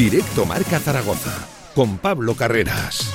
Directo Marca Zaragoza con Pablo Carreras.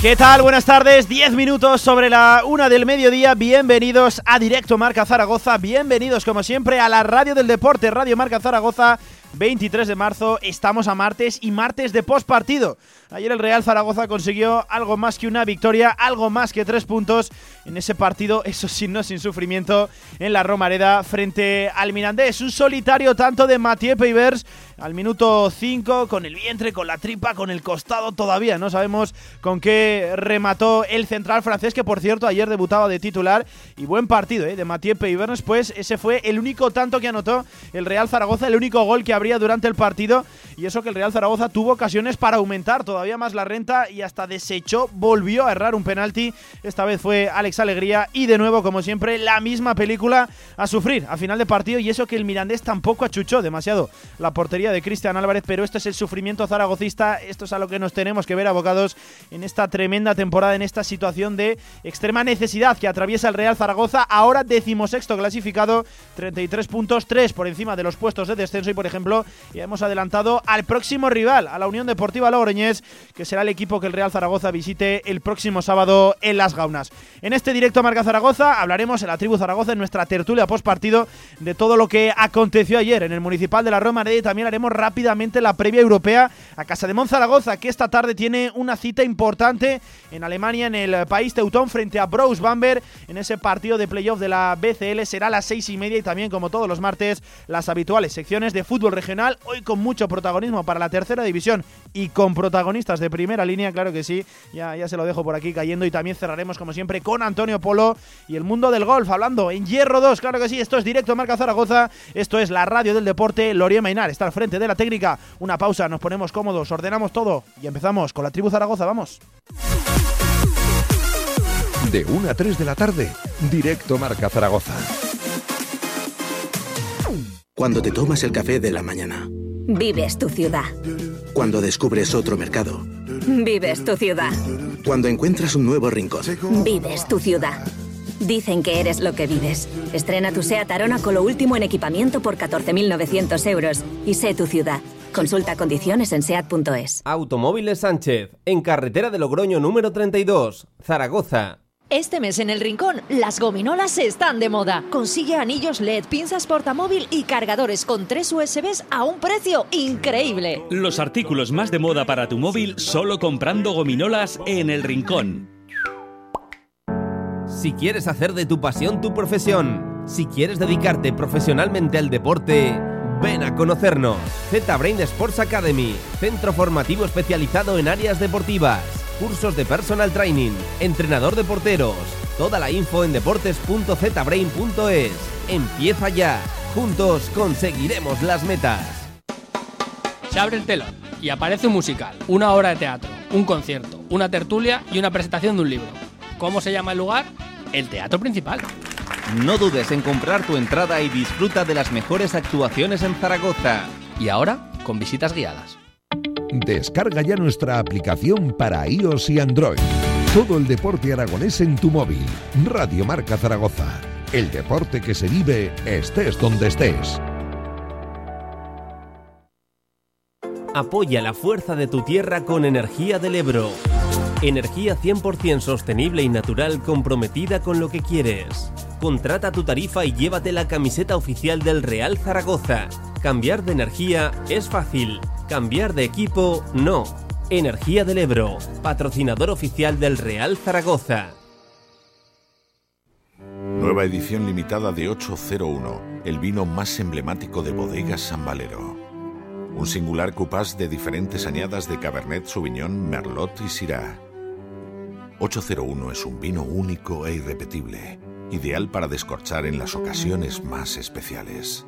¿Qué tal? Buenas tardes. 10 minutos sobre la una del mediodía. Bienvenidos a Directo Marca Zaragoza. Bienvenidos, como siempre, a la Radio del Deporte, Radio Marca Zaragoza. 23 de marzo, estamos a martes y martes de post partido. Ayer el Real Zaragoza consiguió algo más que una victoria, algo más que tres puntos en ese partido, eso sí, no sin sufrimiento, en la Romareda frente al Mirandés. Un solitario tanto de Mathieu Peivers al minuto 5, con el vientre, con la tripa, con el costado todavía. No sabemos con qué remató el central francés, que por cierto ayer debutaba de titular. Y buen partido ¿eh? de Mathieu Peivers, pues ese fue el único tanto que anotó el Real Zaragoza, el único gol que habría durante el partido. Y eso que el Real Zaragoza tuvo ocasiones para aumentar todavía más la renta y hasta desechó, volvió a errar un penalti. Esta vez fue Alex Alegría y de nuevo, como siempre, la misma película a sufrir a final de partido. Y eso que el Mirandés tampoco achuchó demasiado la portería de Cristian Álvarez, pero esto es el sufrimiento zaragocista. Esto es a lo que nos tenemos que ver abocados en esta tremenda temporada, en esta situación de extrema necesidad que atraviesa el Real Zaragoza. Ahora decimosexto clasificado, 33 puntos, 3 por encima de los puestos de descenso y, por ejemplo, ya hemos adelantado al próximo rival, a la Unión Deportiva Logroñés, que será el equipo que el Real Zaragoza visite el próximo sábado en Las Gaunas. En este directo Marca Zaragoza hablaremos en la tribu Zaragoza, en nuestra tertulia post partido, de todo lo que aconteció ayer en el Municipal de la Roma y también haremos rápidamente la previa europea a Casa de Zaragoza, que esta tarde tiene una cita importante en Alemania, en el país teutón, frente a Brous Bamberg, en ese partido de playoff de la BCL. Será a las seis y media y también, como todos los martes, las habituales secciones de fútbol regional, hoy con mucho protagonismo para la tercera división y con protagonistas de primera línea, claro que sí, ya, ya se lo dejo por aquí cayendo y también cerraremos como siempre con Antonio Polo y el mundo del golf, hablando en Hierro 2, claro que sí, esto es directo Marca Zaragoza, esto es la radio del deporte, Lorio Mainar está al frente de la técnica, una pausa, nos ponemos cómodos, ordenamos todo y empezamos con la tribu Zaragoza, vamos. De 1 a 3 de la tarde, directo Marca Zaragoza. Cuando te tomas el café de la mañana. Vives tu ciudad. Cuando descubres otro mercado. Vives tu ciudad. Cuando encuentras un nuevo rincón. Vives tu ciudad. Dicen que eres lo que vives. Estrena tu SEAT Arona con lo último en equipamiento por 14.900 euros. Y sé tu ciudad. Consulta condiciones en SEAT.es. Automóviles Sánchez, en carretera de Logroño número 32, Zaragoza. Este mes en el Rincón, las gominolas están de moda. Consigue anillos LED, pinzas portamóvil y cargadores con tres USBs a un precio increíble. Los artículos más de moda para tu móvil solo comprando gominolas en el Rincón. Si quieres hacer de tu pasión tu profesión, si quieres dedicarte profesionalmente al deporte, ven a conocernos. Z-Brain Sports Academy, centro formativo especializado en áreas deportivas cursos de personal training, entrenador de porteros. Toda la info en deportes.zbrain.es. Empieza ya. Juntos conseguiremos las metas. Se abre el telón y aparece un musical, una obra de teatro, un concierto, una tertulia y una presentación de un libro. ¿Cómo se llama el lugar? El teatro principal. No dudes en comprar tu entrada y disfruta de las mejores actuaciones en Zaragoza. Y ahora, con visitas guiadas. Descarga ya nuestra aplicación para iOS y Android. Todo el deporte aragonés en tu móvil. Radio Marca Zaragoza. El deporte que se vive estés donde estés. Apoya la fuerza de tu tierra con Energía del Ebro. Energía 100% sostenible y natural comprometida con lo que quieres. Contrata tu tarifa y llévate la camiseta oficial del Real Zaragoza. Cambiar de energía es fácil. Cambiar de equipo, no. Energía del Ebro, patrocinador oficial del Real Zaragoza. Nueva edición limitada de 801, el vino más emblemático de bodegas San Valero. Un singular cupás de diferentes añadas de Cabernet Sauvignon, Merlot y Syrah. 801 es un vino único e irrepetible, ideal para descorchar en las ocasiones más especiales.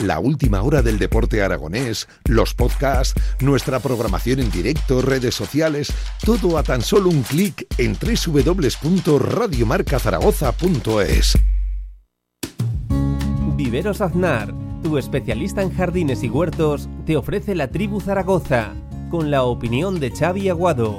La última hora del deporte aragonés, los podcasts, nuestra programación en directo, redes sociales, todo a tan solo un clic en www.radiomarcazaragoza.es. Viveros Aznar, tu especialista en jardines y huertos, te ofrece la tribu Zaragoza, con la opinión de Xavi Aguado.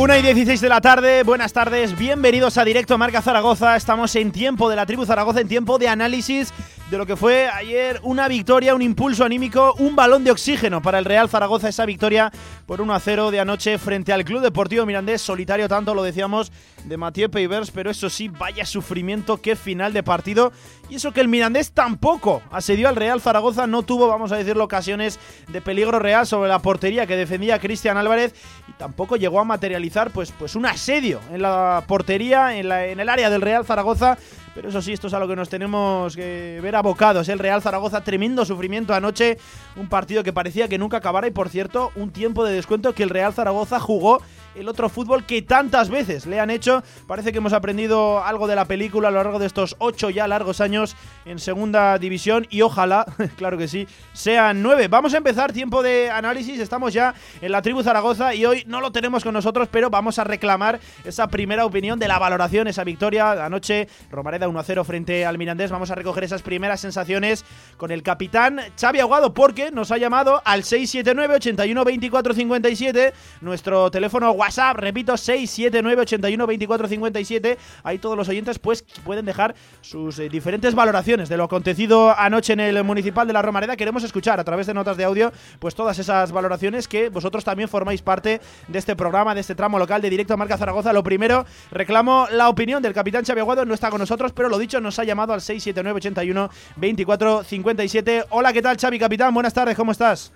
Una y 16 de la tarde, buenas tardes, bienvenidos a Directo Marca Zaragoza. Estamos en tiempo de la tribu Zaragoza, en tiempo de análisis de lo que fue ayer una victoria, un impulso anímico, un balón de oxígeno para el Real Zaragoza, esa victoria por 1 a 0 de anoche frente al Club Deportivo Mirandés, solitario tanto, lo decíamos, de Mathieu Peivers, pero eso sí, vaya sufrimiento, qué final de partido. Y eso que el Mirandés tampoco asedió al Real Zaragoza, no tuvo, vamos a decirlo, ocasiones de peligro real sobre la portería que defendía Cristian Álvarez y tampoco llegó a materializar pues, pues un asedio en la portería, en, la, en el área del Real Zaragoza pero eso sí, esto es a lo que nos tenemos que ver abocados. El Real Zaragoza, tremendo sufrimiento anoche. Un partido que parecía que nunca acabara. Y por cierto, un tiempo de descuento que el Real Zaragoza jugó el otro fútbol que tantas veces le han hecho. Parece que hemos aprendido algo de la película a lo largo de estos ocho ya largos años en segunda división y ojalá, claro que sí, sean nueve. Vamos a empezar tiempo de análisis, estamos ya en la tribu Zaragoza y hoy no lo tenemos con nosotros, pero vamos a reclamar esa primera opinión de la valoración, esa victoria anoche, Romareda 1-0 frente al Mirandés. Vamos a recoger esas primeras sensaciones con el capitán Xavi Aguado porque nos ha llamado al 679 81 24 57, nuestro teléfono WhatsApp, repito, 679 81 24 57. Ahí todos los oyentes pues pueden dejar sus eh, diferentes valoraciones de lo acontecido anoche en el Municipal de la Romareda. Queremos escuchar a través de notas de audio pues todas esas valoraciones que vosotros también formáis parte de este programa, de este tramo local de Directo a Marca Zaragoza. Lo primero, reclamo la opinión del capitán Xavi Aguado, no está con nosotros, pero lo dicho, nos ha llamado al 679 81 24 57. Hola, ¿qué tal Xavi, capitán? Buenas tardes, ¿cómo estás?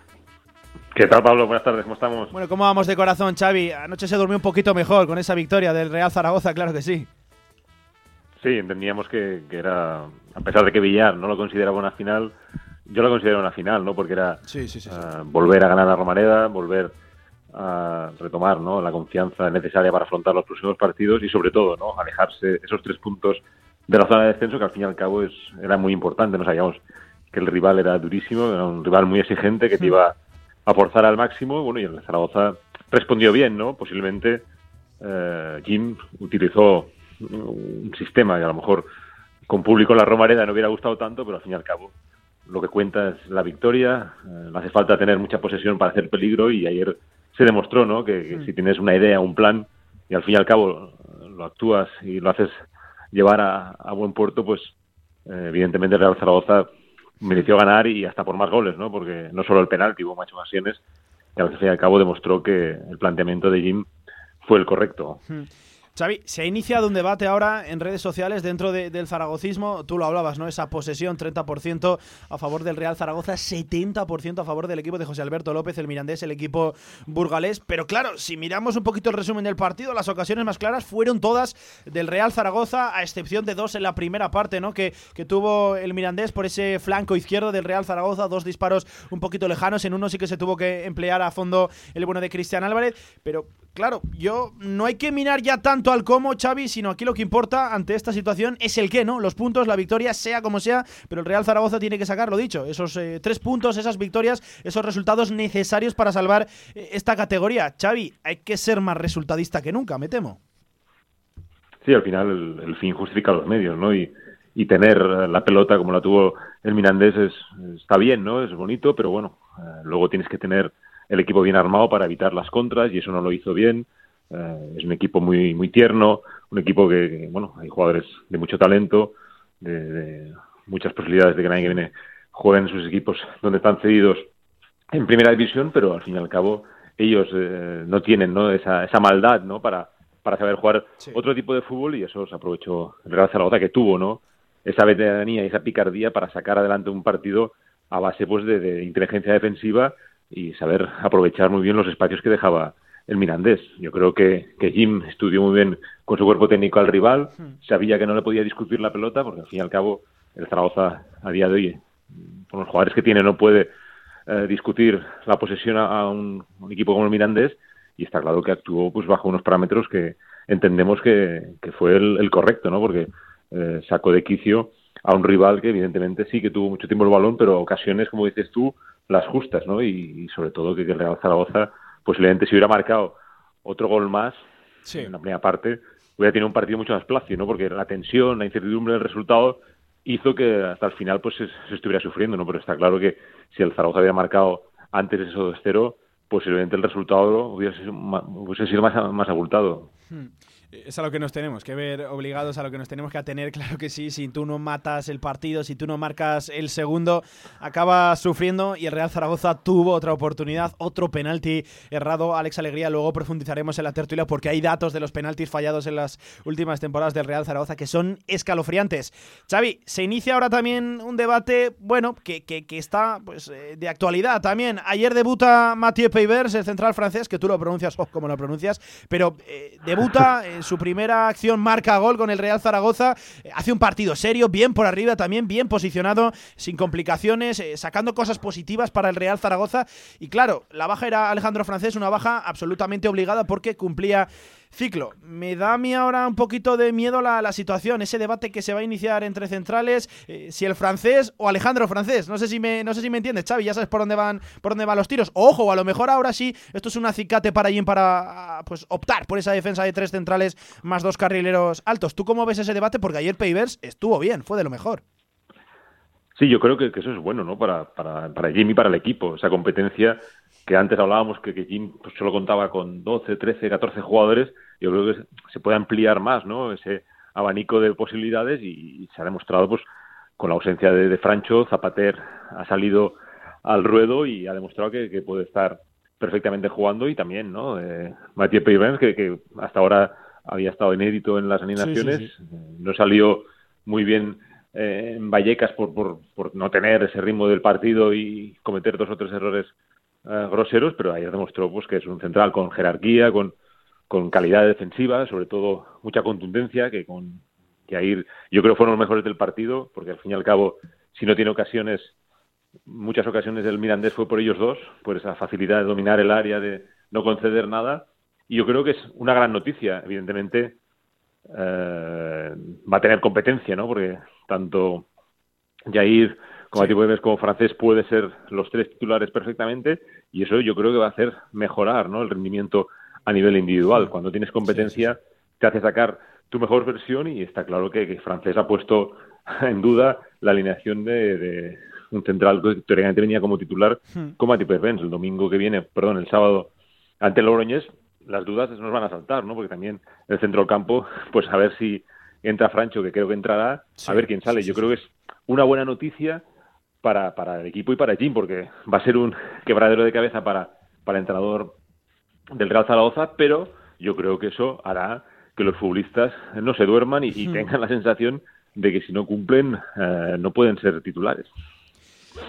¿Qué tal, Pablo? Buenas tardes, ¿cómo estamos? Bueno, ¿cómo vamos de corazón, Xavi? Anoche se durmió un poquito mejor con esa victoria del Real Zaragoza, claro que sí. Sí, entendíamos que, era, a pesar de que Villar no lo consideraba una final, yo lo considero una final, ¿no? Porque era uh, volver a ganar a Romareda, volver a retomar ¿no? la confianza necesaria para afrontar los próximos partidos y sobre todo ¿no? alejarse esos tres puntos de la zona de descenso que al fin y al cabo es, era muy importante. No sabíamos que el rival era durísimo, era un rival muy exigente que te iba a forzar al máximo. Bueno, y el Zaragoza respondió bien, ¿no? Posiblemente eh, Jim utilizó un sistema que a lo mejor con público en la Romareda no hubiera gustado tanto, pero al fin y al cabo lo que cuenta es la victoria. Eh, no hace falta tener mucha posesión para hacer peligro y ayer se demostró, ¿no? Que, si tienes una idea, un plan y al fin y al cabo lo actúas y lo haces llevar a, buen puerto, pues eh, evidentemente el Real Zaragoza mereció ganar y hasta por más goles, ¿no? Porque no solo el penalti, hubo muchas ocasiones y al fin y al cabo demostró que el planteamiento de Jim fue el correcto. Xavi, se ha iniciado un debate ahora en redes sociales dentro del zaragocismo. Tú lo hablabas, ¿no? Esa posesión, 30% a favor del Real Zaragoza, 70% a favor del equipo de José Alberto López, el mirandés, el equipo burgalés. Pero claro, si miramos un poquito el resumen del partido, las ocasiones más claras fueron todas del Real Zaragoza, a excepción de dos en la primera parte, ¿no? Que, que tuvo el mirandés por ese flanco izquierdo del Real Zaragoza, dos disparos un poquito lejanos. En uno sí que se tuvo que emplear a fondo el bueno de Cristian Álvarez. Pero claro, yo no hay que mirar ya tanto al cómo, Xavi, sino aquí lo que importa ante esta situación es el qué, ¿no? Los puntos, la victoria, sea como sea, pero el Real Zaragoza tiene que sacar, lo dicho, esos eh, tres puntos, esas victorias, esos resultados necesarios para salvar eh, esta categoría. Xavi, hay que ser más resultadista que nunca, me temo. Sí, al final el, fin justifica los medios, ¿no? Y, tener la pelota como la tuvo el Mirandés es, está bien, ¿no? Es bonito, pero bueno, eh, luego tienes que tener el equipo bien armado para evitar las contras y eso no lo hizo bien. Eh, es un equipo muy muy tierno, un equipo que, bueno, hay jugadores de mucho talento, de, muchas posibilidades de que nadie que viene juegue en sus equipos donde están cedidos en primera división, pero al fin y al cabo ellos eh, no tienen ¿no? Esa, esa maldad ¿no? para, para saber jugar otro tipo de fútbol y eso se aprovechó el Real Zaragoza que tuvo no esa veteranía y esa picardía para sacar adelante un partido a base pues de, inteligencia defensiva y saber aprovechar muy bien los espacios que dejaba el Mirandés. Yo creo que, que Jim estudió muy bien con su cuerpo técnico al rival, sabía que no le podía discutir la pelota, porque al fin y al cabo el Zaragoza a día de hoy, con los jugadores que tiene, no puede eh, discutir la posesión a, un, equipo como el Mirandés, y está claro que actuó pues bajo unos parámetros que entendemos que, que fue el, correcto, ¿no? Porque eh, sacó de quicio a un rival que evidentemente sí que tuvo mucho tiempo el balón, pero ocasiones, como dices tú, las justas, ¿no? Y, sobre todo que el Real Zaragoza posiblemente si hubiera marcado otro gol más en la primera parte, hubiera tenido un partido mucho más plácido, ¿no? Porque la tensión, la incertidumbre del resultado hizo que hasta el final pues se, estuviera sufriendo, ¿no? Pero está claro que si el Zaragoza había marcado antes de eso 2-0, posiblemente el resultado hubiese sido más, hubiese sido más, más abultado. Hmm es a lo que nos tenemos que ver obligados, a lo que nos tenemos que atener, claro que sí, si tú no matas el partido, si tú no marcas el segundo, acaba sufriendo y el Real Zaragoza tuvo otra oportunidad, otro penalti errado, Alex Alegría, luego profundizaremos en la tertulia porque hay datos de los penaltis fallados en las últimas temporadas del Real Zaragoza que son escalofriantes. Xavi, se inicia ahora también un debate, bueno, que, que, está pues eh, de actualidad también. Ayer debuta Mathieu Peivers, el central francés, que tú lo pronuncias oh, como lo pronuncias, pero eh, debuta su primera acción marca gol con el Real Zaragoza. Eh, hace un partido serio, bien por arriba también, bien posicionado, sin complicaciones, eh, sacando cosas positivas para el Real Zaragoza. Y claro, la baja era Alejandro Francés, una baja absolutamente obligada porque cumplía Ciclo, me da a mí ahora un poquito de miedo la, la situación, ese debate que se va a iniciar entre centrales, eh, si el francés o Alejandro francés. No sé si me, no sé si me entiendes, Xavi, ya sabes por dónde van, por dónde van los tiros. Ojo, a lo mejor ahora sí, esto es un acicate para Jim para pues optar por esa defensa de tres centrales más dos carrileros altos. ¿Tú cómo ves ese debate? Porque ayer Pavers estuvo bien, fue de lo mejor. Sí, yo creo que, eso es bueno, ¿no? Para, para, para Jim y para el equipo. Esa competencia que antes hablábamos que, que Jim pues, solo contaba con 12, 13, 14 jugadores, yo creo que se puede ampliar más, ¿no? Ese abanico de posibilidades y, se ha demostrado, pues, con la ausencia de, Francho, Zapater ha salido al ruedo y ha demostrado que, puede estar perfectamente jugando y también, ¿no? Eh, Mathieu que, hasta ahora había estado inédito en las animaciones, no salió muy bien eh, en Vallecas por, por, por no tener ese ritmo del partido y cometer dos o tres errores eh, groseros, pero ayer demostró pues que es un central con jerarquía, con, con calidad defensiva, sobre todo mucha contundencia, que con que ahí yo creo fueron los mejores del partido, porque al fin y al cabo, si no tiene ocasiones, muchas ocasiones del Mirandés fue por ellos dos, por esa facilidad de dominar el área, de no conceder nada, y yo creo que es una gran noticia, evidentemente eh, va a tener competencia, ¿no? Porque tanto Jair como sí. como francés puede ser los tres titulares perfectamente y eso yo creo que va a hacer mejorar ¿no? el rendimiento a nivel individual. Cuando tienes competencia te hace sacar tu mejor versión y está claro que, francés ha puesto en duda la alineación de, un central que teóricamente venía como titular hmm. como a Benz el domingo que viene, perdón, el sábado ante el Logroñés, las dudas nos van a saltar, ¿no? Porque también el centro del campo, pues a ver si entra Francho, que creo que entrará, a ver quién sale. Yo creo que es una buena noticia para, para el equipo y para Jim, porque va a ser un quebradero de cabeza para, para el entrenador del Real Zaragoza, pero yo creo que eso hará que los futbolistas no se duerman y, tengan la sensación de que si no cumplen eh, no pueden ser titulares.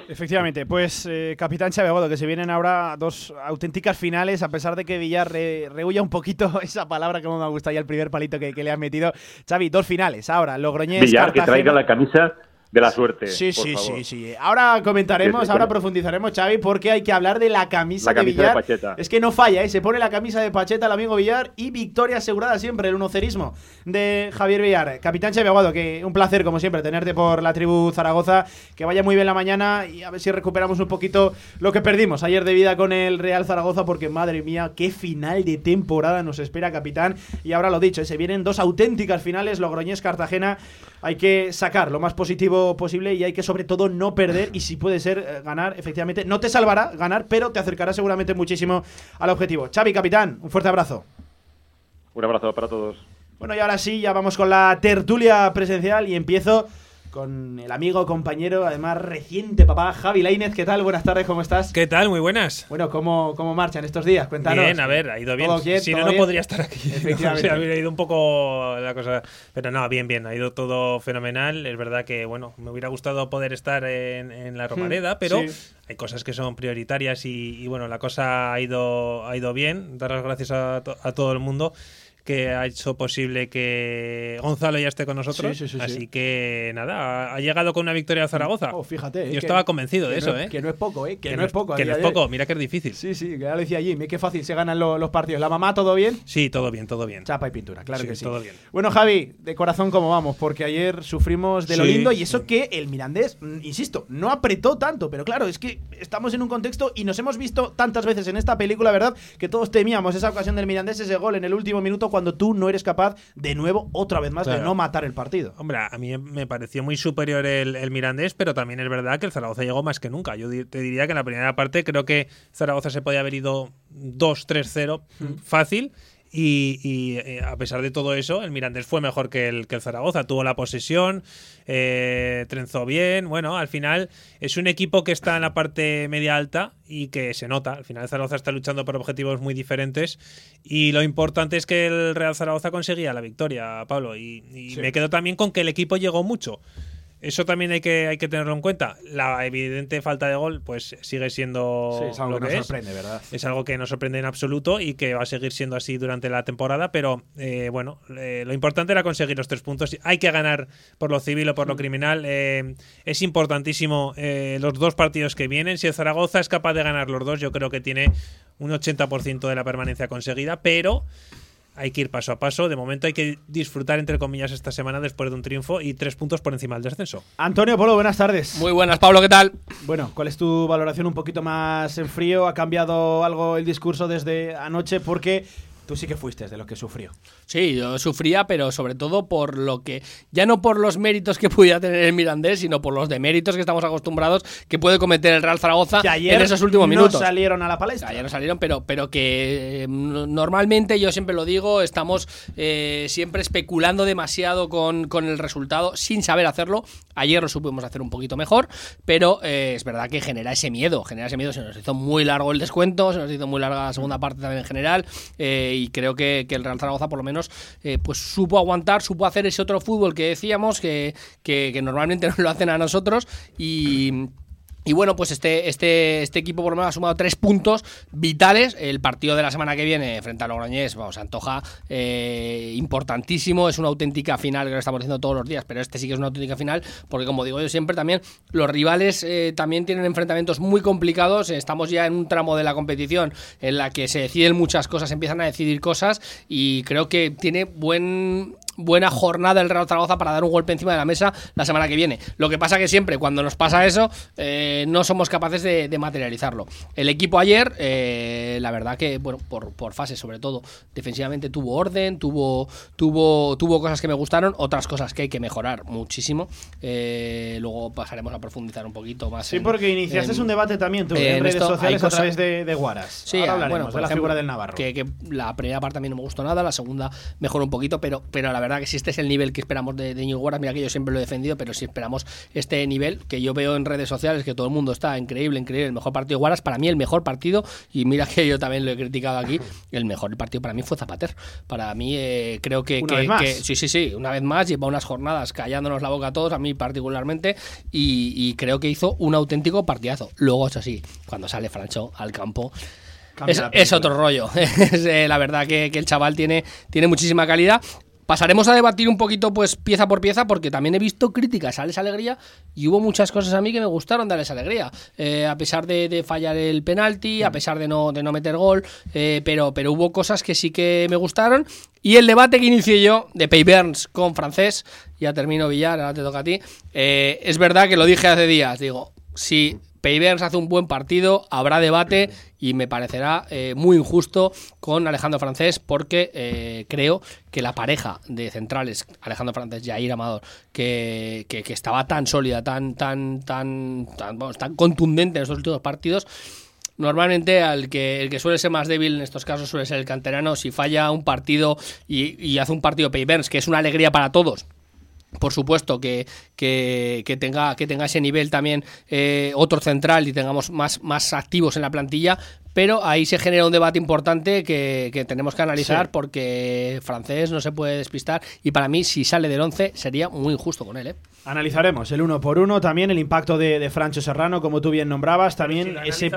Efectivamente, pues eh, capitán Chávez que se vienen ahora dos auténticas finales, a pesar de que Villar re, rehuya un poquito esa palabra como me gusta ya el primer palito que, le han metido. Xavi, dos finales ahora, Logroñés, Villar, que traiga la camisa de la suerte. Sí, sí, sí, sí. Ahora comentaremos, ahora profundizaremos, Xavi, porque hay que hablar de la camisa, de Villar. es que no falla, ¿eh? Se pone la camisa de Pacheta el amigo Villar y victoria asegurada siempre, el unocerismo de Javier Villar. Capitán Xavi Aguado, que un placer, como siempre, tenerte por la tribu Zaragoza. Que vaya muy bien la mañana y a ver si recuperamos un poquito lo que perdimos ayer de vida con el Real Zaragoza, porque madre mía, qué final de temporada nos espera, capitán. Y ahora lo dicho, ¿eh? se vienen dos auténticas finales, Logroñés-Cartagena. Hay que sacar lo más positivo posible y hay que sobre todo no perder y si puede ser eh, ganar, efectivamente, no te salvará ganar, pero te acercará seguramente muchísimo al objetivo. Xavi, capitán, un fuerte abrazo. Un abrazo para todos. Bueno, y ahora sí, ya vamos con la tertulia presencial y empiezo con el amigo, compañero, además reciente papá, Javi Lainez. ¿Qué tal? Buenas tardes, ¿cómo estás? ¿Qué tal? Muy buenas. Bueno, ¿cómo, cómo marchan estos días? Cuéntanos. Bien, a ver, ha ido bien. si no, no podría estar aquí. Efectivamente. ha ido un poco la cosa. Pero no, bien, bien. Ha ido todo fenomenal. Es verdad que, bueno, me hubiera gustado poder estar en, la hmm, Romareda, pero hay cosas que son prioritarias y, bueno, la cosa ha ido, ha ido bien. Dar las gracias a, a todo el mundo que ha hecho posible que Gonzalo ya esté con nosotros. así que nada, ha llegado con una victoria a Zaragoza. Oh, fíjate. Yo estaba convencido de eso, ¿eh? Que no es poco, ¿eh? Que, no, es poco. Que no es poco, mira que es difícil. Sí, sí, que ya lo decía Jimmy, qué fácil se ganan los, partidos. ¿La mamá todo bien? Sí, todo bien, todo bien. Chapa y pintura, claro que sí. Todo bien. Bueno, Javi, de corazón, ¿cómo vamos? Porque ayer sufrimos de lo lindo y eso que el Mirandés, mm, insisto, no apretó tanto, pero claro, es que estamos en un contexto y nos hemos visto tantas veces en esta película, ¿verdad? Que todos temíamos esa ocasión del Mirandés, ese gol en el último minuto cuando tú no eres capaz de nuevo, otra vez más, de no matar el partido. Hombre, a mí me pareció muy superior el, Mirandés, pero también es verdad que el Zaragoza llegó más que nunca. Yo te diría que en la primera parte creo que Zaragoza se podía haber ido 2-3-0 fácil y, eh, a pesar de todo eso, el Mirandés fue mejor que el, que el Zaragoza. Tuvo la posesión, eh, trenzó bien. Bueno, al final es un equipo que está en la parte media alta y que se nota. Al final el Zaragoza está luchando por objetivos muy diferentes. Y lo importante es que el Real Zaragoza conseguía la victoria, Pablo. Y, me quedo también con que el equipo llegó mucho. Eso también hay que, hay que tenerlo en cuenta. La evidente falta de gol, pues sigue siendo. es algo que, nos sorprende, ¿verdad? Es algo que nos sorprende en absoluto y que va a seguir siendo así durante la temporada. Pero eh, bueno, eh, lo importante era conseguir los tres puntos. Hay que ganar por lo civil o por lo mm. criminal. Eh, es importantísimo los dos partidos que vienen. Si el Zaragoza es capaz de ganar los dos, yo creo que tiene un 80% de la permanencia conseguida. Pero hay que ir paso a paso. De momento hay que disfrutar, entre comillas, esta semana después de un triunfo y tres puntos por encima del descenso. Antonio Polo, buenas tardes. Muy buenas, Pablo, ¿qué tal? Bueno, ¿cuál es tu valoración un poquito más en frío? ¿Ha cambiado algo el discurso desde anoche? Porque Tú sí que fuiste de lo que sufrió. Sí, yo sufría, pero sobre todo por lo que, ya no por los méritos que pudiera tener el Mirandés, sino por los deméritos que estamos acostumbrados que puede cometer el Real Zaragoza en esos últimos minutos. No salieron a la palestra. ayer no salieron, pero, pero que eh, normalmente, yo siempre lo digo, estamos eh, siempre especulando demasiado con, con, el resultado sin saber hacerlo. Ayer lo supimos hacer un poquito mejor, pero eh, es verdad que genera ese miedo, genera ese miedo. Se nos hizo muy largo el descuento, se nos hizo muy larga la segunda parte también en general y creo que, el Real Zaragoza por lo menos eh, pues supo aguantar, supo hacer ese otro fútbol que decíamos que, que, que normalmente no lo hacen a nosotros y y bueno, pues este, este, este equipo por lo menos ha sumado tres puntos vitales. El partido de la semana que viene frente a Logroñés, vamos, antoja eh, importantísimo. Es una auténtica final que lo estamos diciendo todos los días, pero este sí que es una auténtica final, porque como digo yo siempre también, los rivales eh, también tienen enfrentamientos muy complicados. Estamos ya en un tramo de la competición en la que se deciden muchas cosas, empiezan a decidir cosas, y creo que tiene buen buena jornada el Real Zaragoza para dar un golpe encima de la mesa la semana que viene. Lo que pasa que siempre cuando nos pasa eso eh, no somos capaces de, materializarlo. El equipo ayer, eh, la verdad que, bueno, por, por fase sobre todo, defensivamente tuvo orden, tuvo, tuvo, tuvo cosas que me gustaron, otras cosas que hay que mejorar muchísimo. Eh, luego pasaremos a profundizar un poquito más. Sí, porque iniciaste un debate también tú en, redes sociales a través de, de Guaras. Sí, hablaremos de la figura del Navarro. Que, la primera parte a mí no me gustó nada, la segunda mejoró un poquito, pero, pero la verdad que si este es el nivel que esperamos de, de New mira que yo siempre lo he defendido, pero si esperamos este nivel, que yo veo en redes sociales que todo el mundo está increíble, increíble, el mejor partido de Guaras, para mí el mejor partido, y mira que yo también lo he criticado aquí, el mejor partido para mí fue Zapater. Para mí eh, creo que, sí, sí, sí, una vez más lleva unas jornadas callándonos la boca a todos, a mí particularmente, y, creo que hizo un auténtico partidazo. Luego, eso sí, cuando sale Francho al campo, es, otro rollo. Eh, la verdad que, que, el chaval tiene, tiene muchísima calidad. Pasaremos a debatir un poquito, pues, pieza por pieza, porque también he visto críticas a Alex Alegría y hubo muchas cosas a mí que me gustaron de Alex Alegría. Eh, a pesar de, fallar el penalti, a pesar de no, de no meter gol, eh, pero, pero hubo cosas que sí que me gustaron. Y el debate que inicié yo de Pay Burns con francés, ya termino Villar, ahora te toca a ti. Eh, es verdad que lo dije hace días, digo, si Peivers hace un buen partido, habrá debate y me parecerá eh, muy injusto con Alejandro Francés porque eh, creo que la pareja de centrales, Alejandro Francés, Jair Amador, que, que, estaba tan sólida, tan, tan, tan, tan, tan contundente en estos últimos partidos, Normalmente al que, el que suele ser más débil en estos casos suele ser el canterano. Si falla un partido y, hace un partido Peivers, que es una alegría para todos, por supuesto que, que, tenga, que tenga ese nivel también eh, otro central y tengamos más, más activos en la plantilla, pero ahí se genera un debate importante que, que tenemos que analizar Sí. porque francés no se puede despistar y para mí si sale del 11 sería muy injusto con él. ¿eh? Analizaremos el uno por uno, también el impacto de, de Francho Serrano, como tú bien nombrabas, también ese,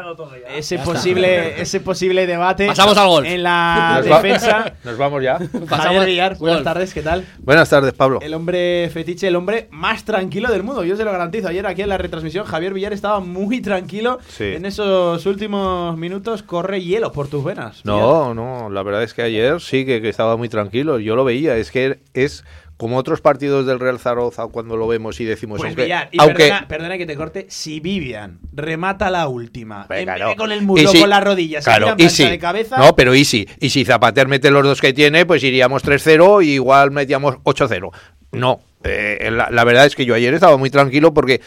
ese posible ese posible debate Pasamos al golf. en la Nos va- defensa. Nos vamos ya. Javier Villar, buenas tardes, ¿qué tal? Buenas tardes, Pablo. El hombre fetiche, el hombre más tranquilo del mundo, yo se lo garantizo. Ayer aquí en la retransmisión Javier Villar estaba muy tranquilo. Sí. En esos últimos minutos corre hielo por tus venas. No, no, la verdad es que ayer sí que, que estaba muy tranquilo. Yo lo veía, es que es como otros partidos del Real Zaragoza cuando lo vemos y decimos, Pues aunque, Villar, y aunque perdona, perdona que te corte, si Vivian remata la última, en Venga, no. con el muslo, si- con las rodillas, Claro, y si, de cabeza. no, pero y si, y si Zapater mete los dos que tiene, pues iríamos 3-0 y igual metíamos 8-0. No, eh, la, la verdad es que yo ayer estaba muy tranquilo porque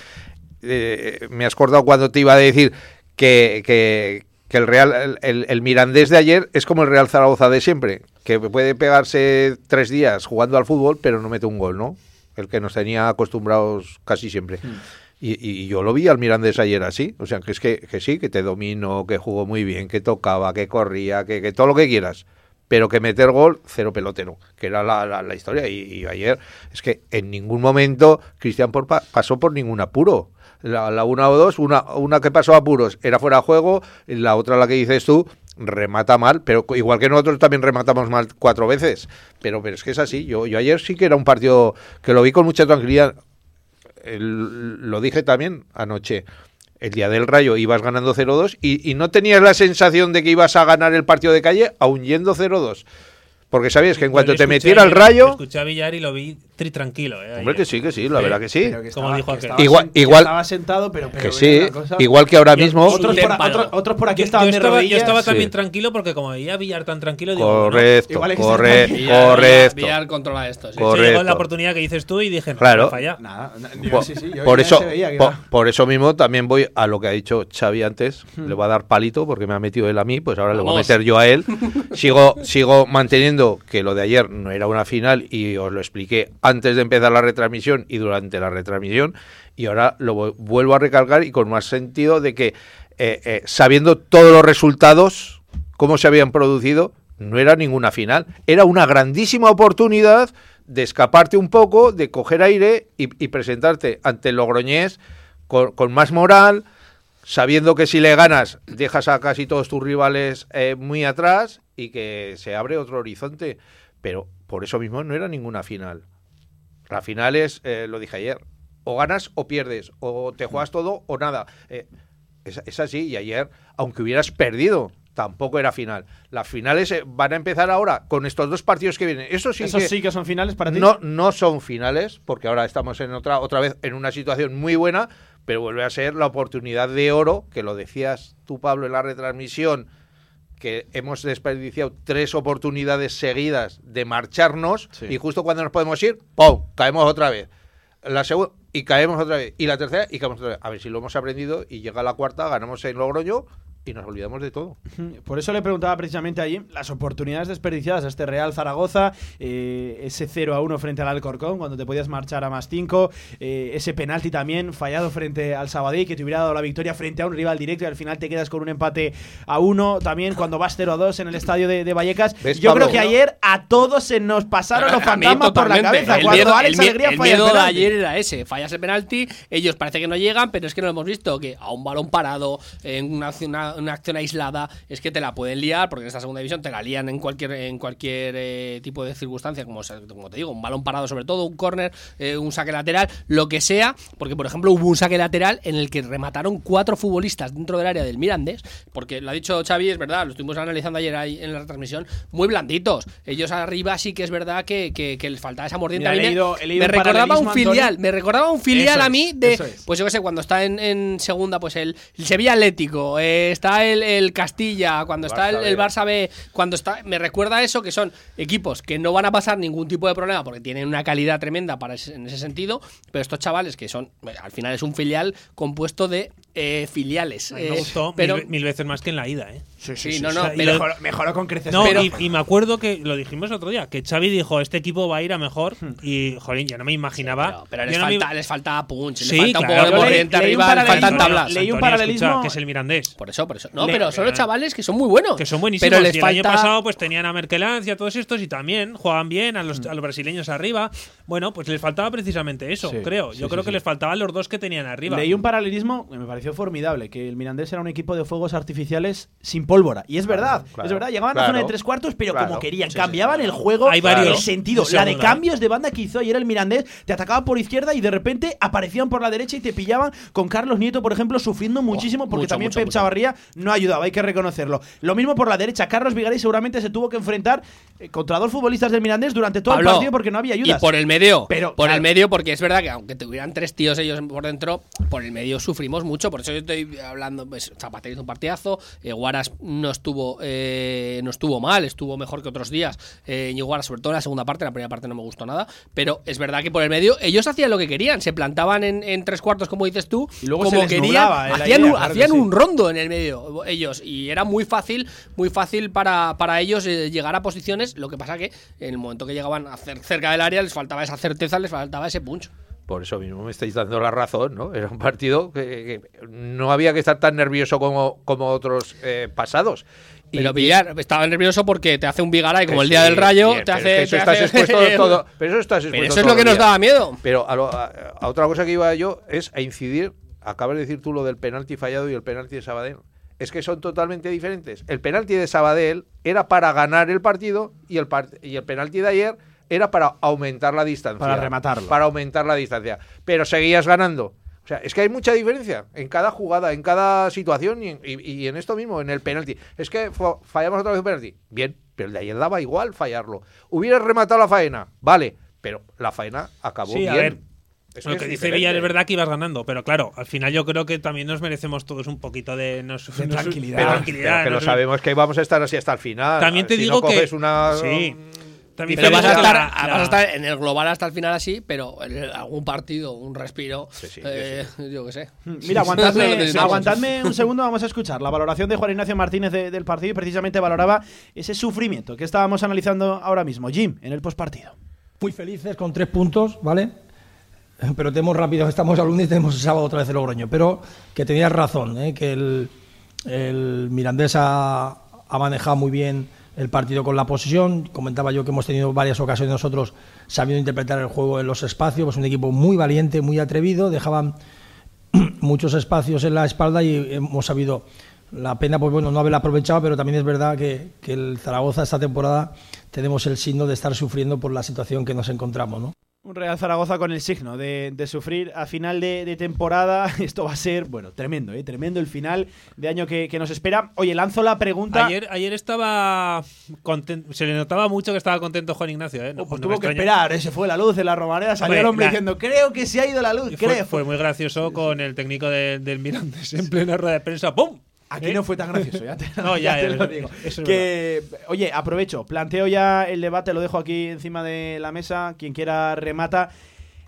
eh, me has acordado cuando te iba a decir que, que, que el Real, el, el- Mirandés de ayer es como el Real Zaragoza de siempre, que puede pegarse tres días jugando al fútbol, pero no mete un gol, ¿no? El que nos tenía acostumbrados casi siempre. Y, y yo lo vi al Mirandés ayer así. O sea, que es que, que sí, que te dominó, que jugó muy bien, que tocaba, que corría, que, que todo lo que quieras. Pero que meter gol, cero pelotero, que era la, la- la historia. Y, y ayer es que en ningún momento Cristian Porpa pasó por ningún apuro. La, la una o dos, una, una que pasó a apuros era fuera de juego, y la otra, la que dices tú, remata mal, pero igual que nosotros también rematamos mal cuatro veces. Pero, pero es que es así. Yo, yo ayer sí que era un partido que lo vi con mucha tranquilidad lo dije también anoche. El día del Rayo ibas ganando 0-2 y, y no tenías la sensación de que ibas a ganar el partido de calle aún yendo 0-2. Porque sabías que en cuanto te metiera el Rayo... Escuché a Villar y lo vi tri tranquilo. Eh, Hombre, que sí, que sí, la verdad que sí. Pero que Como dijo que aquel. estaba Igual- sen- igual- estaba sentado, pero, pero que sí, cosa. igual que ahora mismo... Otros por, Paro. otros, otros por aquí Yo- estaban yo de estaba, yo estaba Sí. también tranquilo porque como veía a Villar tan tranquilo, digo, bueno, Correcto, Villar- correcto. Villar controla esto. sí. se llegó Correcto. la oportunidad que dices tú y dije, no, Claro. no falla. Nada, yo Por, sí, sí, yo por ya eso, por, por eso mismo también voy a lo que ha dicho Xavi antes. Le va a dar palito porque me ha metido él a mí, pues ahora le voy a meter yo a él. sigo, sigo que lo de ayer no era una final y os lo expliqué antes de empezar la retransmisión y durante la retransmisión. Y ahora lo vu- vuelvo a recalcar y con más sentido de que eh, eh, sabiendo todos los resultados, cómo se habían producido, no era ninguna final. Era una grandísima oportunidad de escaparte un poco, de coger aire y, presentarte ante el Logroñés con, con más moral, sabiendo que si le ganas dejas a casi todos tus rivales eh, muy atrás y que se abre otro horizonte. Pero por eso mismo no era ninguna final. La final es, eh, lo dije ayer, o ganas o pierdes, o te juegas todo o nada. Eh, es, es así, y ayer, aunque hubieras perdido, tampoco era final. Las finales eh, van a empezar ahora con estos dos partidos que vienen. Eso sí, Esos que, sí que son finales para ti. no, no son finales, porque ahora estamos en otra, otra vez en una situación muy buena, pero vuelve a ser la oportunidad de oro, que lo decías tú, Pablo, en la retransmisión, que hemos desperdiciado tres oportunidades seguidas de marcharnos y justo cuando nos podemos ir, ¡pum! caemos otra vez. La segunda y caemos otra vez. Y la tercera y caemos otra vez. A ver si lo hemos aprendido y llega la cuarta, ganamos en Logroño y nos olvidamos de todo. Por eso le preguntaba precisamente allí las oportunidades desperdiciadas a este Real Zaragoza, eh, ese 0 a 1 frente al Alcorcón, cuando te podías marchar a más 5, eh, ese penalti también fallado frente al Sabadell, que te hubiera dado la victoria frente a un rival directo y al final te quedas con un empate a 1, también cuando vas 0 a 2 en el estadio de, de Vallecas. ¿Ves, Yo Pablo? creo que ayer a todos se nos pasaron los fantasmas por la cabeza. El cuando miedo, Alex el Alegría el falla el de ayer era ese, fallas el penalti, ellos parece que no llegan, pero es que no lo hemos visto, que a un balón parado, en una, acción- una- una acción aislada, es que te la pueden liar, porque en esta segunda división te la lían en cualquier en cualquier eh, tipo de circunstancia, como, como te digo, un balón parado sobre todo, un córner, eh, un saque lateral, lo que sea, porque por ejemplo hubo un saque lateral en el que remataron cuatro futbolistas dentro del área del Mirandés, porque lo ha dicho Xavi, es verdad, lo estuvimos analizando ayer ahí en la transmisión, muy blanditos. Ellos arriba sí que es verdad que, que- que les faltaba esa mordiente. Me- recordaba un filial, Antonio. me recordaba un filial Eso a mí de, es. pues yo qué sé, cuando está en, en segunda, pues el, el Sevilla Atlético, eh, está el, el Castilla, cuando está el, Barça el. Barça B, cuando está, me recuerda a eso que son equipos que no van a pasar ningún tipo de problema porque tienen una calidad tremenda para ese- en ese sentido, pero estos chavales que son, al final es un filial compuesto de eh, filiales. me Eh, gustó pero mil, mil veces más que en la ida, ¿eh? Sí, sí, no, no, O sea, y pero- lo- mejoró con creces. No, Pero- y, y me acuerdo que lo dijimos el otro día, que Xavi dijo, este equipo va a ir a mejor. Y, jolín, yo no me imaginaba. Pero les no me- falta, les falta punch, Sí, les falta un claro. poco de Yo leí- corriente leí un arriba, les faltan paralelismo- tablas. leí un paralelismo- escucha, que es el mirandés. Por eso, por eso. No, Le- pero son los eh, chavales que son muy buenos. Que son buenísimos. Pero les y el falta... año pasado pues tenían a Merkelans y a todos estos y también jugaban bien a los, a los brasileños arriba. Bueno, pues les faltaba precisamente eso, Sí, creo. sí, Yo sí, creo que sí. les faltaban los dos que tenían arriba. Leí un paralelismo que me pareció formidable, que el Mirandés era un equipo de fuegos artificiales sin pólvora. Y es verdad, claro, es verdad. Llegaban a claro. la zona de tres cuartos, pero Claro. como querían. Sí, cambiaban el juego, Hay varios el sentido. La de cambios de banda que hizo ayer el Mirandés, te atacaba por izquierda y de repente aparecían por la derecha y te pillaban con Carlos Nieto, por ejemplo, sufriendo muchísimo porque mucho, también mucho, Pep mucho. Chavarría no ayudaba, hay que reconocerlo. Lo mismo por la derecha. Carlos Vigaray seguramente se tuvo que enfrentar eh, contra dos futbolistas del Mirandés durante todo Pablo, el partido porque no había ayudas. Y por el medio. Pero, por claro. el medio, porque es verdad que aunque tuvieran tres tíos ellos por dentro, por el medio sufrimos mucho. Por eso yo estoy hablando. Pues, Zapatero hizo un partidazo. eh, Guaras no estuvo eh, no estuvo mal, estuvo mejor que otros días. Eh, Guaras, sobre todo en la segunda parte, en la primera parte no me gustó nada. Pero es verdad que por el medio ellos hacían lo que querían. Se plantaban en, en tres cuartos, como dices tú. Y luego como querían. nublaba, eh, hacían idea, un, claro que hacían sí. un rondo en el medio ellos. Y era muy fácil, muy fácil para, para ellos eh, llegar a posiciones. Lo que pasa que en el momento que llegaban a cer- cerca del área les faltaba esa certeza, les faltaba ese punch. Por eso mismo me estáis dando la razón, ¿no? Era un partido que, que no había que estar tan nervioso como, como otros eh, pasados. Y- Pero Villar estaba nervioso porque te hace un Vigaray como Que el día sí, del Rayo, bien, te pero hace. te eso estás hace- expuesto todo. Pero eso estás Pero expuesto eso es lo que nos daba miedo. Pero a, lo- a- a otra cosa que iba yo es a incidir. Acabas de decir tú lo del penalti fallado y el penalti de Sabadell. Es que son totalmente diferentes. El penalti de Sabadell era para ganar el partido y el, part- y el penalti de ayer era para aumentar la distancia. Para rematarlo. Para aumentar la distancia. Pero seguías ganando. O sea, es que hay mucha diferencia en cada jugada, en cada situación y en, y- y en esto mismo, en el penalti. Es que fa- fallamos otra vez un penalti. Bien, pero el de ayer daba igual fallarlo. Hubieras rematado la faena, vale, pero la faena acabó Sí, a bien. ver, Es lo que dice diferente. Villar es verdad que ibas ganando, pero claro, al final yo creo que también nos merecemos todos un poquito de, nos- nos- tranquilidad. de Pero, tranquilidad, pero que lo sabemos que vamos a estar así hasta el final. También te Si digo no que coges una sí. También Pero vas a, estar, la- vas la- a estar en el global hasta el final así, pero en algún partido, un respiro, sí, eh, yo qué sé. Mira, lo que aguantadme, aguantadme un segundo, vamos a escuchar la valoración de Juan Ignacio Martínez de- del partido y precisamente valoraba ese sufrimiento que estábamos analizando ahora mismo. Jim, en el postpartido. Muy felices con tres puntos, ¿vale? Pero tenemos rápido, estamos al lunes y tenemos el sábado otra vez el Logroño. Pero que tenías razón, ¿eh? que el, el Mirandés ha, ha manejado muy bien el partido con la posesión. Comentaba yo que hemos tenido varias ocasiones nosotros sabiendo interpretar el juego en los espacios. Pues un equipo muy valiente, muy atrevido. Dejaban muchos espacios en la espalda y hemos sabido. La pena, pues bueno, no haberla aprovechado, pero también es verdad que, que el Zaragoza esta temporada tenemos el signo de estar sufriendo por la situación que nos encontramos, ¿no? Un Real Zaragoza con el signo de, de sufrir a final de, de temporada. Esto va a ser, bueno, tremendo, ¿eh? Tremendo el final de año que, que nos espera. Oye, lanzo la pregunta. Ayer, ayer estaba contento, se le notaba mucho que estaba contento Juan Ignacio, ¿eh? No, pues no tuvo que esperar, ¿eh? se fue la luz en la romareda, salió el hombre diciendo, creo que se ha ido la luz, fue, creo. fue muy gracioso con el técnico de- del Mirandes en plena rueda de prensa. ¡Pum! Aquí ¿Eh? no fue tan gracioso, ya te, No, ya, te ya, lo eso- digo. eso es que, oye, aprovecho, planteo ya el debate, lo dejo aquí encima de la mesa, quien quiera remata.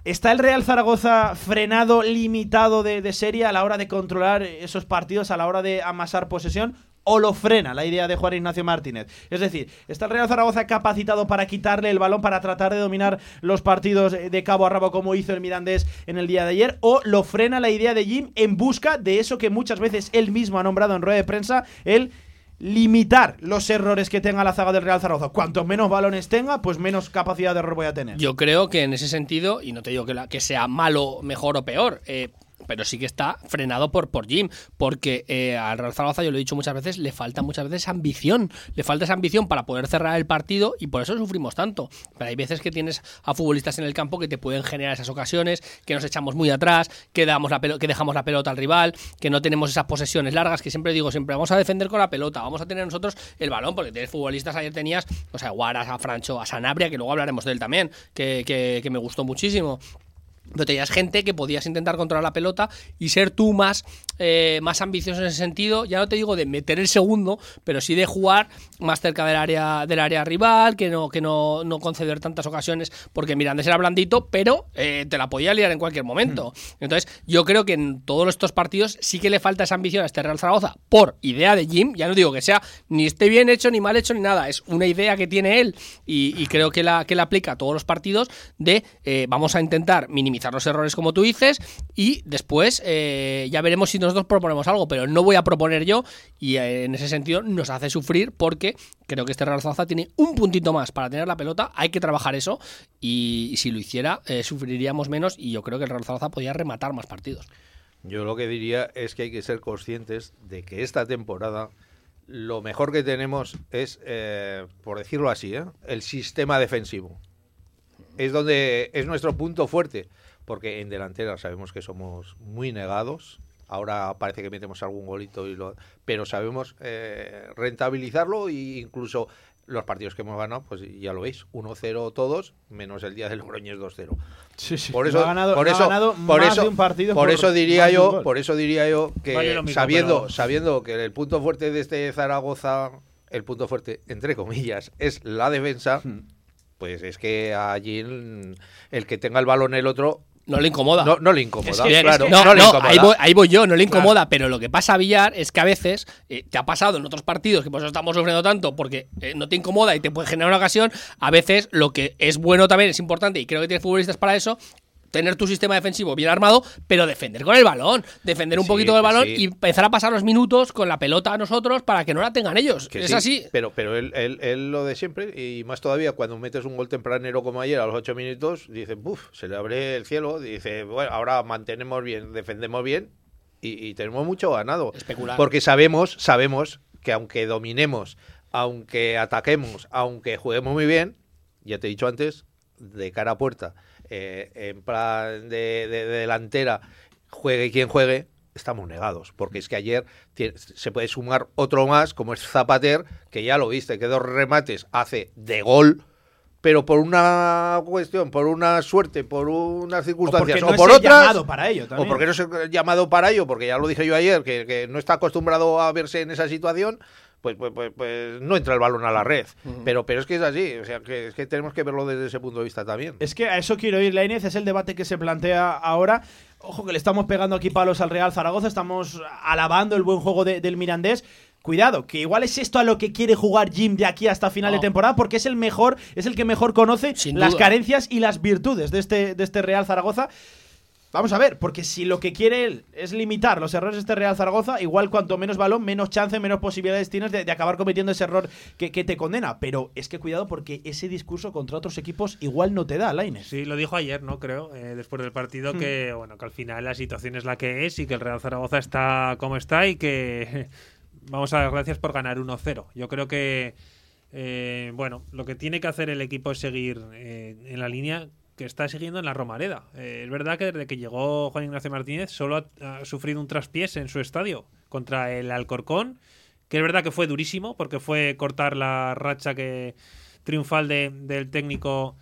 ¿Está el Real Zaragoza frenado, limitado de, de serie a la hora de controlar esos partidos, a la hora de amasar posesión? ¿O lo frena la idea de Juan Ignacio Martínez? Es decir, ¿está el Real Zaragoza capacitado para quitarle el balón, para tratar de dominar los partidos de cabo a rabo como hizo el Mirandés en el día de ayer? ¿O lo frena la idea de Jim en busca de eso que muchas veces él mismo ha nombrado en rueda de prensa, el limitar los errores que tenga la zaga del Real Zaragoza? Cuanto menos balones tenga, pues menos capacidad de error voy a tener. Yo creo que en ese sentido, y no te digo que, la- sea malo, mejor o peor, eh, pero sí que está frenado por, por Jim, porque eh, al Real Zaragoza, yo lo he dicho muchas veces, le falta muchas veces ambición, le falta esa ambición para poder cerrar el partido y por eso sufrimos tanto. Pero hay veces que tienes a futbolistas en el campo que te pueden generar esas ocasiones, que nos echamos muy atrás, que, damos la pelo- que dejamos la pelota al rival, que no tenemos esas posesiones largas, que siempre digo, siempre vamos a defender con la pelota, vamos a tener nosotros el balón, porque tienes futbolistas, ayer tenías, o sea, Guaras, a Francho, a Sanabria, que luego hablaremos de él también, que, que- que me gustó muchísimo. Pero tenías gente que podías intentar controlar la pelota y ser tú más, eh, más ambicioso en ese sentido. Ya no te digo de meter el segundo, pero sí de jugar más cerca del área, del área rival, que no, que no, no conceder tantas ocasiones, porque Mirandés era blandito, pero eh, te la podía liar en cualquier momento. Hmm. Entonces, yo creo que en todos estos partidos sí que le falta esa ambición a este Real Zaragoza por idea de Jim. Ya no digo que sea ni esté bien hecho, ni mal hecho, ni nada. Es una idea que tiene él y, y creo que la, que la aplica a todos los partidos de eh, vamos a intentar minimizar los errores como tú dices y después eh, ya veremos si nosotros proponemos algo, pero no voy a proponer yo y eh, en ese sentido nos hace sufrir porque creo que este Real Zaragoza tiene un puntito más para tener la pelota, hay que trabajar eso y, si lo hiciera eh, sufriríamos menos y yo creo que el Real Zaragoza podría rematar más partidos. Yo lo que diría es que hay que ser conscientes de que esta temporada lo mejor que tenemos es, eh, por decirlo así, el sistema defensivo. Es donde es nuestro punto fuerte, porque en delantera sabemos que somos muy negados. Ahora parece que metemos algún golito, y lo, pero sabemos eh, rentabilizarlo e incluso los partidos que hemos ganado, pues ya lo veis, 1-0 todos, menos el día del Logroñés 2-0. Sí, sí. Por eso, ha ganado- por no ha eso, ganado por más eso, de un partido por por eso diría yo, por eso diría yo que Vale lo mismo, sabiendo, pero- sabiendo que el punto fuerte de este Zaragoza, el punto fuerte entre comillas, es la defensa, Hmm. pues es que allí el, el que tenga el balón el otro No le incomoda. No, no le incomoda, Es que- claro, no, no le no, incomoda. Ahí, voy, ahí voy yo, no le Claro. incomoda, pero lo que pasa, Villar, es que a veces eh, te ha pasado en otros partidos, que por eso estamos sufriendo tanto, porque eh, no te incomoda y te puede generar una ocasión, a veces lo que es bueno también, es importante, y creo que tienes futbolistas para eso, tener tu sistema defensivo bien armado, pero defender con el balón, defender un Sí, poquito del balón sí. y empezar a pasar los minutos con la pelota a nosotros para que no la tengan ellos. Que es sí, así. Pero, pero él, él- él lo de siempre, y más todavía cuando metes un gol tempranero como ayer a los ocho minutos, dice, buf, se le abre el cielo, dice, bueno, ahora mantenemos bien, defendemos bien y, y tenemos mucho ganado. Especular. Porque sabemos, sabemos que aunque dominemos, aunque ataquemos, aunque juguemos muy bien, ya te he dicho antes, de cara a puerta, eh, en plan de, de- de delantera, juegue quien juegue, estamos negados. Porque es que ayer se puede sumar otro más, como es Zapater, que ya lo viste, que dos remates hace de gol. Pero por una cuestión, por una suerte, por unas circunstancias, no o por otras, llamado para ello o porque no es el llamado para ello, porque ya lo dije yo ayer, que, que no está acostumbrado a verse en esa situación, pues, pues, pues, pues no entra el balón a la red. pero, pero es que es así, o sea, que, es que tenemos que verlo desde ese punto de vista también. Es que a eso quiero ir, Lainez, es el debate que se plantea ahora. Ojo que le estamos pegando aquí palos al Real Zaragoza, estamos alabando el buen juego de- del Mirandés. Cuidado, que igual es esto a lo que quiere jugar Jim de aquí hasta final de temporada, porque es el mejor, es el que mejor conoce Sin las duda. carencias y las virtudes de este, de este Real Zaragoza. Vamos a ver, porque si lo que quiere él es limitar los errores de este Real Zaragoza, igual cuanto menos balón, menos chance, menos posibilidades tienes de, de acabar cometiendo ese error que, que te condena. Pero es que cuidado porque ese discurso contra otros equipos igual no te da, Lainez. Sí, lo dijo ayer, ¿no? Creo, eh, después del partido, Hmm. que bueno, que al final la situación es la que es y que el Real Zaragoza está como está y que vamos a dar gracias por ganar 1-0. Yo creo que, eh, bueno, lo que tiene que hacer el equipo es seguir eh, en la línea que está siguiendo en la Romareda. Eh, es verdad que desde que llegó Juan Ignacio Martínez solo ha, ha sufrido un traspiés en su estadio contra el Alcorcón, que es verdad que fue durísimo porque fue cortar la racha que triunfal de- del técnico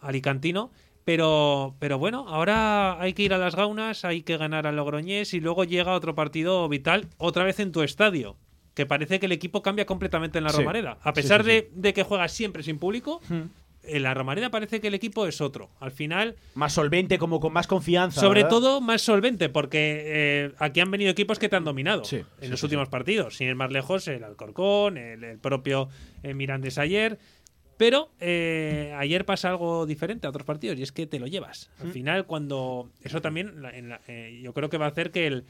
alicantino. Pero, pero bueno, ahora hay que ir a las gaunas, hay que ganar al Logroñés y luego llega otro partido vital otra vez en tu estadio. Que parece que el equipo cambia completamente en la Sí. Romareda. A pesar sí, de, de que juega siempre sin público, Hmm. En la Romareda parece que el equipo es otro. Al final, Más solvente, como con más confianza. sobre ¿verdad? todo más solvente, porque eh, aquí han venido equipos que te han dominado Sí, en sí, los sí, últimos partidos. Sin ir más lejos, el Alcorcón, el, el propio eh, Mirandes ayer. Pero eh, ayer pasa algo diferente a otros partidos y es que te lo llevas. Al Mm. final, cuando. Eso también, la- en la- yo creo que va a hacer que el,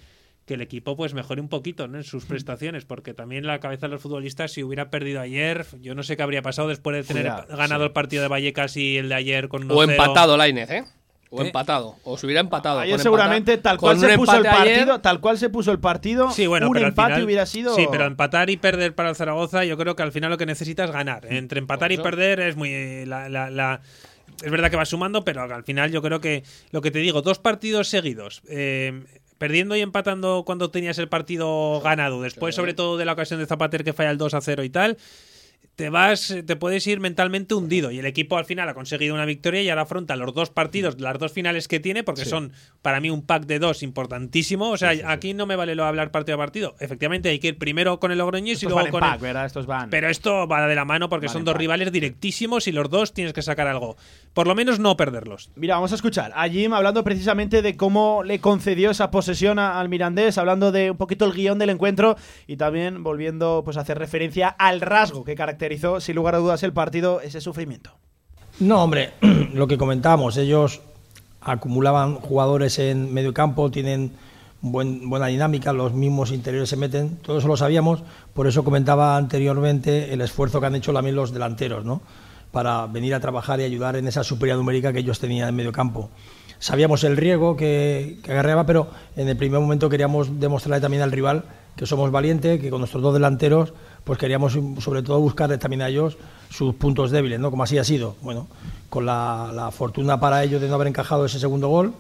que el equipo pues mejore un poquito ¿no? en sus prestaciones, porque también la cabeza de los futbolistas, si hubiera perdido ayer, yo no sé qué habría pasado después de tener Cuidado, ganado sí. el partido de Vallecas y el de ayer con O 1-0. empatado, Lainez, ¿eh? O ¿Eh? empatado. O se hubiera empatado. Ayer seguramente tal cual se puso el ayer- partido, tal cual se puso el partido, Sí, bueno, un pero al empate final- hubiera sido Sí, pero empatar y perder para el Zaragoza, yo creo que al final lo que necesita es ganar. Entre empatar y perder es muy. eh, la- la- la- es verdad que va sumando, pero al final yo creo que lo que te digo, dos partidos seguidos. eh, Perdiendo y empatando cuando tenías el partido ganado, después sobre todo de la ocasión de Zapater que falla el 2 a 0 y tal, te vas, te puedes ir mentalmente hundido. Y el equipo al final ha conseguido una victoria y ahora afronta los dos partidos, las dos finales que tiene, porque son para mí un pack de dos importantísimo. O sea, aquí no me vale lo hablar partido a partido. Efectivamente, hay que ir primero con el Logroñés y luego con el... ¿verdad? Estos van. Pero esto va de la mano porque son dos rivales directísimos y los dos tienes que sacar algo. Por lo menos no perderlos. Mira, vamos a escuchar a Jim hablando precisamente de cómo le concedió esa posesión al Mirandés, hablando de un poquito el guion del encuentro y también volviendo pues a hacer referencia al rasgo que caracteriza sin lugar a dudas el partido, ese sufrimiento. No, hombre, lo que comentábamos, ellos acumulaban jugadores en medio campo, tienen buena dinámica, los mismos interiores se meten, todo eso lo sabíamos, por eso comentaba anteriormente el esfuerzo que han hecho también los delanteros, ¿no? para venir a trabajar y ayudar en esa superioridad numérica que ellos tenían en medio campo. Sabíamos el riesgo que, que agarreaba, pero en el primer momento queríamos demostrarle también al rival que somos valientes, que con nuestros dos delanteros pues queríamos sobre todo buscar también a ellos sus puntos débiles, ¿no? Como así ha sido. Bueno, con la, fortuna para ellos de no haber encajado ese segundo gol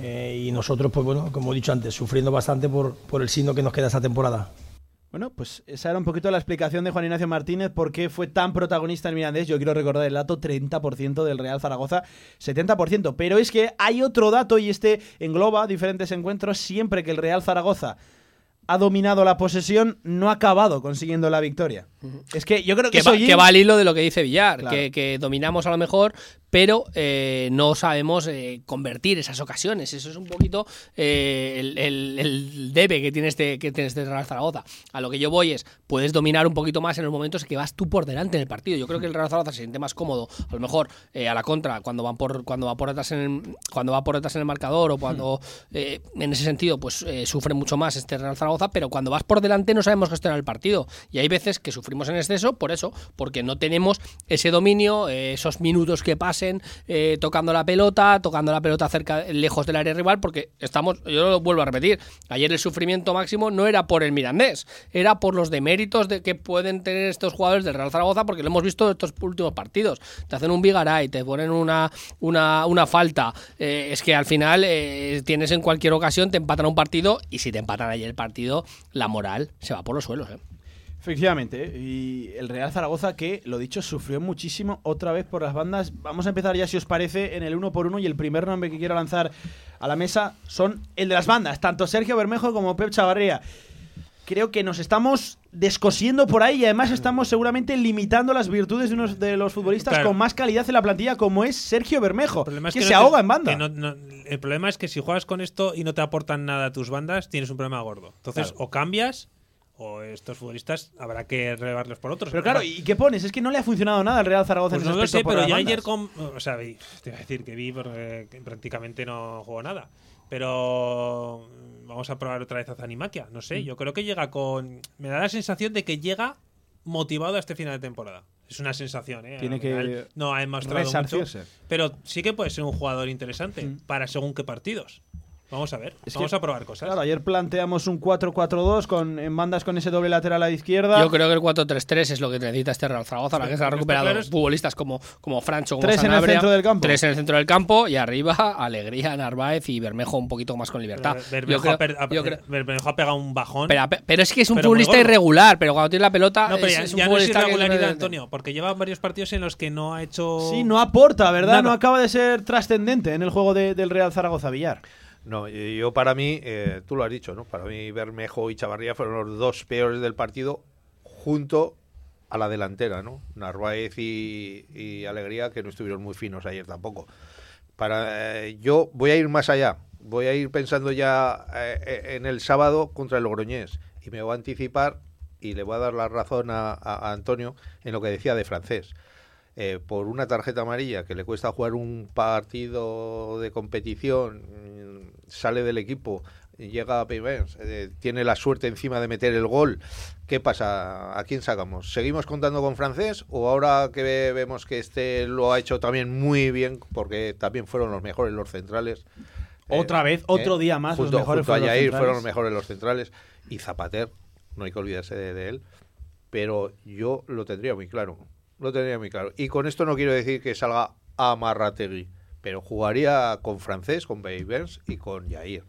eh, y nosotros, pues bueno, como he dicho antes, sufriendo bastante por, por el signo que nos queda esta temporada. Bueno, pues esa era un poquito la explicación de Juan Ignacio Martínez por qué fue tan protagonista el Mirandés. Yo quiero recordar el dato 30% del Real Zaragoza, 70%. Pero es que hay otro dato y este engloba diferentes encuentros siempre que el Real Zaragoza ha dominado la posesión, no ha acabado consiguiendo la victoria. Es que yo creo que, que, va, al hilo de lo que dice Villar, que, que, dominamos a lo mejor, pero eh, no sabemos eh, convertir esas ocasiones. Eso es un poquito eh, el, debe que tiene este que tiene este Real Zaragoza. A lo que yo voy es, puedes dominar un poquito más en los momentos que vas tú por delante en el partido. Yo creo que el Real Zaragoza se siente más cómodo, a lo mejor a la contra, cuando van por cuando va por detrás en el, cuando va por detrás en el marcador o cuando en ese sentido pues sufre mucho más este Real Zaragoza, pero cuando vas por delante no sabemos gestionar el partido. Y hay veces que sufrimos en exceso por eso, porque no tenemos ese dominio, esos minutos que pasan eh, tocando la pelota, tocando la pelota cerca, lejos del área rival, porque estamos, yo lo vuelvo a repetir, ayer el sufrimiento máximo no era por el Mirandés, era por los deméritos de que pueden tener estos jugadores del Real Zaragoza, porque lo hemos visto en estos últimos partidos. Te hacen un Vigaray, te ponen una, una, una falta. Eh, es que al final eh, tienes en cualquier ocasión, te empatan un partido, y si te empatan ayer el partido, la moral se va por los suelos. Efectivamente, y el Real Zaragoza que, lo dicho, sufrió muchísimo otra vez por las bandas. Vamos a empezar ya, si os parece, en el uno por uno y el primer nombre que quiero lanzar a la mesa son el de las bandas, tanto Sergio Bermejo como Pep Chavarría. Creo que nos estamos descosiendo por ahí y además estamos seguramente limitando las virtudes de uno de los futbolistas con más calidad en la plantilla como es Sergio Bermejo, que, se ahoga en banda. el problema es que si juegas con esto y no te aportan nada a tus bandas, tienes un problema gordo. Entonces, o cambias o estos futbolistas habrá que relevarlos por otros. Pero claro, ¿y qué pones? Es que no le ha funcionado nada al Real Zaragoza pues en no lo sé, pero yo ayer con, o sea, te iba a decir que vi porque prácticamente no jugó nada. Pero vamos a probar otra vez a Zanimaquia. No sé, mm. yo creo que llega con. Me da la sensación de que llega motivado a este final de temporada. Es una sensación, ¿eh? Tiene que. No ha demostrado mucho. Pero sí que puede ser un jugador interesante mm. para según qué partidos. Vamos a ver, vamos a probar cosas. Claro, ayer planteamos un 4-4-2 con, en bandas con ese doble lateral a la izquierda. Yo creo que el 4-3-3 es lo que necesita este Real Zaragoza, la que se ha recuperado futbolistas como, como Francho, como Tres en el centro del campo. Tres en el centro del campo y arriba Alegría, Narváez y Bermejo un poquito más con libertad. Bermejo, ha, pegado un bajón. Pero, es que es un futbolista irregular, pero cuando tiene la pelota no, es, ya, es un ya no es irregularidad, Antonio, porque lleva varios partidos en los que no ha hecho... Sí, no aporta, ¿verdad? No acaba de ser trascendente en el juego del Real Zaragoza-Villar. No, yo para mí, eh, tú lo has dicho, ¿no? Para mí Bermejo y Chavarría fueron los dos peores del partido junto a la delantera, ¿no? Narváez y, Alegría, que no estuvieron muy finos ayer tampoco. Para eh, Yo voy a ir más allá, voy a ir pensando ya eh, en el sábado contra el Logroñés y me voy a anticipar y le voy a dar la razón a, Antonio en lo que decía de francés. Eh, por una tarjeta amarilla que le cuesta jugar un partido de competición, sale del equipo, llega a Pimens, eh, tiene la suerte encima de meter el gol. ¿Qué pasa? ¿A quién sacamos? ¿Seguimos contando con francés o ahora que vemos que este lo ha hecho también muy bien, porque también fueron los mejores los centrales? Otra eh, vez, otro día más, los mejores fueron, los fueron los mejores los centrales y Zapater, no hay que olvidarse de él, pero yo lo tendría muy claro lo tendría muy claro. Y con esto no quiero decir que salga a Marrategui, pero jugaría con Francés, con Beivens y con Jair,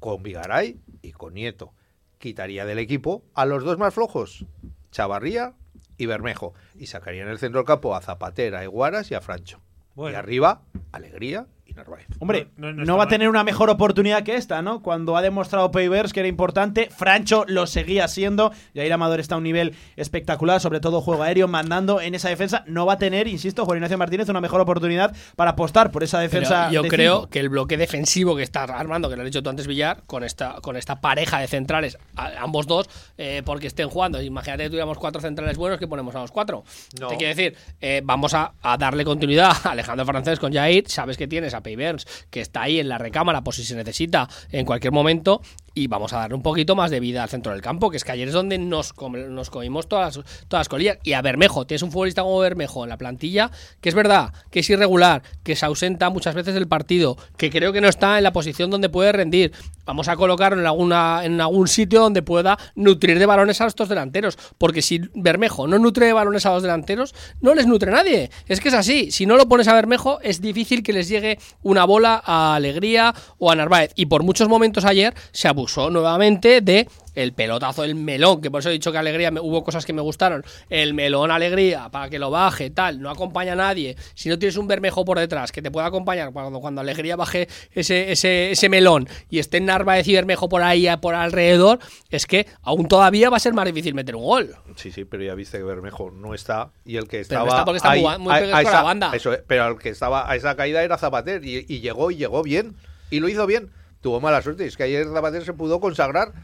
con Vigaray y con Nieto. Quitaría del equipo a los dos más flojos, Chavarría y Bermejo. Y sacaría en el centro del campo a Zapatera, a Iguaras y a Francho. Y arriba, Alegría y Narváez. Hombre, No- no, no está va a tener una mejor oportunidad que esta, ¿no? Cuando ha demostrado Pavers que era importante, Francho lo seguía siendo. Jair Amador está a un nivel espectacular, sobre todo juego aéreo, mandando en esa defensa. No va a tener, insisto, Juan Ignacio Martínez una mejor oportunidad para apostar por esa Pero defensa. yo de creo cinco. que el bloque defensivo que está armando, que lo has dicho tú antes, Villar, con esta, con esta pareja de centrales, a- ambos dos, eh, porque estén jugando. Imagínate que tuviéramos cuatro centrales buenos que ponemos a los cuatro. No. Te quiero decir, eh, vamos a, a darle continuidad a Alejandro Francés con Jair. Sabes que tienes a Burns, que está ahí en la recámara por si se necesita en cualquier momento. Y vamos a darle un poquito más de vida al centro del campo, que es que ayer es donde nos, nos comimos todas, todas las colillas. Y a Bermejo, tienes un futbolista como Bermejo en la plantilla, que es verdad, que es irregular, que se ausenta muchas veces del partido, que creo que no está en la posición donde puede rendir. Vamos a colocarlo en, alguna, en algún sitio donde pueda nutrir de balones a estos delanteros. Porque si Bermejo no nutre de balones a los delanteros, no les nutre nadie. Es que es así. Si no lo pones a Bermejo, es difícil que les llegue una bola a Alegría o a Narváez. Y por muchos momentos ayer se abusó nuevamente de el pelotazo, el melón, que por eso he dicho que alegría, me- hubo cosas que me gustaron. El melón alegría, para que lo baje, tal, no acompaña a nadie. Si no tienes un bermejo por detrás que te pueda acompañar cuando, cuando alegría baje ese, ese, ese melón y esté Narváez y Bermejo por ahí, por alrededor, es que aún todavía va a ser más difícil meter un gol. Sí, sí, pero ya viste que Bermejo no está y el que Pero no estaba está porque está ahí- muy- muy a- pegado a con la banda. eso es, pero el que estaba a esa caída era Zapater y, y llegó y llegó bien y lo hizo bien. Tuvo mala suerte, es que ayer Zapater se pudo consagrar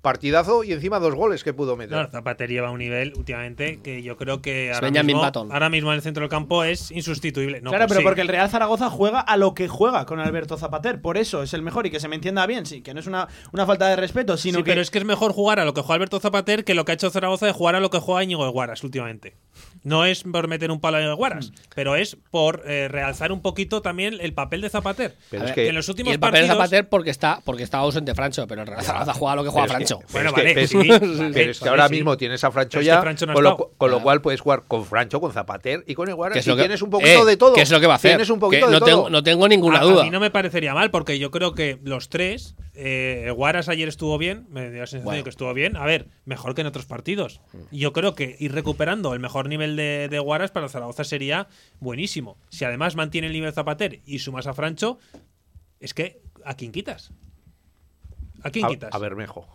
partidazo y encima dos goles que pudo meter. No, Zapater lleva un nivel últimamente que yo creo que ahora mismo, ahora mismo en el centro del campo es insustituible. No, claro, pues pero sí. porque el Real Zaragoza juega a lo que juega con Alberto Zapater. Por eso es el mejor y que se me entienda bien, sí, que no es una, una falta de respeto, sino Sí, que. pero es que es mejor jugar a lo que juega Alberto Zapater que lo que ha hecho Zaragoza de jugar a lo que juega Íñigo Guaras últimamente. No es por meter un palo a Íñigo Guaras, Mm. pero es por eh, realzar un poquito también el papel de Zapater. Pero es que, en los Y últimos el papel de partidos Zapater porque está, porque está ausente Francho, pero el Real Zaragoza juega a lo que juega pero es que- Francho. pero Bueno, es que- vale, pero- sí, pero es que ahora sí. mismo tienes a Francho Pero es ya, que Francho no ha con, lo, con lo Ya. cual puedes jugar con Francho, con Zapater y con. Que y lo que- tienes un poquito eh, de todo. que es lo que va a hacer. Tienes un Que poquito de no todo. tengo, no tengo ninguna a, duda. a mí no me parecería mal, porque yo creo que los tres, eh, Guaras ayer estuvo bien, me dio la sensación Bueno. de que estuvo bien. A ver, mejor que en otros partidos. Y Yo creo que ir recuperando el mejor nivel de, de Guaras para Zaragoza sería buenísimo. Si además mantiene el nivel Zapater y sumas a Francho, es que ¿a quién quitas? ¿A quién a, quitas? a Bermejo.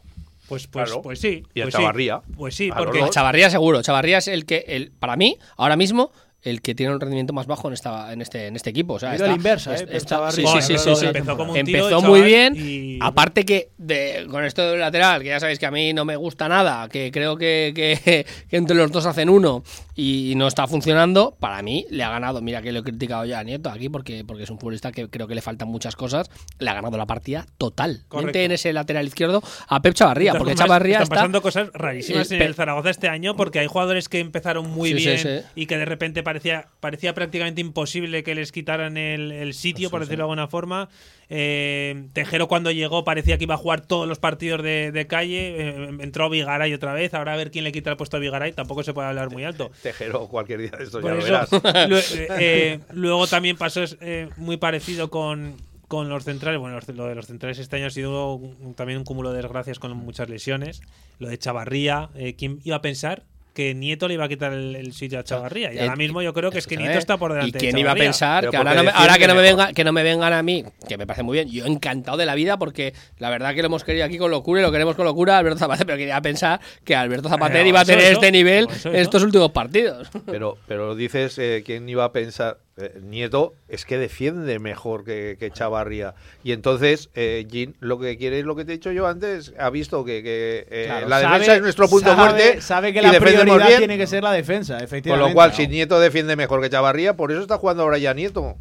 Pues, pues, Claro. pues sí. Y a pues sí. Chavarría. Pues sí, A los porque A Chavarría seguro. Chavarría es el que, el, para mí, ahora mismo, el que tiene un rendimiento más bajo en esta en este en este equipo. O sea, está- la inversa, es- ¿eh? Pero está- Chavarría, sí, sí, sí, ¿no? sí, sí. Empezó como un Empezó muy bien. y- Aparte que de- con esto del lateral, que ya sabéis que a mí no me gusta nada, que creo que, que- que entre los dos hacen uno y no está funcionando, para mí le ha ganado. Mira que lo he criticado ya a Nieto aquí porque, porque es un futbolista que creo que le faltan muchas cosas. Le ha ganado la partida total. En ese lateral izquierdo a Pep Chavarría, porque formas, Chavarría están está pasando cosas rarísimas Eh, en el Zaragoza este año porque hay jugadores que empezaron muy bien y que de repente parecía parecía prácticamente imposible que les quitaran el, el sitio, por decirlo de alguna forma. Eh, Tejero cuando llegó parecía que iba a jugar todos los partidos de, de calle. Eh, entró Vigaray otra vez. Ahora a ver quién le quita el puesto a Vigaray. Tampoco se puede hablar muy alto. Tejero cualquier día de estos, ya lo eso, verás. lue- eh, luego también pasó eh, muy parecido con, con los centrales. Bueno, lo de los centrales este año ha sido un- también un cúmulo de desgracias con muchas lesiones. Lo de Chavarría, eh, ¿quién iba a pensar? Que Nieto le iba a quitar el, el sitio a Chavarría. Y Eh, ahora mismo yo creo que es que Nieto está por delante ¿Y de quién iba a pensar que ahora, porque no me, defiende ahora que no me venga, que no me vengan a mí, que me parece muy bien, yo encantado de la vida porque la verdad que lo hemos querido aquí con locura y lo queremos con locura a Alberto Zapater, pero quería pensar que Alberto Zapater Eh, iba a tener este nivel en estos últimos partidos. Pero, pero dices, eh, ¿quién iba a pensar? Eh, Nieto es que defiende mejor que, que Chavarría. Y entonces, eh, Gin lo que quiere es lo que te he dicho yo antes. Ha visto que, que, eh, Claro, la sabe- defensa es nuestro punto sabe- fuerte. Sabe que y la prioridad bien. tiene que ser la defensa, Con efectivamente. lo cual, ¿no? si Nieto defiende mejor que Chavarría, por eso está jugando ahora ya Nieto.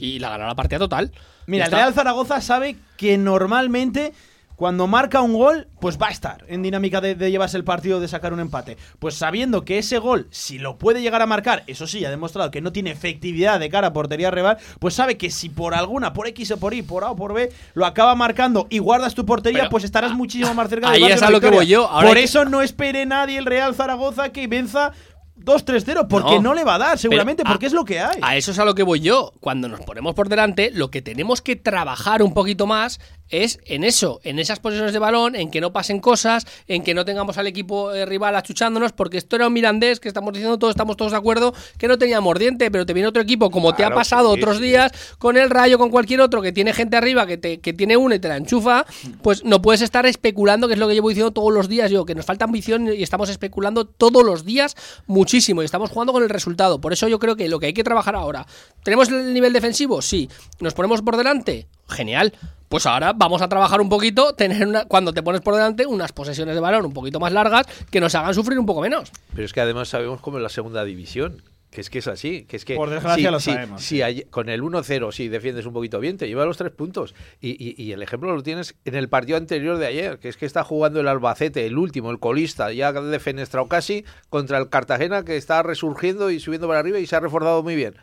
Y la ganó la partida total. Mira, el. Real Zaragoza sabe que normalmente cuando marca un gol, pues va a estar en dinámica de, de llevarse el partido, de sacar un empate. Pues sabiendo que ese gol, si lo puede llegar a marcar, eso sí, ha demostrado que no tiene efectividad de cara a portería rival, pues sabe que si por alguna, por X o por Y, por A o por B, lo acaba marcando y guardas tu portería, Pero, pues estarás muchísimo más cerca de ahí es a lo que voy yo. Ahora por que- eso no espere nadie el Real Zaragoza que venza 2-3-0, porque no. No. le va a dar, seguramente, Pero a- porque es lo que hay. A eso es a lo que voy yo. Cuando nos ponemos por delante, lo que tenemos que trabajar un poquito más es en eso, en esas posiciones de balón, en que no pasen cosas, en que no tengamos al equipo eh, rival achuchándonos, porque esto era un Mirandés que estamos diciendo todos, estamos todos de acuerdo, que no tenía mordiente, pero te viene otro equipo, como te ha pasado sí, otros sí. días, con el Rayo, con cualquier otro, que tiene gente arriba, que, te, que tiene una y te la enchufa, pues no puedes estar especulando, que es lo que llevo diciendo todos los días yo, que nos falta ambición y estamos especulando todos los días muchísimo y estamos jugando con el resultado. Por eso yo creo que lo que hay que trabajar ahora, ¿tenemos el nivel defensivo? Sí. ¿Nos ponemos por delante? Genial. Pues ahora vamos a trabajar un poquito, tener una, cuando te pones por delante unas posesiones de balón un poquito más largas que nos hagan sufrir un poco menos. Pero es que además sabemos cómo es la segunda división. Que es que es así, que es que Por desgracia si- lo si- sabemos, hay- con el 1-0 si defiendes un poquito bien te lleva los tres puntos y, y- y el ejemplo lo tienes en el partido anterior de ayer, que es que está jugando el Albacete, el último, el colista, ya defenestrado casi contra el Cartagena que está resurgiendo y subiendo para arriba y se ha reforzado muy bien.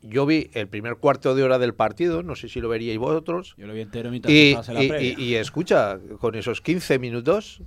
Yo vi el primer cuarto de hora del partido, no sé si lo veríais vosotros. Yo lo vi entero mientras Y, la y- previa. y- y escucha, con esos 15 minutos,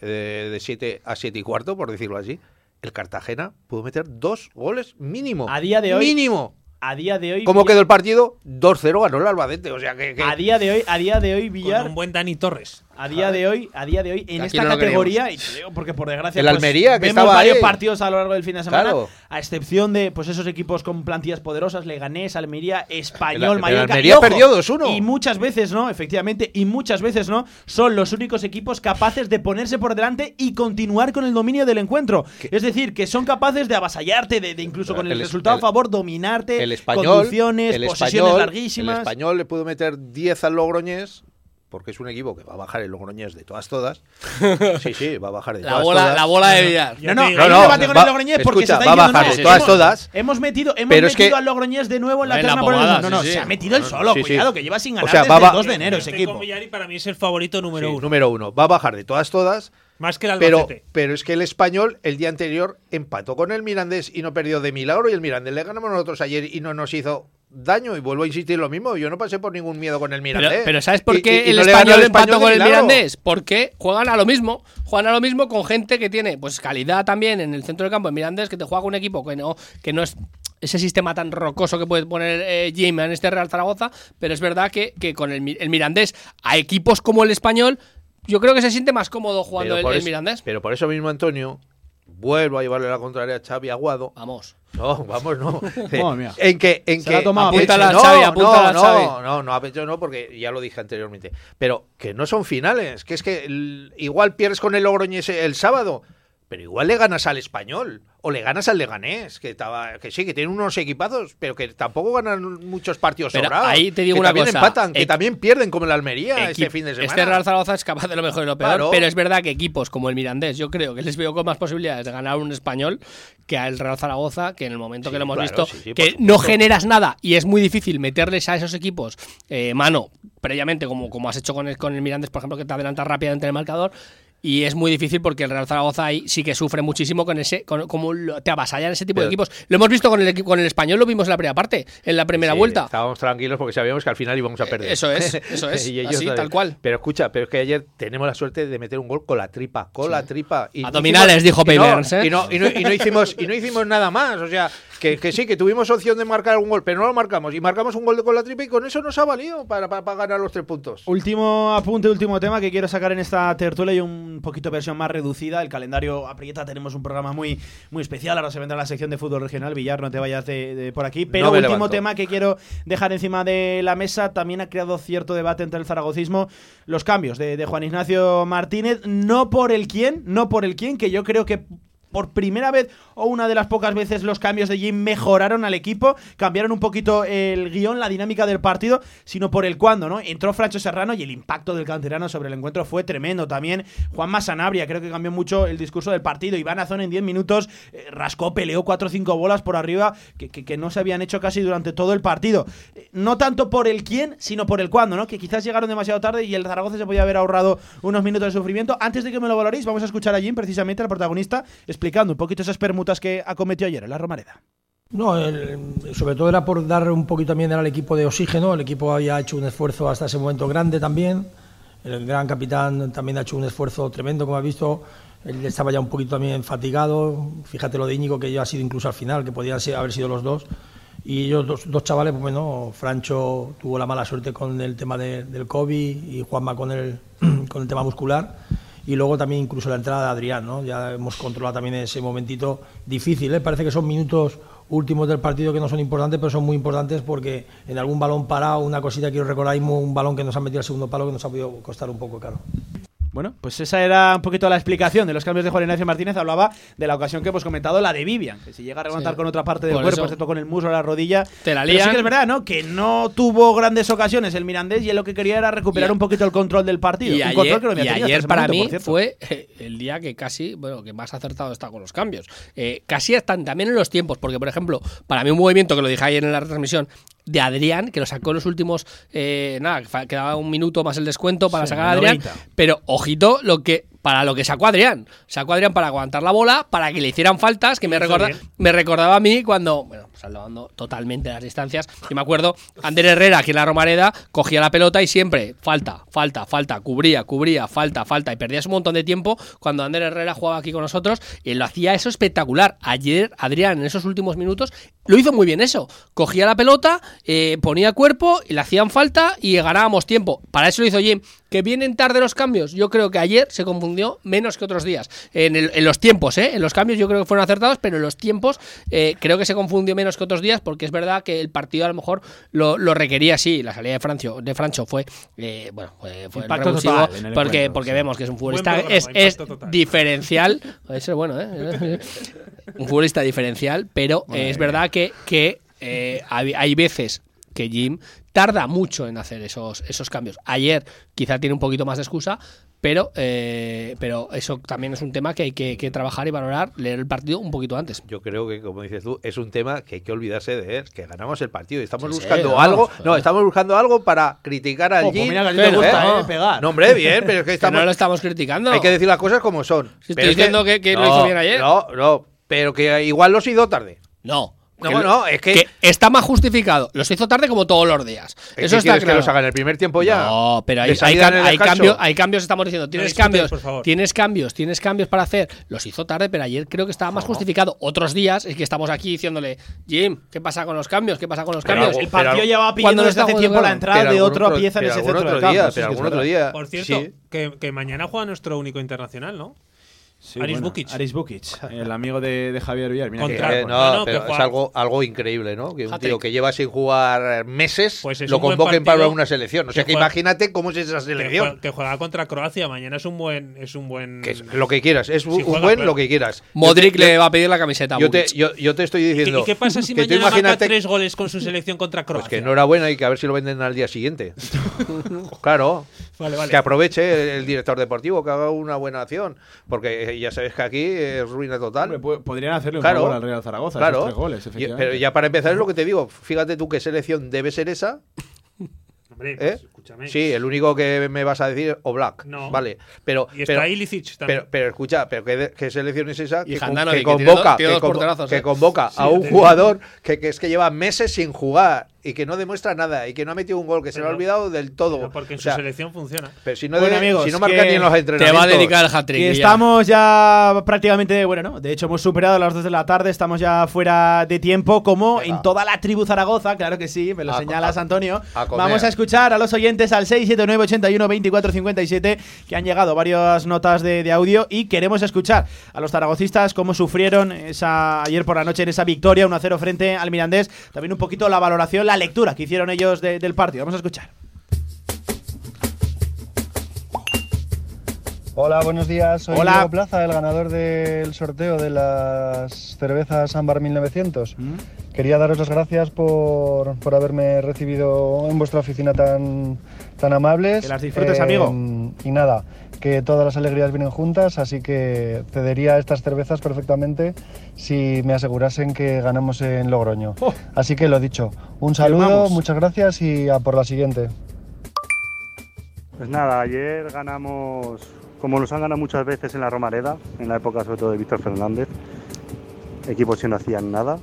eh, de 7 a 7 y cuarto, por decirlo así, el Cartagena pudo meter dos goles mínimo. A día de hoy. Mínimo. A día de hoy. ¿Cómo Villar- quedó el partido? 2-0 ganó el Albacete. O sea que. que- A día de hoy, a día de hoy, Villar. un buen Dani Torres. A día de hoy, a día de hoy, en Aquí esta no categoría, y te digo porque por desgracia El pues, Almería, que vemos estaba varios ahí. partidos a lo largo del fin de semana, Claro. a excepción de pues esos equipos con plantillas poderosas, Leganés, Almería, Español, El- el Mallorca. Almería y, ojo, perdió 2-1. Y muchas veces no, efectivamente, y muchas veces no, son los únicos equipos capaces de ponerse por delante y continuar con el dominio del encuentro. Es decir, que son capaces de avasallarte, de, de incluso con el, El es- resultado el- a favor, dominarte, el español, conducciones, el posesiones español, larguísimas. El español le pudo meter 10 al Logroñés, porque es un equipo que va a bajar el Logroñés de todas, todas. Sí, sí, va a bajar de La todas, bola- todas. la bola de Villar. No, no, No, no, un debate con va- el Logroñés porque escucha, se está va a bajar de todas, hemos- todas. Hemos metido, hemos Pero es metido que- al Logroñés de nuevo en la En la terna por el- No, no, sí, se sí. ha metido el solo, Sí, sí. cuidado, que lleva sin ganar O sea, desde va- el va- 2 de enero ese equipo. con Villar y para mí es el favorito número Sí, uno. número uno. Va a bajar de todas, todas. Más que el Pero, Albacete. pero es que el español el día anterior empató con el Mirandés y no perdió de milagro. Y el Mirandés le ganamos nosotros ayer y no nos hizo daño. Y vuelvo a insistir lo mismo. Yo no pasé por ningún miedo con el Mirandés. pero ¿sabes por qué y- y el no español empató con el. Mirandés? Porque juegan a lo mismo. Juegan a lo mismo con gente que tiene pues calidad también en el centro del campo en Mirandés, que te juega con un equipo que no, que no es ese sistema tan rocoso que puede poner eh, Jim en este Real Zaragoza, pero es verdad que, que con el, el Mirandés a equipos como el español, yo creo que se siente más cómodo jugando el, el Mirandés. pero por eso mismo, Antonio, vuelvo a llevarle la contraria a Xavi Aguado. Vamos. No, vamos, no. Mía. en que, en Se que Apúntala, no, Xavi, apúntala, no, Xavi. no, no, no, a pecho no, porque ya lo dije anteriormente. Pero que no son finales, que es que el- igual pierdes con el Logroñés el sábado, pero igual le ganas al español o le ganas al Leganés, que estaba, que sí, que tienen unos equipazos, pero que tampoco ganan muchos partidos Pero sobrados. ahí te digo que una también cosa, empatan, que también pierden como el Almería este fin de semana. Este Real Zaragoza es capaz de lo mejor y lo peor, Claro. pero es verdad que equipos como el Mirandés, yo creo que les veo con más posibilidades de ganar un español que al Real Zaragoza, que en el momento Sí, que lo hemos claro, visto, sí, sí, por que no generas nada y es muy difícil meterles a esos equipos eh, mano previamente, como, como has hecho con el, con el Mirandés, por ejemplo, que te adelanta rápidamente el marcador. Y es muy difícil porque el Real Zaragoza ahí sí que sufre muchísimo con ese, con, como te avasallan ese tipo Pero- de equipos. Lo hemos visto con el con el español, lo vimos en la primera parte, en la primera Sí, vuelta. Estábamos tranquilos porque sabíamos que al final íbamos a perder. Eh, eso es, eso es, Y ellos así, también. tal cual. Pero escucha, pero es que ayer tenemos la suerte de meter un gol con la tripa, con la tripa. Y no Abdominales, hicimos- dijo y no- Payverns, ¿eh? Y no, y, no, y no hicimos, y no hicimos nada más. O sea, que, que sí, que tuvimos opción de marcar un gol, pero no lo marcamos. Y marcamos un gol con la tripa y con eso nos ha valido para, para, para ganar los tres puntos. Último apunte, último tema que quiero sacar en esta tertulia y un poquito versión más reducida. El calendario aprieta, tenemos un programa muy, muy especial. Ahora se vendrá la sección de fútbol regional. Villar, no te vayas de, de por aquí. Pero No último levanto. tema que quiero dejar encima de la mesa. También ha creado cierto debate entre el zaragocismo. Los cambios de, de Juan Ignacio Martínez. No por el quién, no por el quién, que yo creo que por primera vez o una de las pocas veces los cambios de Jim mejoraron al equipo, cambiaron un poquito el guion, la dinámica del partido, sino por el cuándo, ¿no? Entró Francho Serrano y el impacto del canterano sobre el encuentro fue tremendo. También Juan Sanabria, creo que cambió mucho el discurso del partido. Iván Azón en 10 minutos eh, rascó, peleó 4 o 5 bolas por arriba que, que- que no se habían hecho casi durante todo el partido. Eh, No tanto por el quién, sino por el cuándo, ¿no? Que quizás llegaron demasiado tarde y el Zaragoza se podía haber ahorrado unos minutos de sufrimiento. Antes de que me lo valoréis, vamos a escuchar a Jim, precisamente, al protagonista, explicando un poquito esas permutas que acometió ayer en la Romareda. No, sobre todo era por dar un poquito también al equipo de oxígeno. El equipo había hecho un esfuerzo hasta ese momento grande también. El gran capitán también ha hecho un esfuerzo tremendo, como has visto. Él estaba ya un poquito también fatigado. Fíjate lo de Íñigo, que ya ha sido incluso al final, que podían haber sido los dos. Y ellos dos, dos chavales, pues bueno, Francho tuvo la mala suerte con el tema de- del COVID y Juanma con el, con el tema muscular. Y luego también incluso la entrada de Adrián, ¿no? Ya hemos controlado también ese momentito difícil, ¿eh? Parece que son minutos últimos del partido que no son importantes, pero son muy importantes porque en algún balón parado, una cosita que os recordáis, un balón que nos ha metido al segundo palo que nos ha podido costar un poco caro. Bueno, pues esa era un poquito la explicación de los cambios de Juan Ignacio Martínez. Hablaba de la ocasión que hemos comentado, la de Vivian, que si llega a remontar Sí. con otra parte del Por cuerpo, excepto con el muslo o la rodilla. Te la Pero sí que es verdad, ¿no? Que no tuvo grandes ocasiones el Mirandés y él lo que quería era recuperar un poquito el control del partido. Y un ayer, control que no había y ayer para momento, mí fue eh, el día que casi, bueno, que más acertado está con los cambios. Eh, casi están también en los tiempos, porque por ejemplo, para mí un movimiento que lo dije ayer en la retransmisión de Adrián, que lo sacó en los últimos, eh, nada, quedaba un minuto más el descuento para Sí, sacar a Adrián, 90. pero ojito lo que para lo que sacó Adrián. Sacó Adrián para aguantar la bola, para que le hicieran faltas, que me, recorda, me recordaba a mí cuando, bueno, salvando totalmente las distancias, y me acuerdo, Ander Herrera, aquí en la Romareda, cogía la pelota y siempre, falta, falta, falta, cubría, cubría, falta, falta, y perdías un montón de tiempo cuando Ander Herrera jugaba aquí con nosotros, y él lo hacía eso espectacular. Ayer, Adrián, en esos últimos minutos, lo hizo muy bien eso. Cogía la pelota, eh, ponía cuerpo, y le hacían falta, y ganábamos tiempo. Para eso lo hizo Jim. Que vienen tarde los cambios. Yo creo que ayer se confundió menos que otros días. En, el- en los tiempos, ¿eh? En los cambios yo creo que fueron acertados, pero en los tiempos eh, creo que se confundió menos que otros días porque es verdad que el partido a lo mejor lo, lo requería así. La salida de Francho, de Francho fue, eh, bueno, fue, total porque, encuentro, porque sí. vemos que es un futbolista, programa, es, diferencial. Eso es bueno, ¿eh? un futbolista diferencial, pero es verdad que, que eh, hay, hay veces que Jim tarda mucho en hacer esos, esos cambios. Ayer quizá tiene un poquito más de excusa, pero, eh, pero eso también es un tema que hay que, que trabajar y valorar, leer el partido un poquito antes. Yo creo que, como dices tú, es un tema que hay que olvidarse de él, que ganamos el partido y estamos Sí, sí, buscando vamos, algo. No, estamos buscando algo para criticar al Oh, pues Jim. mira que a ti te gusta. Pegar. No, hombre, bien, pero es que Que estamos. no lo estamos criticando. Hay que decir las cosas como son. Si Pero estoy es diciendo que- que lo no, hizo bien ayer. No, no, pero que igual los hizo tarde. No. No, que- no, es que- está más justificado. Los hizo tarde como todos los días. ¿Qué Eso está claro. que los haga en el primer tiempo ya? No, pero ¿De hay, hay, hay hay cambios, estamos diciendo, tienes cambios, por favor. tienes cambios, tienes cambios para hacer. Los hizo tarde, pero ayer creo que estaba más justificado. Otros días es que estamos aquí diciéndole, Jim, ¿qué pasa con los cambios? ¿qué pasa con los Pero cambios? algo- El partido llevaba pidiendo desde hace tiempo la entrada de otra otro- pieza en ese algún centro otro del campo. Por cierto, que mañana juega nuestro único internacional, ¿no? Sí, Aris bueno, Bukic. Aris Bukic. El amigo de, de Javier Villar. Mira que- Contra- Eh, no, pero es algo, algo increíble, ¿no? Que un tío que lleva sin jugar meses Pues es lo convoquen para una selección. O sea que que juega- imagínate cómo es esa Que selección. juega, que juega contra Croacia. Mañana es un buen. Es un buen Que es lo que quieras, es un juega, buen lo que quieras. Modric te- le va a pedir la camiseta. yo te, yo, yo te estoy ¿Y qué, diciendo. y qué pasa si mañana marca imagínate tres goles con su selección contra Pues Croacia? que enhorabuena y que a ver si lo venden al día siguiente. claro. Vale, vale. Que aproveche el director deportivo, que haga una buena acción. Porque eh, ya sabes que aquí es ruina total. Hombre, po- podrían hacerle un Claro. favor al Real Zaragoza. Claro. esos tres goles, Y- efectivamente. pero ya para empezar es lo que te digo. Fíjate tú qué selección debe ser esa. Hombre, ¿eh? Escúchame. Sí, el único que me vas a decir o Black. No. Vale. Pero, Y está pero, Ilicic también. pero, pero escucha, pero ¿qué, qué selección es esa? Y que, Handanovic, que que tiene convoca, dos- tiene que, dos convo- porterazos, que ¿eh? convoca a un te- jugador que, que es que lleva meses sin jugar y que no demuestra nada y que no ha metido un gol, que se le ha olvidado del todo. Pero porque en O sea, su selección funciona. pero si no, Bueno, debe- amigos, si no marca ni en los Te entrenamientos. va a dedicar el hat-trick. Ya. estamos ya prácticamente, bueno, no, de hecho hemos superado las 2 de la tarde, estamos ya fuera de tiempo, como Venga. en toda la tribu Zaragoza, claro que sí, me lo A señalas Antonio. a. Vamos a escuchar a los oyentes al 679 81 24 57 que han llegado varias notas de, audio y queremos escuchar a los zaragocistas cómo sufrieron esa ayer por la noche en esa victoria 1-0 frente al Mirandés, también un poquito la valoración, la lectura que hicieron ellos de- del partido. Vamos a escuchar. Hola, buenos días. Soy Hola. Diego Plaza, el ganador del sorteo de las cervezas Ámbar 1900. Quería daros las gracias por, por haberme recibido en vuestra oficina tan, tan amables. Que las disfrutes, amigo. Y nada, que todas las alegrías vienen juntas, así que cedería estas cervezas perfectamente si me asegurasen que ganamos en Logroño. Oh. Así que lo dicho, un saludo, muchas gracias y a por la siguiente. Pues nada, ayer ganamos, como nos han ganado muchas veces en la Romareda, en la época sobre todo de Víctor Fernández, equipos que no hacían nada,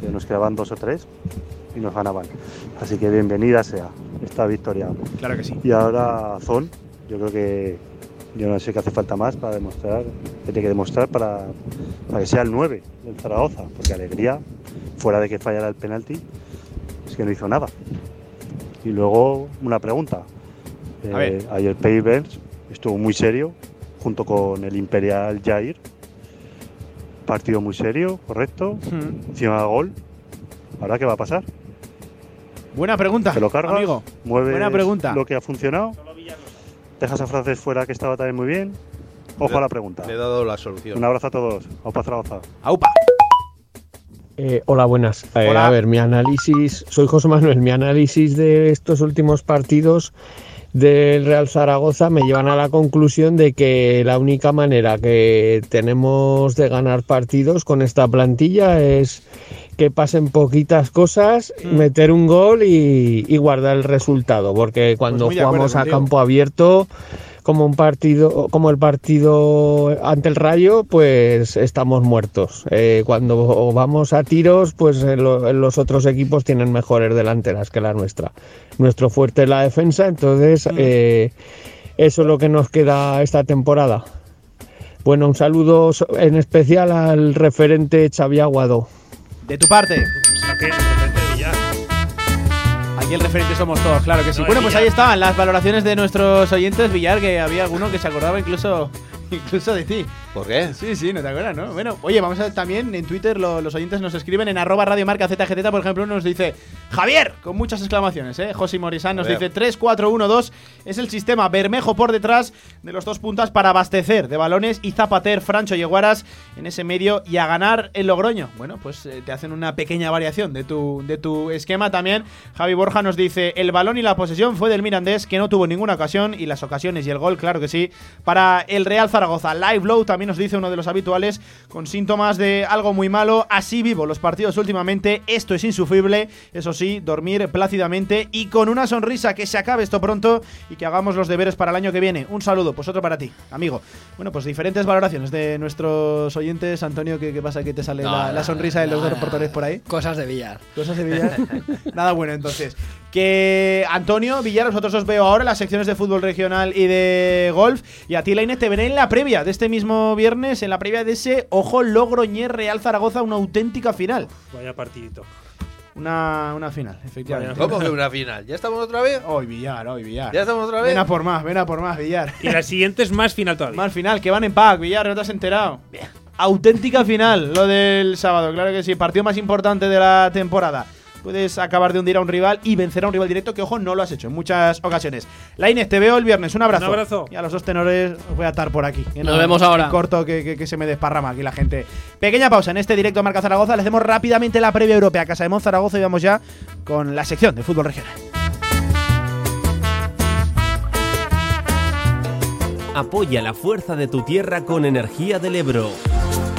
que nos quedaban dos o tres y nos ganaban. Así que bienvenida sea esta victoria. Claro que sí. Y ahora Zon, yo creo que Yo no sé qué hace falta más para demostrar, que tiene que demostrar para, para que sea el 9 del Zaragoza, porque Alegría, fuera de que fallara el penalti, es que no hizo nada. Y luego una pregunta. A ver. Eh, ayer Pavers estuvo muy serio, junto con el Imperial Jair. Partido muy serio, correcto. Encima del gol. ¿Ahora qué va a pasar? Buena pregunta, ¿Te lo cargas? amigo. ¿Mueves Buena pregunta. lo que ha funcionado? ¿Dejas a Francés fuera que estaba también muy bien? Ojo a la pregunta. Le he dado la solución. Un abrazo a todos. Aupa Zaragoza. Aupa. Eh, hola, buenas. Eh, Hola. a ver, mi análisis, soy José Manuel, mi análisis de estos últimos partidos del Real Zaragoza me llevan a la conclusión de que la única manera que tenemos de ganar partidos con esta plantilla es que pasen poquitas cosas, Mm. meter un gol y, y guardar el resultado, porque cuando Pues jugamos a campo abierto como un partido como el partido ante el Rayo pues estamos muertos. Eh, cuando vamos a tiros pues lo- en los otros equipos tienen mejores delanteras que la nuestra. Nuestro fuerte es la defensa entonces eh, eso es lo que nos queda esta temporada. Bueno un saludo en especial al referente Xavi Aguado. De tu parte. Aquí el referente somos todos, claro que sí. No, bueno, es pues ahí estaban las valoraciones de nuestros oyentes, Villar, que había alguno que se acordaba incluso, incluso de ti. ¿Por qué? Sí, sí, no te acuerdas, ¿no? Bueno, oye, vamos a ver también en Twitter lo- los oyentes nos escriben en arroba radiomarca ZGZ, por ejemplo, nos dice Javier, con muchas exclamaciones, ¿eh? José Morisán nos dice 3-4-1-2 es el sistema Bermejo por detrás de los dos puntas para abastecer de balones y Zapater, Francho y Eguaras en ese medio y a ganar el Logroño. Bueno, pues eh, te hacen una pequeña variación de tu, de tu esquema también. Javi Borja nos dice el balón y la posesión fue del Mirandés que no tuvo ninguna ocasión y las ocasiones y el gol, claro que sí, para el Real Zaragoza. Live Low también nos dice uno de los habituales con síntomas de algo muy malo. Así vivo los partidos últimamente. Esto es insufrible. Eso sí, dormir plácidamente y con una sonrisa que se acabe esto pronto y que hagamos los deberes para el año que viene. Un saludo, pues otro para ti, amigo. Bueno, pues diferentes valoraciones de nuestros oyentes. Antonio, ¿qué, qué pasa? que te sale No, la, sonrisa de los reporteros por ahí? Cosas de billar. Cosas de Villar. Nada bueno, entonces. Que Antonio, Villar, vosotros os veo ahora en las secciones de fútbol regional y de golf. Y a ti, Lainez, te veré en la previa de este mismo viernes, en la previa de ese Ojo Logroñez Real Zaragoza, una auténtica final. Vaya partidito. Una, una final, efectivamente. ¿Cómo que una final? ¿Ya estamos otra vez? Hoy, Villar, hoy, Villar. ¿Ya estamos otra vez? Ven a por más, ven a por más, Villar. Y la siguiente es más final todavía. Más final, que van en pack, Villar, no te has enterado. Auténtica final, lo del sábado, claro que sí. Partido más importante de la temporada. Puedes acabar de hundir a un rival y vencer a un rival directo que, ojo, no lo has hecho en muchas ocasiones. Lainez, te veo el viernes. Un abrazo. Un abrazo. Y a los dos tenores os voy a atar por aquí. Nos vemos ahora. Corto que, que- que se me desparrama aquí la gente. Pequeña pausa en este directo Marca Zaragoza. Le hacemos rápidamente la previa europea. Casa de Mon Zaragoza y vamos ya con la sección de fútbol regional. Apoya la fuerza de tu tierra con Energía del Ebro.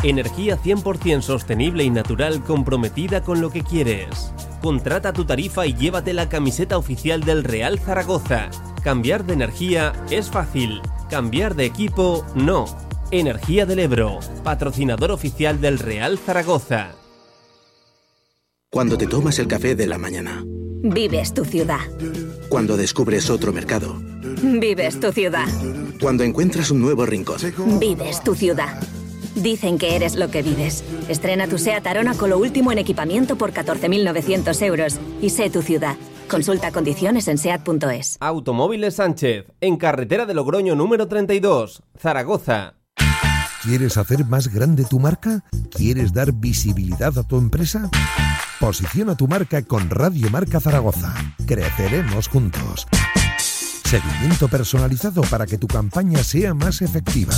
Energía 100% sostenible y natural comprometida con lo que quieres. Contrata tu tarifa y llévate la camiseta oficial del Real Zaragoza. Cambiar de energía es fácil. Cambiar de equipo no. Energía del Ebro, patrocinador oficial del Real Zaragoza. Cuando te tomas el café de la mañana. Vives tu ciudad. Cuando descubres otro mercado. Vives tu ciudad. Cuando encuentras un nuevo rincón. Vives tu ciudad. Dicen que eres lo que vives. Estrena tu SEAT Arona con lo último en equipamiento por 14.900 euros. Y sé tu ciudad. Consulta condiciones en SEAT.es. Automóviles Sánchez, en carretera de Logroño número 32, Zaragoza. ¿Quieres hacer más grande tu marca? ¿Quieres dar visibilidad a tu empresa? Posiciona tu marca con Radio Marca Zaragoza. Creceremos juntos. Seguimiento personalizado para que tu campaña sea más efectiva.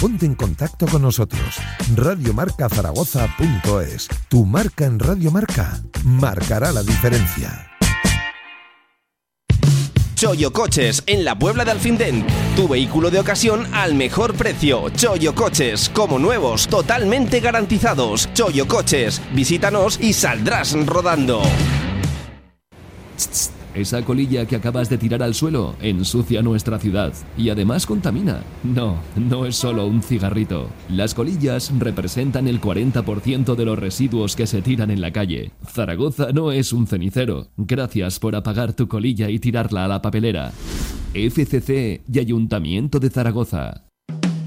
Ponte en contacto con nosotros. Radiomarcazaragoza.es. Tu marca en Radio Marca marcará la diferencia. Choyo Coches, en la Puebla de Alfindén. Tu vehículo de ocasión al mejor precio. Choyo Coches, como nuevos, totalmente garantizados. Choyo Coches, visítanos y saldrás rodando. Esa colilla que acabas de tirar al suelo ensucia nuestra ciudad y además contamina. No, no es solo un cigarrito. Las colillas representan el 40% de los residuos que se tiran en la calle. Zaragoza no es un cenicero. Gracias por apagar tu colilla y tirarla a la papelera. FCC y Ayuntamiento de Zaragoza.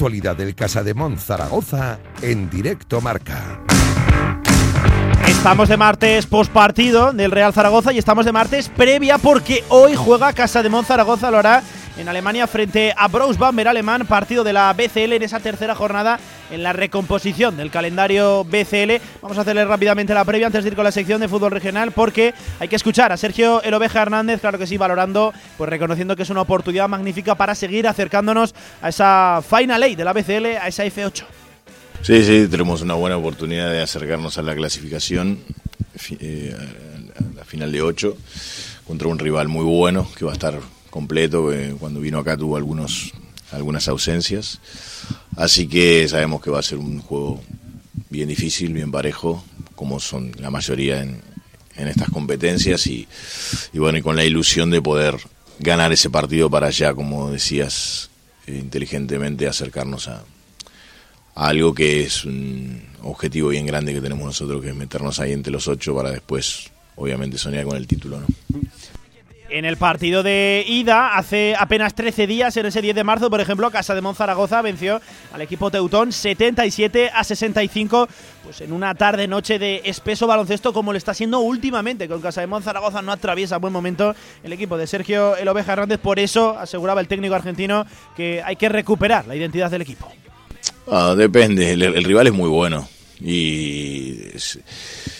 Actualidad del Casa de Zaragoza en directo marca. Estamos de martes post partido del Real Zaragoza y estamos de martes previa porque hoy juega Casa de Zaragoza, lo hará en Alemania frente a Brausbammer alemán, partido de la BCL en esa tercera jornada en la recomposición del calendario BCL. Vamos a hacerle rápidamente la previa antes de ir con la sección de fútbol regional porque hay que escuchar a Sergio El Oveja Hernández, claro que sí, valorando, pues reconociendo que es una oportunidad magnífica para seguir acercándonos a esa Final Eight de la BCL, a esa F8. Sí, sí, tenemos una buena oportunidad de acercarnos a la clasificación, eh, a la final de 8, contra un rival muy bueno que va a estar completo. cuando vino acá tuvo algunos, algunas ausencias. Así que sabemos que va a ser un juego bien difícil, bien parejo, como son la mayoría en, en estas competencias. Y, y, bueno, y con la ilusión de poder ganar ese partido para allá, como decías, eh, inteligentemente acercarnos a, algo que es un objetivo bien grande que tenemos nosotros, que es meternos ahí entre los ocho para después, obviamente, soñar con el título. En el partido de ida, hace apenas 13 días, en ese 10 de marzo, por ejemplo, Casa de Monzaragoza venció al equipo Teutón 77 a 65, pues en una tarde-noche de espeso baloncesto como le está siendo últimamente. Con Casa de Monzaragoza no atraviesa buen momento el equipo de Sergio El Oveja Hernández, por eso aseguraba el técnico argentino que hay que recuperar la identidad del equipo. Ah, depende, el, rival es muy bueno. Y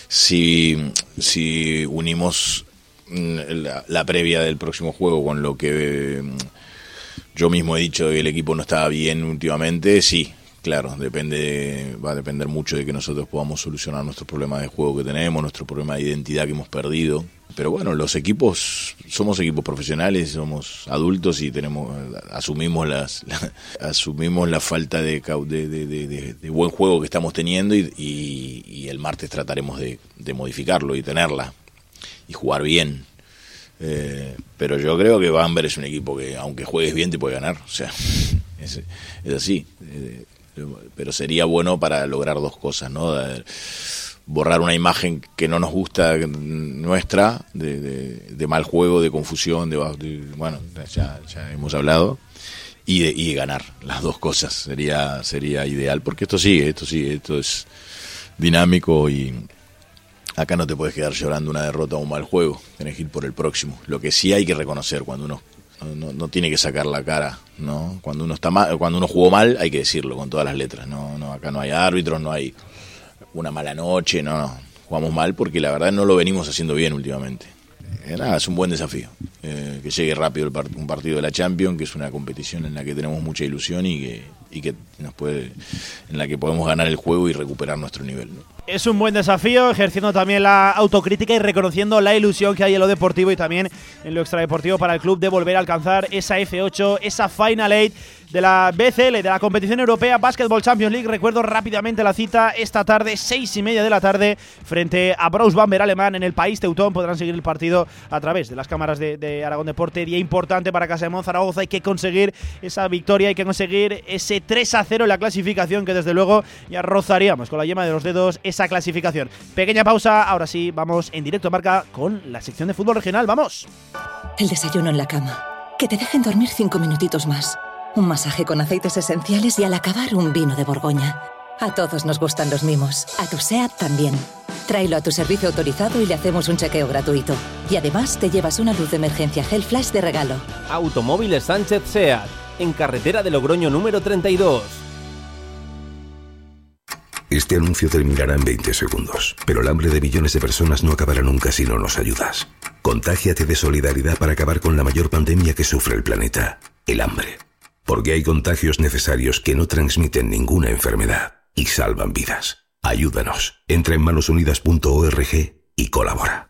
si, si unimos Mm, la, previa del próximo juego con lo que mm, yo mismo he dicho que el equipo no estaba bien últimamente, sí, claro, depende, va a depender mucho de que nosotros podamos solucionar nuestros problemas de juego que tenemos, nuestro problema de identidad que hemos perdido. Pero bueno, los equipos, somos equipos profesionales, somos adultos y tenemos, asumimos las, la, asumimos la falta de, de, de, buen juego que estamos teniendo y, y, el martes trataremos de modificarlo y tenerla y jugar bien. Eh, pero yo creo que Bamber es un equipo que, aunque juegues bien, te puede ganar. O sea, es, así. Eh, pero sería bueno para lograr dos cosas, ¿no? borrar una imagen que no nos gusta nuestra, de, mal juego, de confusión, de, bueno, ya, ya, hemos hablado, y de, y ganar las dos cosas. Sería, sería ideal, porque esto sigue, esto sigue, esto es dinámico y, Acá no te puedes quedar llorando una derrota o un mal juego, tenés que ir por el próximo. Lo que sí hay que reconocer cuando uno no, tiene que sacar la cara, ¿no? Cuando uno está mal, cuando uno jugó mal, hay que decirlo con todas las letras. No, no, acá no hay árbitros, no hay una mala noche, no, no. Jugamos mal porque la verdad no lo venimos haciendo bien últimamente. Eh, es un buen desafío. Eh, que llegue rápido el un partido de la Champions, que es una competición en la que tenemos mucha ilusión y que, y que nos puede, en la que podemos ganar el juego y recuperar nuestro nivel. Es un buen desafío, ejerciendo también la autocrítica y reconociendo la ilusión que hay en lo deportivo y también en lo extradeportivo para el club de volver a alcanzar esa F8, esa Final Eight de la BCL, de la competición europea Basketball Champions League. Recuerdo rápidamente la cita esta tarde, seis y media de la tarde, frente a Braus Bamber alemán en el país Teutón. Podrán seguir el partido a través de las cámaras de, Aragón Deporte. Día importante para Casa de Zaragoza. Hay que conseguir esa victoria, hay que conseguir ese 3 a 0 en la clasificación, que desde luego ya rozaríamos con la yema de los dedos esa clasificación. Pequeña pausa, ahora sí, vamos en directo a marca con la sección de fútbol regional. ¡Vamos! El desayuno en la cama. Que te dejen dormir cinco minutitos más. Un masaje con aceites esenciales y al acabar un vino de Borgoña. A todos nos gustan los mimos. A tu SEAT también. Tráelo a tu servicio autorizado y le hacemos un chequeo gratuito. Y además te llevas una luz de emergencia Hell Flash de regalo. Automóviles Sánchez SEAT. En carretera de Logroño número 32. Este anuncio terminará en 20 segundos, pero el hambre de millones de personas no acabará nunca si no nos ayudas. Contágiate de solidaridad para acabar con la mayor pandemia que sufre el planeta, el hambre porque hay contagios necesarios que no transmiten ninguna enfermedad y salvan vidas. Ayúdanos. Entra en manosunidas.org y colabora.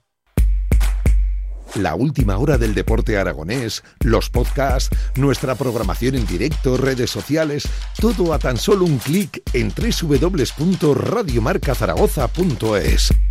la última hora del deporte aragonés, los podcasts, nuestra programación en directo, redes sociales, todo a tan solo un clic en www.radiomarcazaragoza.es.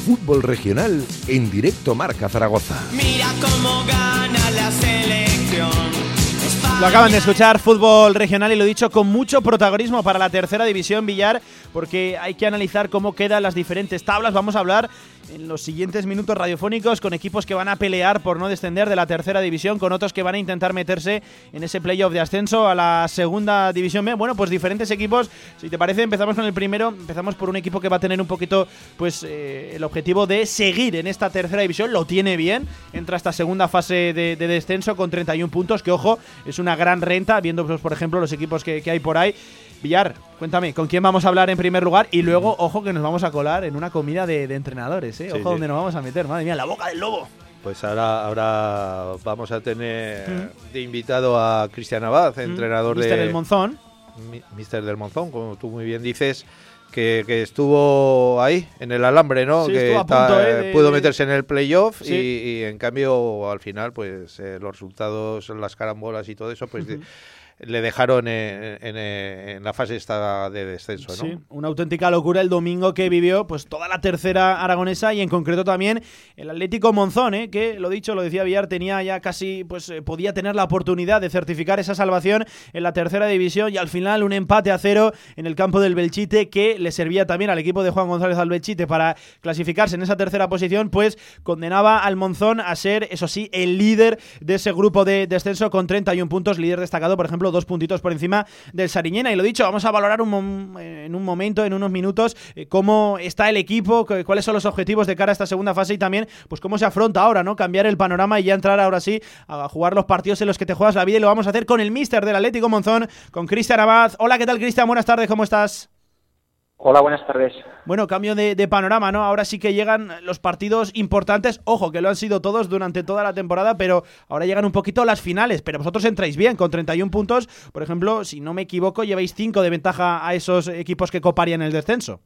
fútbol regional en directo Marca Zaragoza. Mira cómo gana la selección. Lo acaban de escuchar, fútbol regional y lo dicho, con mucho protagonismo para la tercera división Villar, porque hay que analizar cómo quedan las diferentes tablas. Vamos a hablar en los siguientes minutos radiofónicos con equipos que van a pelear por no descender de la tercera división, con otros que van a intentar meterse en ese playoff de ascenso a la segunda división B. Bueno, pues diferentes equipos. Si te parece, empezamos con el primero. Empezamos por un equipo que va a tener un poquito, pues, eh, el objetivo de seguir en esta tercera división. Lo tiene bien. Entra esta segunda fase de, descenso con 31 puntos, que ojo, es una gran renta, viendo, pues, por ejemplo, los equipos que hay por ahí. Villar, cuéntame, ¿con quién vamos a hablar en primer lugar? Y luego, ojo, que nos vamos a colar en una comida de, entrenadores, ¿eh? Ojo, donde nos vamos a meter, madre mía, la boca del lobo. Pues ahora, ahora vamos a tener de invitado a Cristian Abad, entrenador de. Mister del Monzón. Mister del Monzón, como tú muy bien dices. Que, estuvo ahí, en el alambre, ¿no? que ¿eh? pudo meterse en el playoff y, en cambio al final, pues eh, los resultados, las carambolas y todo eso, pues le dejaron en, la fase esta de descenso. ¿no? Sí, una auténtica locura el domingo que vivió pues toda la tercera aragonesa y en concreto también el Atlético Monzón, ¿eh? que lo dicho, lo decía Villar, tenía ya casi, pues eh, podía tener la oportunidad de certificar esa salvación en la tercera división y al final un empate a cero en el campo del Belchite que le servía también al equipo de Juan González al Belchite para clasificarse en esa tercera posición, pues condenaba al Monzón a ser, eso sí, el líder de ese grupo de descenso con 31 puntos, líder destacado, por ejemplo, dos puntitos por encima del Sariñena. Y lo dicho, vamos a valorar un en un momento, en unos minutos, eh, cómo está el equipo, cuáles son los objetivos de cara a esta segunda fase y también, pues cómo se afronta ahora, ¿no? Cambiar el panorama y ya entrar ahora sí a jugar los partidos en los que te juegas la vida y lo vamos a hacer con el mister del Atlético Monzón, con Cristian Abad. Hola, ¿qué tal, Cristian? Buenas tardes, ¿cómo estás? Hola, buenas tardes. Bueno, cambio de, panorama, ¿no? Ahora sí que llegan los partidos importantes. Ojo, que lo han sido todos durante toda la temporada, pero ahora llegan un poquito las finales. Pero vosotros entráis bien, con 31 puntos. Por ejemplo, si no me equivoco, lleváis 5 de ventaja a esos equipos que coparían el descenso.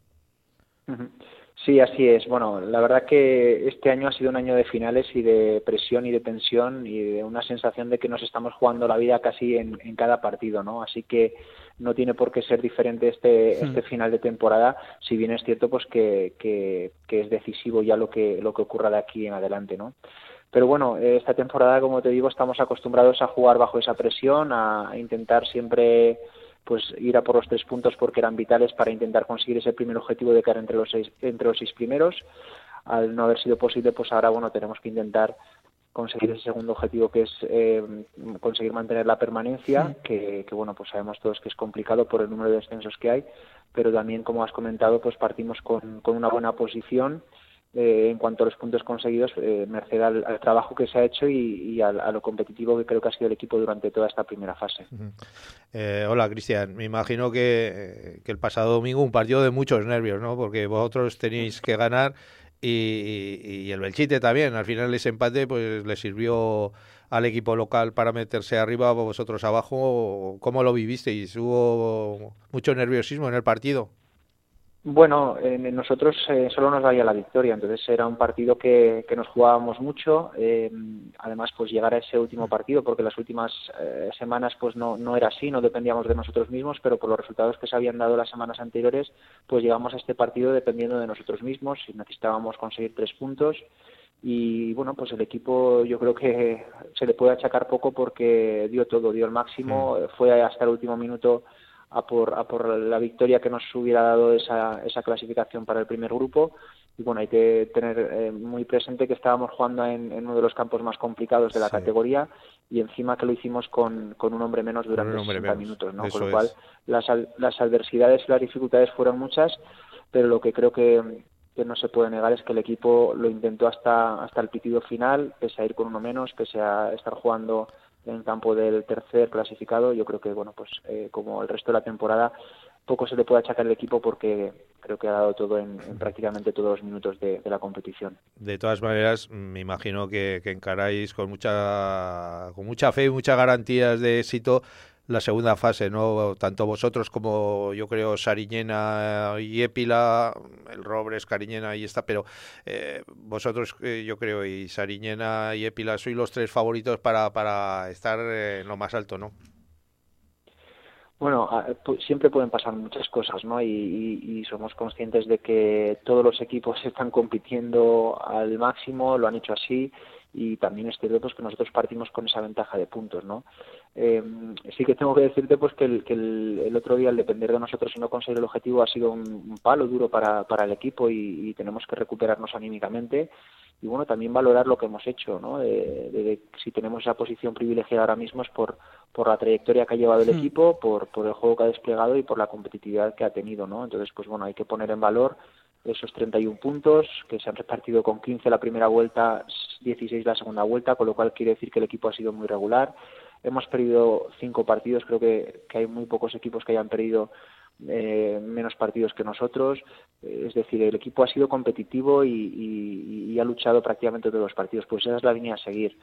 Sí, así es. Bueno, la verdad que este año ha sido un año de finales y de presión y de tensión y de una sensación de que nos estamos jugando la vida casi en, en cada partido, ¿no? Así que no tiene por qué ser diferente este, hmm. este final de temporada, si bien es cierto pues que, que, es decisivo ya lo que, lo que ocurra de aquí en adelante, ¿no? Pero bueno, esta temporada, como te digo, estamos acostumbrados a jugar bajo esa presión, a, intentar siempre pues ir a por los tres puntos porque eran vitales para intentar conseguir ese primer objetivo de quedar entre los seis, entre los seis primeros. Al no haber sido posible, pues ahora bueno tenemos que intentar conseguir ese segundo objetivo que es eh, conseguir mantener la permanencia, que, bueno, pues sabemos todos que es complicado por el número de descensos que hay, pero también, como has comentado, pues partimos con, con una buena posición eh, en cuanto a los puntos conseguidos, eh, merced al, trabajo que se ha hecho y, a, lo competitivo que creo que ha sido el equipo durante toda esta primera fase. hola, Cristian. Me imagino que, que el pasado domingo un partido de muchos nervios, ¿no? Porque vosotros tenéis que ganar y, el Belchite también. Al final ese empate pues le sirvió al equipo local para meterse arriba, vosotros abajo. ¿Cómo lo vivisteis? ¿Hubo mucho nerviosismo en el partido? Bueno, eh, nosotros eh, solo nos daría la victoria, entonces era un partido que, que nos jugábamos mucho. Eh, además, pues llegar a ese último partido, porque las últimas eh, semanas pues no, no era así, no dependíamos de nosotros mismos, pero por los resultados que se habían dado las semanas anteriores, pues llegamos a este partido dependiendo de nosotros mismos y necesitábamos conseguir tres puntos. Y bueno, pues el equipo yo creo que se le puede achacar poco porque dio todo, dio el máximo, fue hasta el último minuto a por, a por la victoria que nos hubiera dado esa, esa clasificación para el primer grupo. Y bueno, hay que tener eh, muy presente que estábamos jugando en, en, uno de los campos más complicados de la categoría y encima que lo hicimos con, con un hombre menos durante hombre 60 menos, minutos, ¿no? eso Con lo cual las, las adversidades y las dificultades fueron muchas, pero lo que creo que, que no se puede negar es que el equipo lo intentó hasta, hasta el pitido final, pese a ir con uno menos, pese a estar jugando en campo del tercer clasificado. Yo creo que, bueno, pues eh, como el resto de la temporada, poco se le puede achacar al equipo porque creo que ha dado todo en, en prácticamente todos los minutos de, la competición. De todas maneras, me imagino que, que encaráis con mucha, con mucha fe y muchas garantías de éxito la segunda fase, ¿no? Tanto vosotros como yo creo Sariñena y Épila, el Robres, Cariñena, ahí está, pero eh, vosotros eh, yo creo y Sariñena y Épila sois los tres favoritos para, para estar en lo más alto, ¿no? Bueno, siempre pueden pasar muchas cosas, ¿no? Y, y- y somos conscientes de que todos los equipos están compitiendo al máximo, lo han hecho así, y también es cierto pues, que nosotros partimos con esa ventaja de puntos, ¿no? Eh, sí que tengo que decirte pues que, el, que el, el otro día, al depender de nosotros y no conseguir el objetivo, ha sido un, un palo duro para, para el equipo y, y tenemos que recuperarnos anímicamente y bueno también valorar lo que hemos hecho no de, de- de si tenemos esa posición privilegiada ahora mismo es por por la trayectoria que ha llevado el Hmm. equipo por por el juego que ha desplegado y por la competitividad que ha tenido no entonces pues bueno hay que poner en valor esos 31 puntos que se han repartido con 15 la primera vuelta 16 la segunda vuelta con lo cual quiere decir que el equipo ha sido muy regular. Hemos perdido cinco partidos creo que, que hay muy pocos equipos que hayan perdido eh, menos partidos que nosotros. Eh, es decir, el equipo ha sido competitivo y, y- y ha luchado prácticamente todos los partidos. Pues esa es la línea a seguir.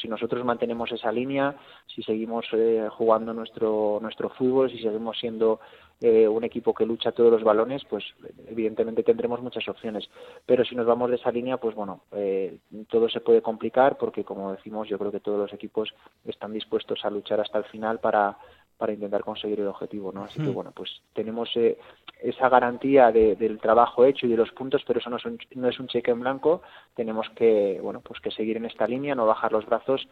Si nosotros mantenemos esa línea, si seguimos eh, jugando nuestro, nuestro fútbol, si seguimos siendo eh, un equipo que lucha todos los balones, pues evidentemente tendremos muchas opciones. Pero si nos vamos de esa línea, pues bueno, eh, todo se puede complicar porque, como decimos, yo creo que todos los equipos están dispuestos a luchar hasta el final para para intentar conseguir el objetivo, ¿no? Así que Hmm. bueno, pues tenemos eh, esa garantía de- del trabajo hecho y de los puntos, pero eso no es, un, no es un cheque en blanco. Tenemos que, bueno, pues que seguir en esta línea, no bajar los brazos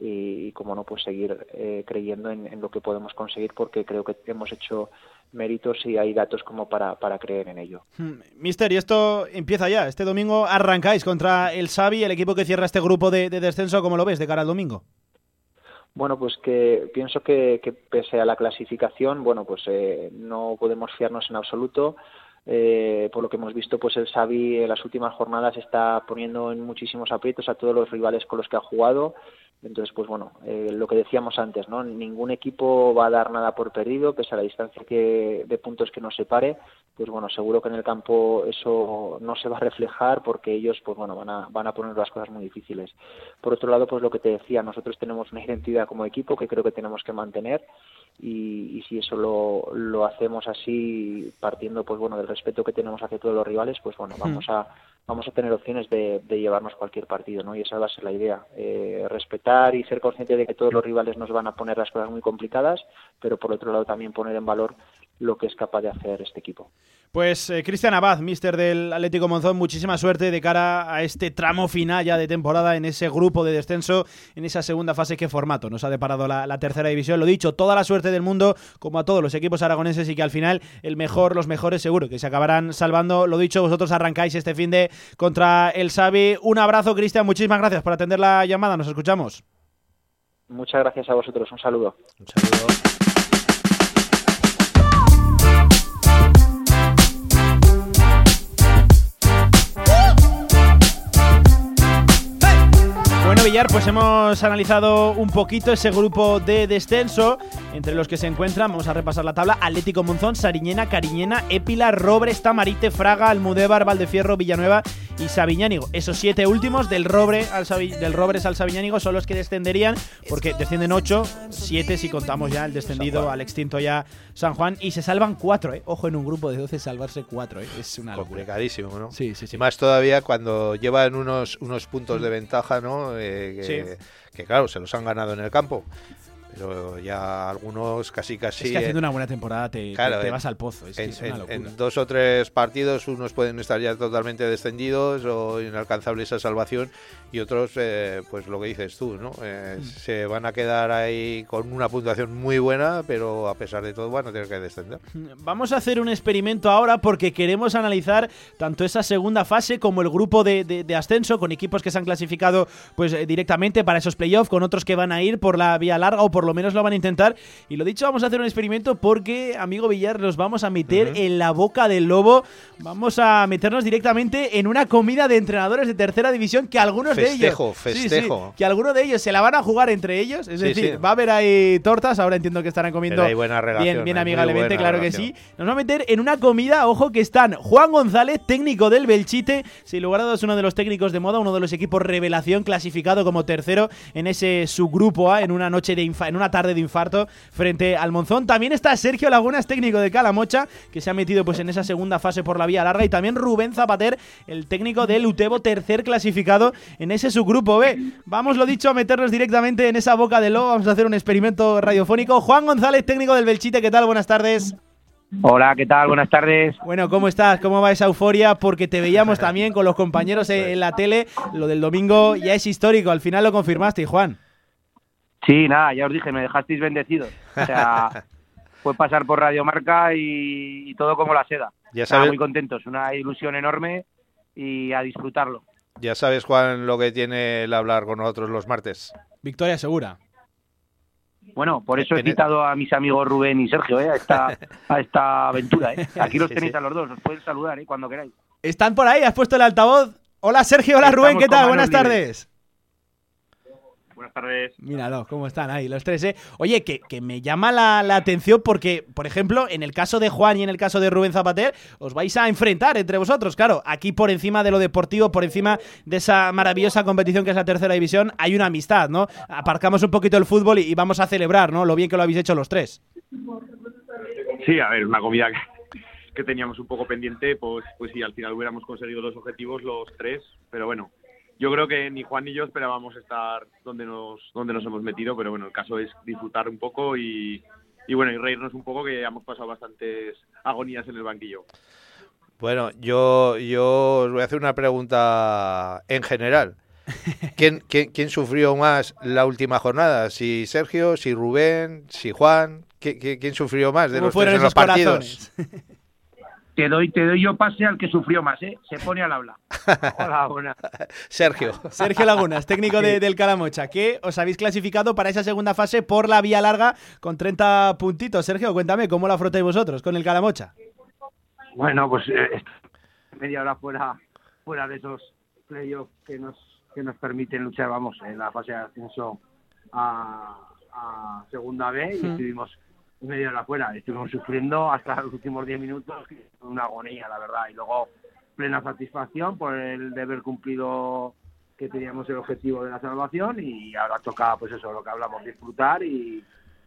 y, y como no, pues seguir eh, creyendo en, en lo que podemos conseguir, porque creo que hemos hecho méritos y hay datos como para, para creer en ello. Hmm, Mister, y esto empieza ya. Este domingo arrancáis contra el Xavi, el equipo que cierra este grupo de, de descenso. ¿Cómo lo ves de cara al domingo? Bueno, pues que pienso que, que pese a la clasificación, bueno, pues eh, no podemos fiarnos en absoluto. Eh, por lo que hemos visto, pues el Xavi en las últimas jornadas está poniendo en muchísimos aprietos a todos los rivales con los que ha jugado. Entonces, pues bueno, eh, lo que decíamos antes, ¿no? Ningún equipo va a dar nada por perdido, pese a la distancia que, de puntos que nos separe. Pues bueno, seguro que en el campo eso no se va a reflejar porque ellos, pues bueno, van a, van a poner las cosas muy difíciles. Por otro lado, pues lo que te decía, nosotros tenemos una identidad como equipo que creo que tenemos que mantener y, y si eso lo, lo hacemos así partiendo pues bueno del respeto que tenemos hacia todos los rivales pues bueno vamos a vamos a tener opciones de, de llevarnos cualquier partido no y esa va a ser la idea. Eh, respetar y ser consciente de que todos los rivales nos van a poner las cosas muy complicadas pero por otro lado también poner en valor lo que es capaz de hacer este equipo Pues eh, Cristian Abad, mister del Atlético Monzón, muchísima suerte de cara a este tramo final ya de temporada en ese grupo de descenso, en esa segunda fase. ¿Qué formato nos ha deparado la, la tercera división? Lo dicho, toda la suerte del mundo, como a todos los equipos aragoneses, y que al final el mejor, los mejores seguro que se acabarán salvando. Lo dicho, vosotros arrancáis este fin de contra el Xavi. Un abrazo, Cristian, muchísimas gracias por atender la llamada. Nos escuchamos. muchas gracias a vosotros un saludo un saludo Pues hemos analizado un poquito ese grupo de descenso. Entre los que se encuentran, vamos a repasar la tabla, Atlético Monzón, Sariñena, Cariñena, Épila, Robres, Tamarite, Fraga, Almudévar, Valdefierro, Villanueva y Sabiñánigo. Esos siete últimos del, Robre al Sabi- del Robres al Sabiñánigo son los que descenderían, porque descienden ocho, siete si contamos ya el descendido al extinto ya San Juan, y se salvan cuatro, ¿eh? Ojo, en un grupo de 12 salvarse cuatro, ¿eh? Es una locura. complicadísimo, ¿no? Sí, sí, sí. Más todavía cuando llevan unos, unos puntos de ventaja, ¿no? Eh, que, que, claro, se los han ganado en el campo. Pero ya algunos casi casi Es que haciendo en- una buena temporada te, te- Claro, te en- vas al pozo. Es, que en, es una locura. en dos o tres partidos unos pueden estar ya totalmente descendidos o inalcanzable esa salvación y otros eh, pues lo que dices tú no Eh, se van a quedar ahí con una puntuación muy buena pero a pesar de todo van a tener que descender Vamos a hacer un experimento ahora porque queremos analizar tanto esa segunda fase como el grupo de, de- de ascenso con equipos que se han clasificado pues eh, directamente para esos playoffs, con otros que van a ir por la vía larga o por lo menos lo van a intentar. Y lo dicho, vamos a hacer un experimento porque, amigo Villar, nos vamos a meter en la boca del lobo. Vamos a meternos directamente en una comida de entrenadores de tercera división que algunos Festejo, de ellos... Sí, sí, festejo. que algunos de ellos se la van a jugar entre ellos. Es Sí, decir, va a haber ahí tortas, ahora entiendo que estarán comiendo hay buena relación, bien, bien amigablemente, claro relación. que sí. Nos va a meter en una comida, ojo que están Juan González, técnico del Belchite, sin lugar a dudas uno de los técnicos de moda, uno de los equipos revelación clasificado como tercero en ese subgrupo A en una noche de infa- en una tarde de infarto frente al Monzón. También está Sergio Lagunas, técnico de Calamocha, que se ha metido pues en esa segunda fase por la vía larga y también Rubén Zapater, el técnico del Utebo, tercer clasificado en ese subgrupo B. Vamos, lo dicho, a meternos directamente en esa boca de lobo, vamos a hacer un experimento radiofónico. Juan González, técnico del Belchite, ¿qué tal? Buenas tardes. Hola, ¿qué tal? Buenas tardes. Bueno, ¿cómo estás? ¿Cómo va esa euforia? Porque te veíamos también con los compañeros en en la tele. Lo del domingo ya es histórico. Al final lo confirmaste, Juan. Sí, nada, ya os dije, me dejasteis bendecidos. O sea, fue pasar por Radio Marca y, y todo como la seda. Ya Nada, sabes- muy contentos, una ilusión enorme y a disfrutarlo. ya sabes Juan lo que tiene el hablar con nosotros los martes Victoria segura Bueno, por eso he citado a mis amigos Rubén y Sergio ¿eh? a, esta, a esta aventura. ¿eh? Aquí los tenéis a los dos, os pueden saludar ¿eh? cuando queráis. Están por ahí, has puesto el altavoz. Hola Sergio, hola Rubén, Estamos ¿qué tal? Buenas libres. tardes. Tardes. Míralo, cómo están ahí los tres, ¿eh? Oye, que, que me llama la, la atención porque, por ejemplo, en el caso de Juan y en el caso de Rubén Zapater, os vais a enfrentar entre vosotros. Claro, aquí por encima de lo deportivo, por encima de esa maravillosa competición que es la tercera división, hay una amistad, ¿no? Aparcamos un poquito el fútbol y, y vamos a celebrar, ¿no? Lo bien que lo habéis hecho los tres. Sí, a ver, una comida que, que teníamos un poco pendiente, pues, pues sí, al final hubiéramos conseguido los objetivos los tres, pero bueno, yo creo que ni Juan ni yo esperábamos estar donde nos, donde nos hemos metido, pero bueno, el caso es disfrutar un poco y, y bueno, y reírnos un poco que ya hemos pasado bastantes agonías en el banquillo. Bueno, yo, yo os voy a hacer una pregunta en general. ¿Quién, quién, quién sufrió más la última jornada? ¿Si Sergio, si Rubén, si Juan? ¿Qui- qui- ¿Quién sufrió más de ¿Cómo los tres en los esos partidos? Te doy, te doy yo pase al que sufrió más, ¿eh? Se pone al habla. Hola, buenas. Sergio. Sergio Lagunas, técnico de- del Calamocha, que os habéis clasificado para esa segunda fase por la vía larga con 30 puntitos. Sergio, cuéntame, ¿cómo lo afrontáis vosotros con el Calamocha? Bueno, pues eh, media hora fuera, fuera de esos playoffs que nos, que nos permiten luchar, vamos, en la fase de ascenso a, a segunda B y Mm. Media hora fuera. Estuvimos sufriendo hasta los últimos 10 minutos, una agonía, la verdad. Y luego plena satisfacción por el de haber cumplido que teníamos el objetivo de la salvación y ahora toca, pues eso, lo que hablamos, disfrutar y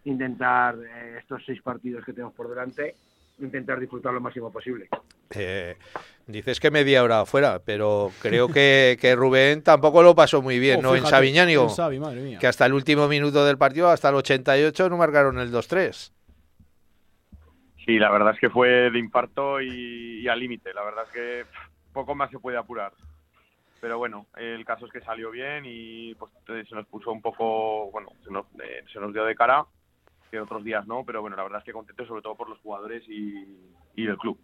intentar eh, estos seis partidos que tenemos por delante, intentar disfrutar lo máximo posible. Eh, dices que media hora fuera, pero creo que, que Rubén tampoco lo pasó muy bien, Oh, ¿no? En Sabiñánigo. en Sabi, madre mía. Que hasta el último minuto del partido, hasta el 88, no marcaron el 2-3. Sí, la verdad es que fue de infarto y, y al límite. La verdad es que poco más se puede apurar. Pero bueno, el caso es que salió bien y pues se nos puso un poco, bueno, se nos, eh, se nos dio de cara, que otros días no, pero bueno, la verdad es que contento sobre todo por los jugadores y, y el club.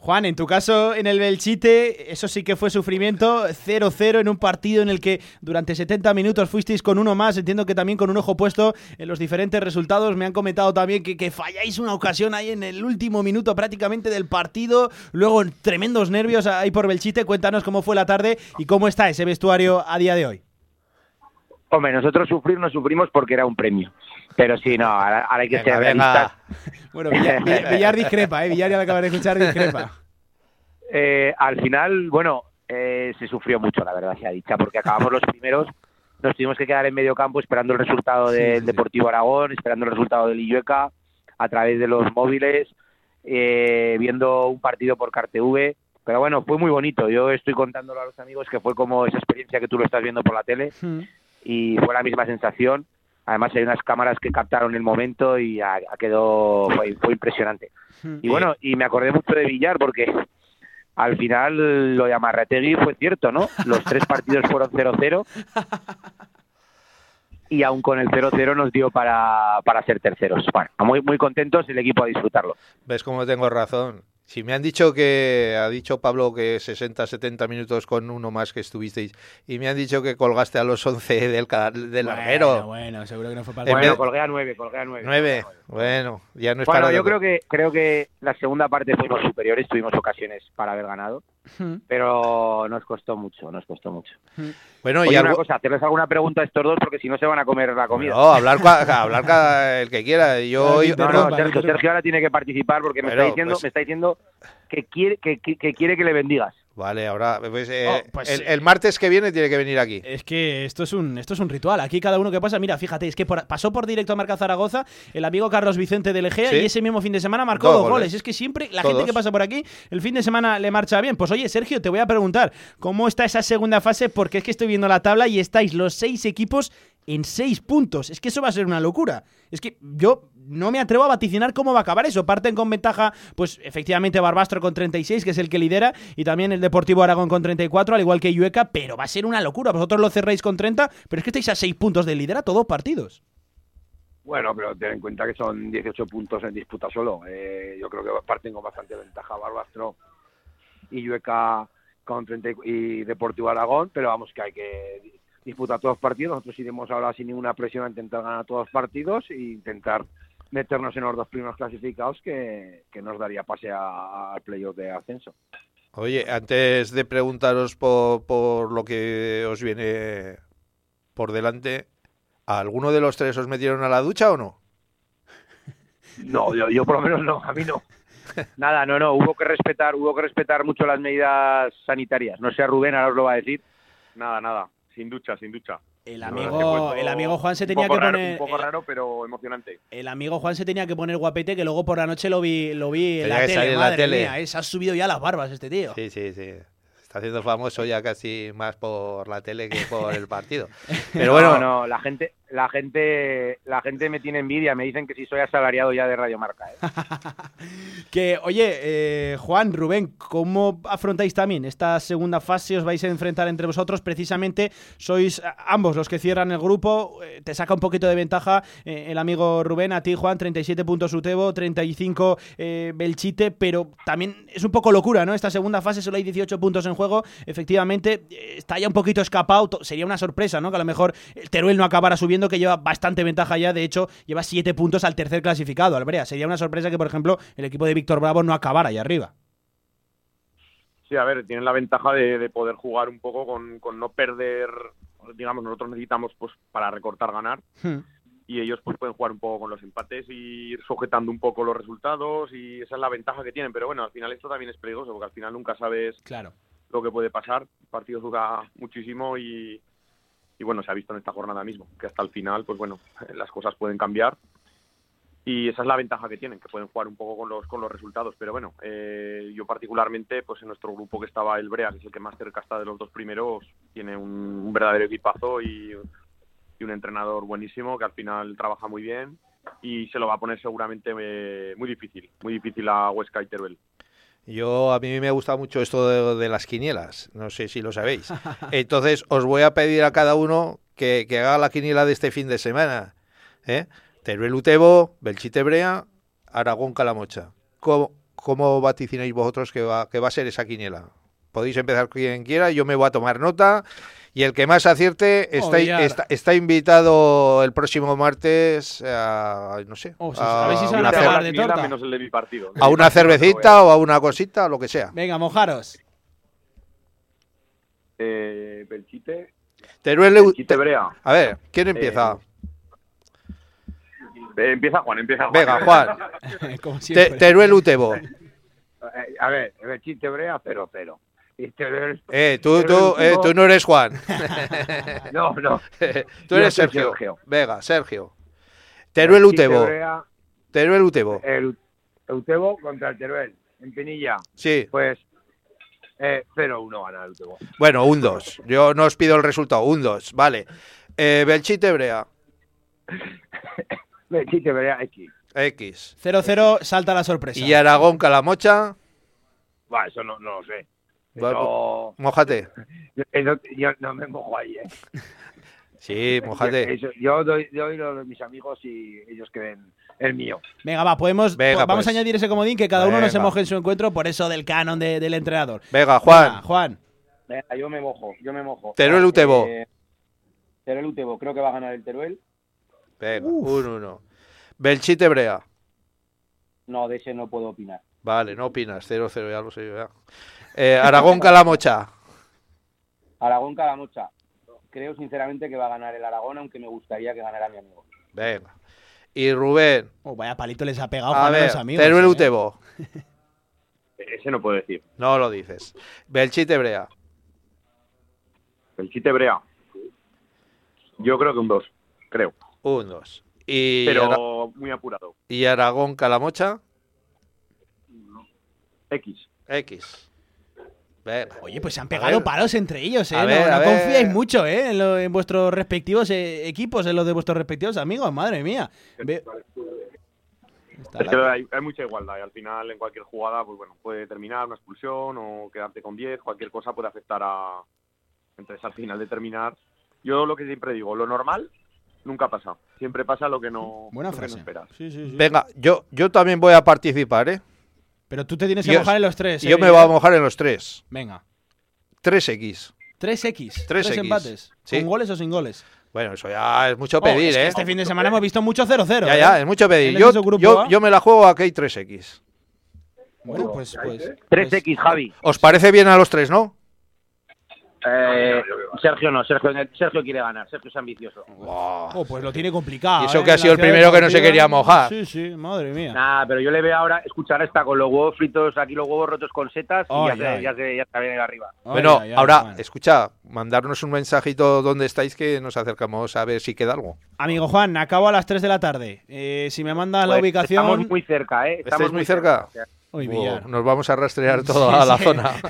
Juan, en tu caso, en el Belchite, eso sí que fue sufrimiento, 0-0 en un partido en el que durante 70 minutos fuisteis con uno más, entiendo que también con un ojo puesto en los diferentes resultados. Me han comentado también que, falláis una ocasión ahí en el último minuto prácticamente del partido, luego tremendos nervios ahí por Belchite. Cuéntanos cómo fue la tarde y cómo está ese vestuario a día de hoy. Hombre, nosotros sufrir no sufrimos porque era un premio. Pero sí, no, ahora, ahora hay que Venga, ser realistas. Bueno, Villar, Villar- discrepa, ¿eh? Villar ya lo acabas de escuchar, discrepa. Eh, al final, bueno, eh, se sufrió mucho, la verdad sea dicha, porque acabamos los primeros, nos tuvimos que quedar en medio campo esperando el resultado del Deportivo Aragón, esperando el resultado del Illueca, a través de los móviles, eh, viendo un partido por CarTV. Pero bueno, fue muy bonito. Yo estoy contándolo a los amigos que fue como esa experiencia que tú lo estás viendo por la tele y fue la misma sensación. Además hay unas cámaras que captaron el momento y ha, ha quedó fue, fue impresionante. Y bueno, y me acordé mucho de Villar porque al final lo de Amarrategui fue cierto, ¿no? Los tres partidos fueron 0-0 y aún con el 0-0 nos dio para, para ser terceros. Bueno, muy, muy contentos y el equipo a disfrutarlo. ¿Ves cómo tengo razón? Si me han dicho que, ha dicho Pablo que 60, 70 minutos con uno más que estuvisteis, y me han dicho que colgaste a los 11 del, del larguero. Bueno, seguro que no fue para En Bueno, colgué a 9, colgué a 9. 9, bueno, ya no es Bueno, para... yo creo que creo que la segunda parte fuimos superiores, tuvimos ocasiones para haber ganado, pero nos costó mucho, nos costó mucho. Bueno, Oye, y una algo- cosa, hacerles alguna pregunta a estos dos porque si no se van a comer la comida. No, hablar, cua- hablar cada- el que quiera. Yo, yo- No, no, Sergio, Sergio ahora tiene que participar porque me Bueno, está diciendo, pues- me está diciendo que quiere que, que- que quiere que le bendigas. Vale, ahora, pues, eh, Oh, pues, el, el martes que viene tiene que venir aquí. Es que esto es un esto es un ritual. Aquí cada uno que pasa, mira, fíjate, es que por- pasó por directo a Marca Zaragoza el amigo Carlos Vicente de Legea Sí. y ese mismo fin de semana marcó Dos dos goles. goles. Es que siempre la Todos. gente que pasa por aquí el fin de semana le marcha bien. Pues oye, Sergio, te voy a preguntar, ¿cómo está esa segunda fase? Porque es que estoy viendo la tabla y estáis los seis equipos en seis puntos. Es que eso va a ser una locura. Es que yo no me atrevo a vaticinar cómo va a acabar eso. Parten con ventaja, pues efectivamente Barbastro con 36, que es el que lidera, y también el Deportivo Aragón con 34, al igual que Yueca, pero va a ser una locura. Vosotros lo cerráis con 30, pero es que estáis a 6 puntos de liderato, dos partidos. Bueno, pero ten en cuenta que son 18 puntos en disputa solo. Eh, yo creo que parten con bastante ventaja Barbastro y Yueca con 30 y Deportivo Aragón, pero vamos que hay que di- disputar todos los partidos. Nosotros iremos ahora sin ninguna presión a intentar ganar todos los partidos e intentar meternos en los dos primeros clasificados que, que nos daría pase a- al playoff de ascenso. Oye, antes de preguntaros por, por lo que os viene por delante, ¿a alguno de los tres os metieron a la ducha o no? No, yo, yo por lo menos no, a mí no. Nada, no, no, hubo que respetar, hubo que respetar mucho las medidas sanitarias. No sé, Rubén ahora os lo va a decir. Nada, nada, sin ducha, sin ducha. El amigo- el amigo Juan se tenía que raro- poner- Un poco el- raro, pero emocionante. El amigo Juan se tenía que poner guapete, que luego por la noche lo vi, lo vi en la tele. la Madre tele. mía, eh, se ha subido ya las barbas este tío. Sí, sí, sí. Está haciendo famoso ya casi más por la tele que por el partido. Pero bueno, no, no, la gente, la gente, la gente me tiene envidia. Me dicen que si soy asalariado ya de Radio Marca. ¿eh? Que, oye, eh, Juan, Rubén, ¿cómo afrontáis también esta segunda fase? ¿Os vais a enfrentar entre vosotros? Precisamente sois ambos los que cierran el grupo. Eh, te saca un poquito de ventaja eh, el amigo Rubén, a ti, Juan, 37 puntos Utebo, 35 eh, Belchite, pero también es un poco locura, ¿no? Esta segunda fase solo hay 18 puntos en juego. Efectivamente, está ya un poquito escapado. Sería una sorpresa, ¿no? Que a lo mejor el Teruel no acabara subiendo, que lleva bastante ventaja ya. De hecho, lleva 7 puntos al tercer clasificado, Albrea. Sería una sorpresa que, por ejemplo, el equipo de Víctor Bravo no acabara ahí arriba. Sí, a ver, tienen la ventaja de, de poder jugar un poco con, con no perder, digamos, nosotros necesitamos pues para recortar ganar y ellos pues pueden jugar un poco con los empates y ir sujetando un poco los resultados y esa es la ventaja que tienen, pero bueno, al final esto también es peligroso porque al final nunca sabes Claro. lo que puede pasar, el partido dura muchísimo y, y bueno, se ha visto en esta jornada mismo, que hasta el final pues bueno, las cosas pueden cambiar y esa es la ventaja que tienen, que pueden jugar un poco con los con los resultados. Pero bueno, eh, yo particularmente, pues en nuestro grupo que estaba el Brea, que es el que más cerca está de los dos primeros, tiene un, verdadero equipazo y, y un entrenador buenísimo que al final trabaja muy bien y se lo va a poner seguramente eh, muy difícil, muy difícil a Huesca y Teruel. Yo a mí me gusta mucho esto de, de las quinielas, no sé si lo sabéis. Entonces os voy a pedir a cada uno que, que haga la quiniela de este fin de semana. ¿eh? Teruel Utebo, Belchite Brea, Aragón Calamocha. ¿Cómo, cómo vaticináis vosotros que va, que va a ser esa quiniela? Podéis empezar quien quiera, yo me voy a tomar nota. Y el que más acierte está, está, está invitado el próximo martes a, no sé, Oh, sí, a ver si se van una a cer- pegar de torta. menos el de mi partido. a una cervecita o a una cosita, lo que sea. Venga, mojaros. Eh, Belchite, Teruel, Belchite Brea. A ver, ¿quién empieza? Eh, empieza Juan, empieza Juan. Venga, Juan. Como Te- Teruel Utebo. Eh, a ver, el chiste Brea 0-0. Eh, tú, tú, eh, tú no eres Juan. No, no. tú eres Sergio. Sergio. Venga, Sergio. Teruel Utebo. Teruel Utebo. El Utebo contra el Teruel. En Pinilla. Sí. Pues eh, 0-1 gana el Utebo. Bueno, un 2. Yo no os pido el resultado. Un 2. Vale. Eh, Belchite Brea. Belchite Brea X. X. 0-0, salta la sorpresa. Y Aragón Calamocha. Va, eso no, no lo sé. Eso- Mójate. eso- yo no me mojo ahí, ¿eh? Sí, mójate. Eso- yo doy, doy lo de mis amigos y ellos creen el mío. Venga, va, podemos, Venga, vamos pues. a añadir ese comodín que cada uno no se Venga. moje en su encuentro por eso del canon de- del entrenador. Venga, Juan. Juan. Venga, yo me mojo, yo me mojo. Teruel Utebo. Eh, Teruel Utebo, creo que va a ganar el Teruel. Venga, 1-1. Belchite Brea. No, de ese no puedo opinar. Vale, no opinas. 0-0, ya lo sé yo. ya. Eh, Aragón Calamocha. Aragón Calamocha. Creo sinceramente que va a ganar el Aragón, aunque me gustaría que ganara mi amigo. Venga. Y Rubén. Oh, vaya palito les ha pegado A a ver, los amigos. Teruel eh. Utebo. Ese no puedo decir. No lo dices. Belchite Brea. El Chite Brea. Yo creo que un 2, creo. Un 2. Y, Pero Ara- muy apurado. y Aragón Calamocha. X. X. Oye, pues se han pegado ver. palos entre ellos, ¿eh? A no ver, no a ver. confiáis mucho, ¿eh? En, lo- en vuestros respectivos eh, equipos, en los de vuestros respectivos amigos, madre mía. Ve- Está Es que hay, hay mucha igualdad y al final en cualquier jugada, pues bueno, puede terminar una expulsión o quedarte con 10, cualquier cosa puede afectar a... Entonces al final de terminar, yo lo que siempre digo, lo normal nunca pasa, siempre pasa lo que no, Buena lo que no frase. esperas. Sí, sí, sí. Venga, yo, yo también voy a participar, ¿eh? Pero tú te tienes que Yo- mojar en los tres. Yo ¿eh, me voy a mojar en los tres. Venga. 3X. 3X. 3X. Tres empates. Sí. ¿Con goles o sin goles? Bueno, eso ya es mucho Oh, pedir, es que ¿eh? Este fin de semana hemos visto mucho 0-0. Ya, ¿eh? ya, es mucho pedir. Yo, yo, yo me la juego a que hay 3X. Bueno, pues. pues 3X, Javi. ¿Os parece bien a los tres, no? Eh, Sergio no, Sergio, Sergio quiere ganar, Sergio es ambicioso. oh, pues lo tiene complicado. Y eso ¿eh? que ha sido el primero que no se quería mojar. Sí, sí, madre mía. Nah, pero yo le veo ahora, escuchar está con los huevos fritos, aquí los huevos rotos con setas y ya, Ay, se, ya, se, ya se viene arriba. Bueno, ahora, escucha, mandarnos un mensajito donde estáis que nos acercamos a ver si queda algo. Amigo Juan, acabo a las 3 de la tarde. Eh, si me mandas la Pues ubicación. Estamos muy cerca, ¿eh? Estamos ¿Estáis muy cerca? Uy, Wow, nos vamos a rastrear todo Sí, la sí. zona.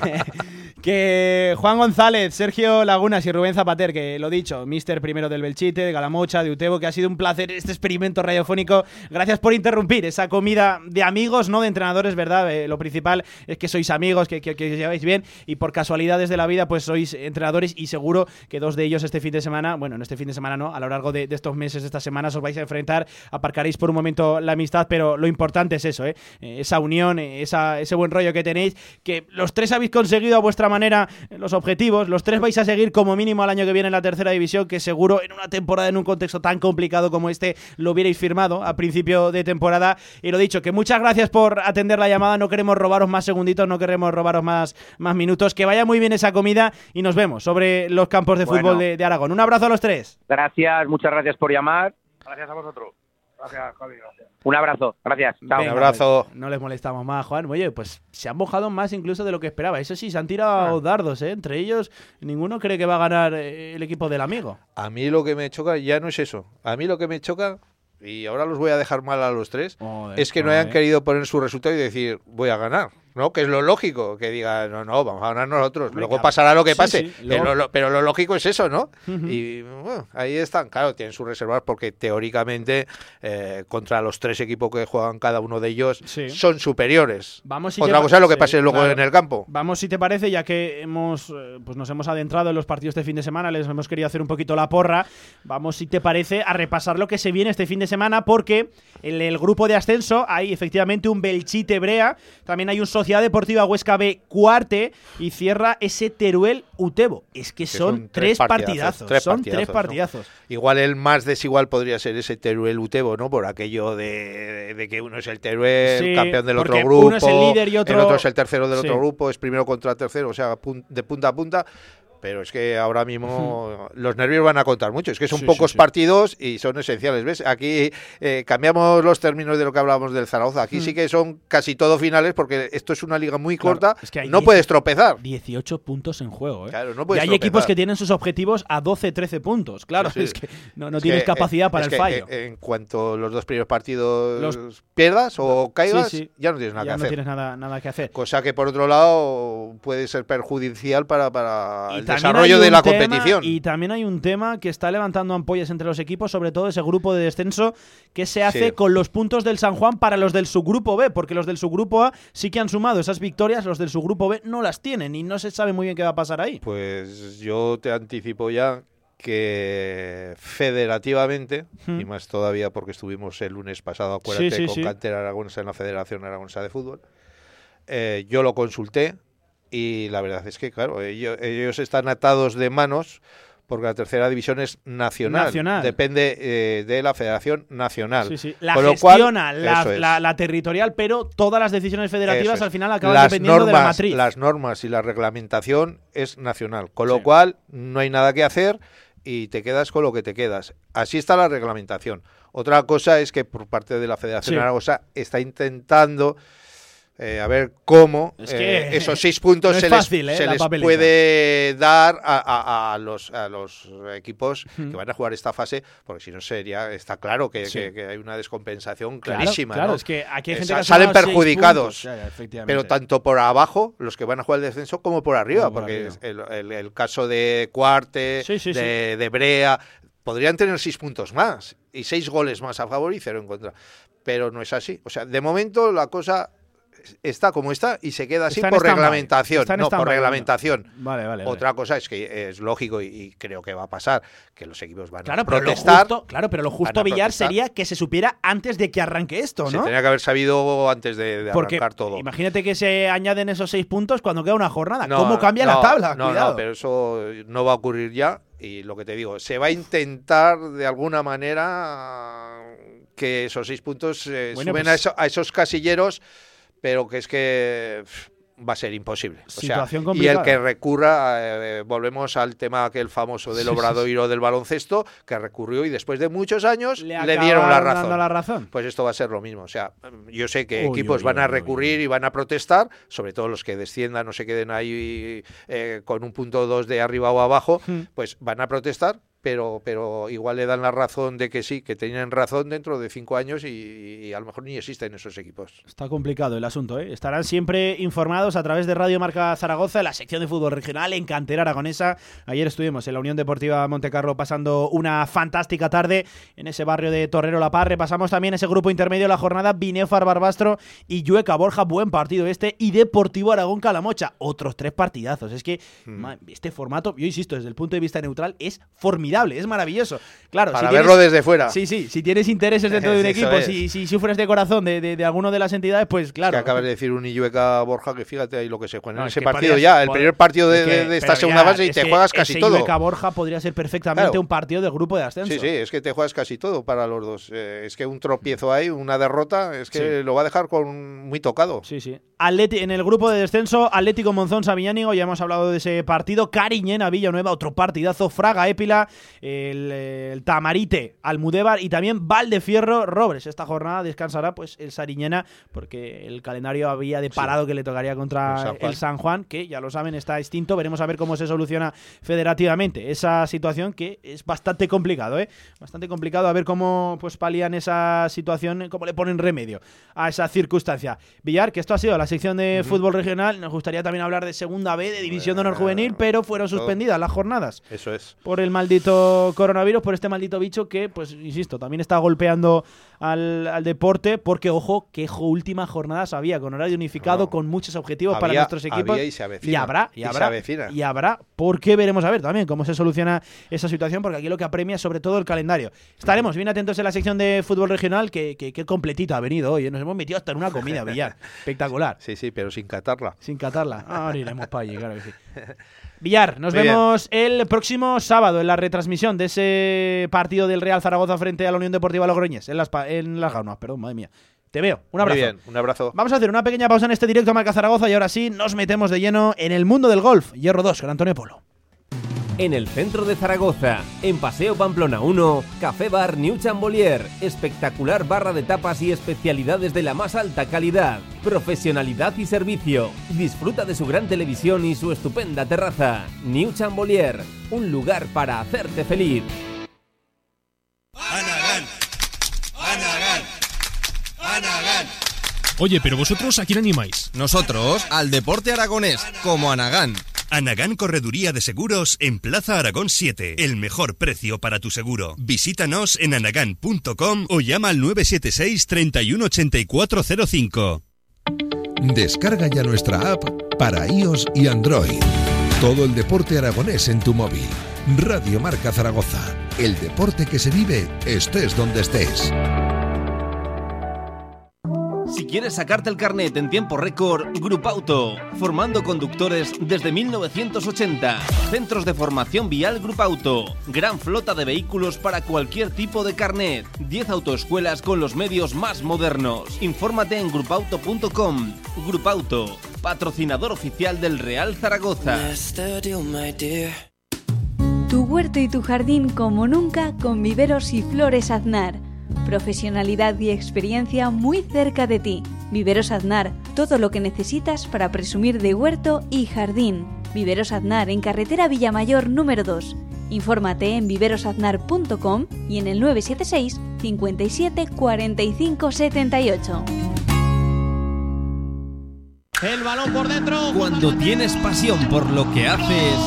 Que Juan González, Sergio Lagunas y Rubén Zapater, que lo dicho, mister primero del Belchite, de Galamocha, de Utebo, que ha sido un placer este experimento radiofónico. Gracias por interrumpir esa comida de amigos, no de entrenadores, ¿verdad? Eh, lo principal es que sois amigos, que, que, que os lleváis bien y por casualidades de la vida, pues sois entrenadores y seguro que dos de ellos este fin de semana, bueno, no este fin de semana, no, a lo largo de, de estos meses, de estas semanas, os vais a enfrentar, aparcaréis por un momento la amistad, pero lo importante es eso, ¿eh? Eh, esa unión, eh, esa, ese buen rollo que tenéis, que los tres habéis conseguido a vuestra manera los objetivos, los tres vais a seguir como mínimo al año que viene en la tercera división, que seguro en una temporada, en un contexto tan complicado como este, lo hubierais firmado a principio de temporada. Y lo dicho, que muchas gracias por atender la llamada, no queremos robaros más segunditos, no queremos robaros más, más minutos, que vaya muy bien esa comida y nos vemos sobre los campos de Bueno. fútbol de, de Aragón. Un abrazo a los tres. Gracias, muchas gracias por llamar. Gracias a vosotros. Gracias, Javi. Un abrazo, gracias. Chao. Venga, pues, no les molestamos más, Juan. Oye, pues se han mojado más incluso de lo que esperaba. Eso sí, se han tirado Ah. dardos, ¿eh? Entre ellos, ninguno cree que va a ganar eh, el equipo del amigo. A mí lo que me choca ya no es eso. A mí lo que me choca, y ahora los voy a dejar mal a los tres, es que no hayan querido poner su resultado y decir, voy a ganar. ¿No? Que es lo lógico, que diga, no, no, vamos a ganar nosotros. Luego claro. pasará lo que pase. sí, Pero, luego- lo, pero lo lógico es eso, ¿no? Y bueno, ahí están, claro, tienen sus reservas porque teóricamente eh, contra los tres equipos que juegan cada uno de ellos son superiores. Vamos si Otra cosa es lo que pase luego claro. en el campo. Vamos, si te parece, ya que hemos, eh, pues nos hemos adentrado en los partidos de fin de semana, les hemos querido hacer un poquito la porra. Vamos, si te parece, a repasar lo que se viene este fin de semana, porque en el grupo de ascenso hay efectivamente un Belchite Brea, también hay un Sociedad Deportiva Huesca B Cuarte y cierra ese Teruel Utebo. Es que Que son, tres partidazos, tres son partidazos, tres ¿no? partidazos. Igual el más desigual podría ser ese Teruel Utebo, ¿no? Por aquello de, de que uno es el Teruel, Sí, campeón del otro grupo, uno es el líder y otro- el otro es el tercero del Sí. otro grupo, es primero contra tercero, o sea, de punta a punta. Pero es que ahora mismo los nervios van a contar mucho. Es que son Sí, pocos sí. partidos y son esenciales. ¿Ves? Aquí eh, cambiamos los términos de lo que hablábamos del Zaragoza. Aquí Mm. sí que son casi todo finales porque esto es una liga muy Claro, corta. es que no diez- puedes tropezar. 18 puntos en juego, ¿eh? Claro, no y hay tropezar. equipos que tienen sus objetivos a 12, 13 puntos. Claro, es que no, no Es tienes que, capacidad eh, para el que, fallo. eh, en cuanto los dos primeros partidos Los- pierdas o caigas, ya no tienes nada Ya que no hacer. tienes nada, nada que hacer. Cosa que por otro lado puede ser perjudicial para, para el desarrollo de la tema- competición. Y también hay un tema que está levantando ampollas entre los equipos, sobre todo ese grupo de descenso que se hace Sí. con los puntos del San Juan para los del subgrupo B, porque los del subgrupo A sí que han sumado esas victorias, los del subgrupo B no las tienen y no se sabe muy bien qué va a pasar ahí. Pues yo te anticipo ya que federativamente, Hmm. y más todavía porque estuvimos el lunes pasado, acuérdate, Sí, sí, con. Cantera Aragonesa en la Federación Aragonesa de Fútbol, eh, yo lo consulté y la verdad es que, claro, ellos, ellos están atados de manos porque la tercera división es nacional. Nacional. Depende eh, de la Federación Nacional. Sí, sí. La Con lo cual, gestiona la, territorial, pero todas las decisiones federativas es. al final acaban las dependiendo de la matriz. Las normas y la reglamentación es nacional, con lo cual no hay nada que hacer y te quedas con lo que te quedas. Así está la reglamentación. Otra cosa es que por parte de la Federación. Aragosa está intentando eh, a ver cómo Es eh, esos seis puntos no es se fácil, les, eh, se les puede dar a, a- a los, a los equipos que van a jugar esta fase, porque si no sería, está claro que, Sí. que- que hay una descompensación Claro, clarísima. claro, ¿no? es que aquí hay gente que salen perjudicados. Ya, ya, pero tanto por abajo, los que van a jugar el descenso, como por arriba, Como por porque arriba. El, el- el caso de Cuarte, Sí, sí, de, de Brea, podrían tener seis puntos más y seis goles más a favor y cero en contra. Pero no es así. O sea, de momento la cosa está como está y se queda así por reglamentación. No, por reglamentación. Vale, vale. vale. Otra cosa es que es lógico y, y creo que va a pasar que los equipos van Claro, a pero lo protestar. justo, claro, pero lo justo a Villar protestar. sería que se supiera antes de que arranque esto, Se ¿no? tenía que haber sabido antes de, de Porque arrancar todo. imagínate que se añaden esos seis puntos cuando queda una jornada. No, ¿Cómo cambia no, la tabla? No, Cuidado. no, pero eso no va a ocurrir ya. Y lo que te digo, se va a intentar de alguna manera que esos seis puntos eh, Bueno, suben pues- a, eso- a esos casilleros, pero que es que va a ser imposible. O sea, y el que recurra, eh, volvemos al tema aquel famoso del obradoiro del baloncesto, que recurrió y después de muchos años le, dieron la razón. la razón. Pues esto va a ser lo mismo. O sea, yo sé que Uy, equipos uy, van a uy, recurrir y van a protestar, sobre todo los que desciendan o se queden ahí eh, con un punto dos de arriba o abajo, Hmm. pues van a protestar. Pero, pero igual le dan la razón de que sí, que tenían razón dentro de cinco años y, y a lo mejor ni existen esos equipos. Está complicado el asunto, ¿eh? Estarán siempre informados a través de Radio Marca Zaragoza, la sección de fútbol regional en Cantera Aragonesa. Ayer estuvimos en la Unión Deportiva Montecarlo pasando una fantástica tarde en ese barrio de Torrero La Paz. Repasamos también ese grupo intermedio de la jornada, Binefar Barbastro y Llueca Borja. Buen partido este. Y Deportivo Aragón Calamocha. Otros tres partidazos. Es que Hmm. este formato, yo insisto, desde el punto de vista neutral, es formidable, es maravilloso. Claro, Para si verlo tienes- desde fuera. Sí, sí, si tienes intereses dentro de un equipo, es. si, si sufres de corazón de, de, de alguno de las entidades, pues claro. Que acabas de decir un Illueca Borja, que fíjate ahí lo que se juega No, en es ese que partido podrías- ya, el primer partido de, es que- de- esta segunda ya, fase y te juegas casi ese todo. Llueca Borja podría ser perfectamente Claro. un partido del grupo de ascenso. Sí, sí, es que te juegas casi todo para los dos. Eh, es que un tropiezo ahí, una derrota, es que Sí. lo va a dejar con muy tocado. Sí, sí. Atleti, en el grupo de descenso, Atlético Monzón Sabiñánigo, ya hemos hablado de ese partido. Cariñena Villanueva, otro partidazo. Fraga Épila, el, el Tamarite Almudévar y también Valdefierro Robres. Esta jornada descansará pues el Sariñena porque el calendario había de parado que le tocaría contra El San Juan. el San Juan, que ya lo saben, está extinto. Veremos a ver cómo se soluciona federativamente esa situación que es bastante complicado, ¿eh? Bastante complicado a ver cómo pues palían esa situación, cómo le ponen remedio a esa circunstancia. Villar, que esto ha sido la sección de fútbol regional, nos gustaría también hablar de Segunda B, de División de Honor Juvenil, pero fueron suspendidas las jornadas Eso es. por el maldito coronavirus, por este maldito bicho que, pues, insisto, también está golpeando al, al deporte, porque, ojo, que última jornada había con horario unificado, con muchos objetivos para nuestros equipos. había y se avecina. Y habrá, y habrá. Y habrá, porque veremos a ver también cómo se soluciona esa situación, porque aquí lo que apremia es sobre todo el calendario. Estaremos bien atentos en la sección de fútbol regional, que, que, que completita ha venido hoy. ¿eh? Nos hemos metido hasta en una comida, Villar. Espectacular. Sí, sí, pero sin catarla. Sin catarla. Ahora iremos para allí, claro que sí. Villar, nos Muy bien. vemos el próximo sábado en la retransmisión de ese partido del Real Zaragoza frente a la Unión Deportiva Logroñés, en las, en las Gaunas, perdón, madre mía. Te veo, un abrazo. Muy bien, un abrazo. Vamos a hacer una pequeña pausa en este directo a Marca Zaragoza y ahora sí nos metemos de lleno en el mundo del golf. Hierro 2 con Antonio Polo. En el centro de Zaragoza, en Paseo Pamplona 1, Café Bar New Chambolier, espectacular barra de tapas y especialidades de la más alta calidad, profesionalidad y servicio. Disfruta de su gran televisión y su estupenda terraza. New Chambolier, un lugar para hacerte feliz. Oye, pero vosotros a quién animáis? Nosotros al deporte aragonés, como Anagán. Anagán Correduría de Seguros en Plaza Aragón 7. El mejor precio para tu seguro. Visítanos en anagán.com o llama al 976 318405. Descarga ya nuestra app para iOS y Android. Todo el deporte aragonés en tu móvil. Radio Marca Zaragoza. El deporte que se vive estés donde estés. Si quieres sacarte el carnet en tiempo récord, Grupauto, formando conductores desde 1980. Centros de formación vial Grupauto. Gran flota de vehículos para cualquier tipo de carnet. 10 autoescuelas con los medios más modernos. Infórmate en grupauto.com. Grupauto, patrocinador oficial del Real Zaragoza. Tu huerto y tu jardín como nunca con viveros y flores Aznar. Profesionalidad y experiencia muy cerca de ti. Viveros Aznar, todo lo que necesitas para presumir de huerto y jardín. Viveros Aznar en carretera Villamayor número 2. Infórmate en viverosaznar.com y en el 976 57 45 78. El balón por dentro. Cuando tienes pasión por lo que haces,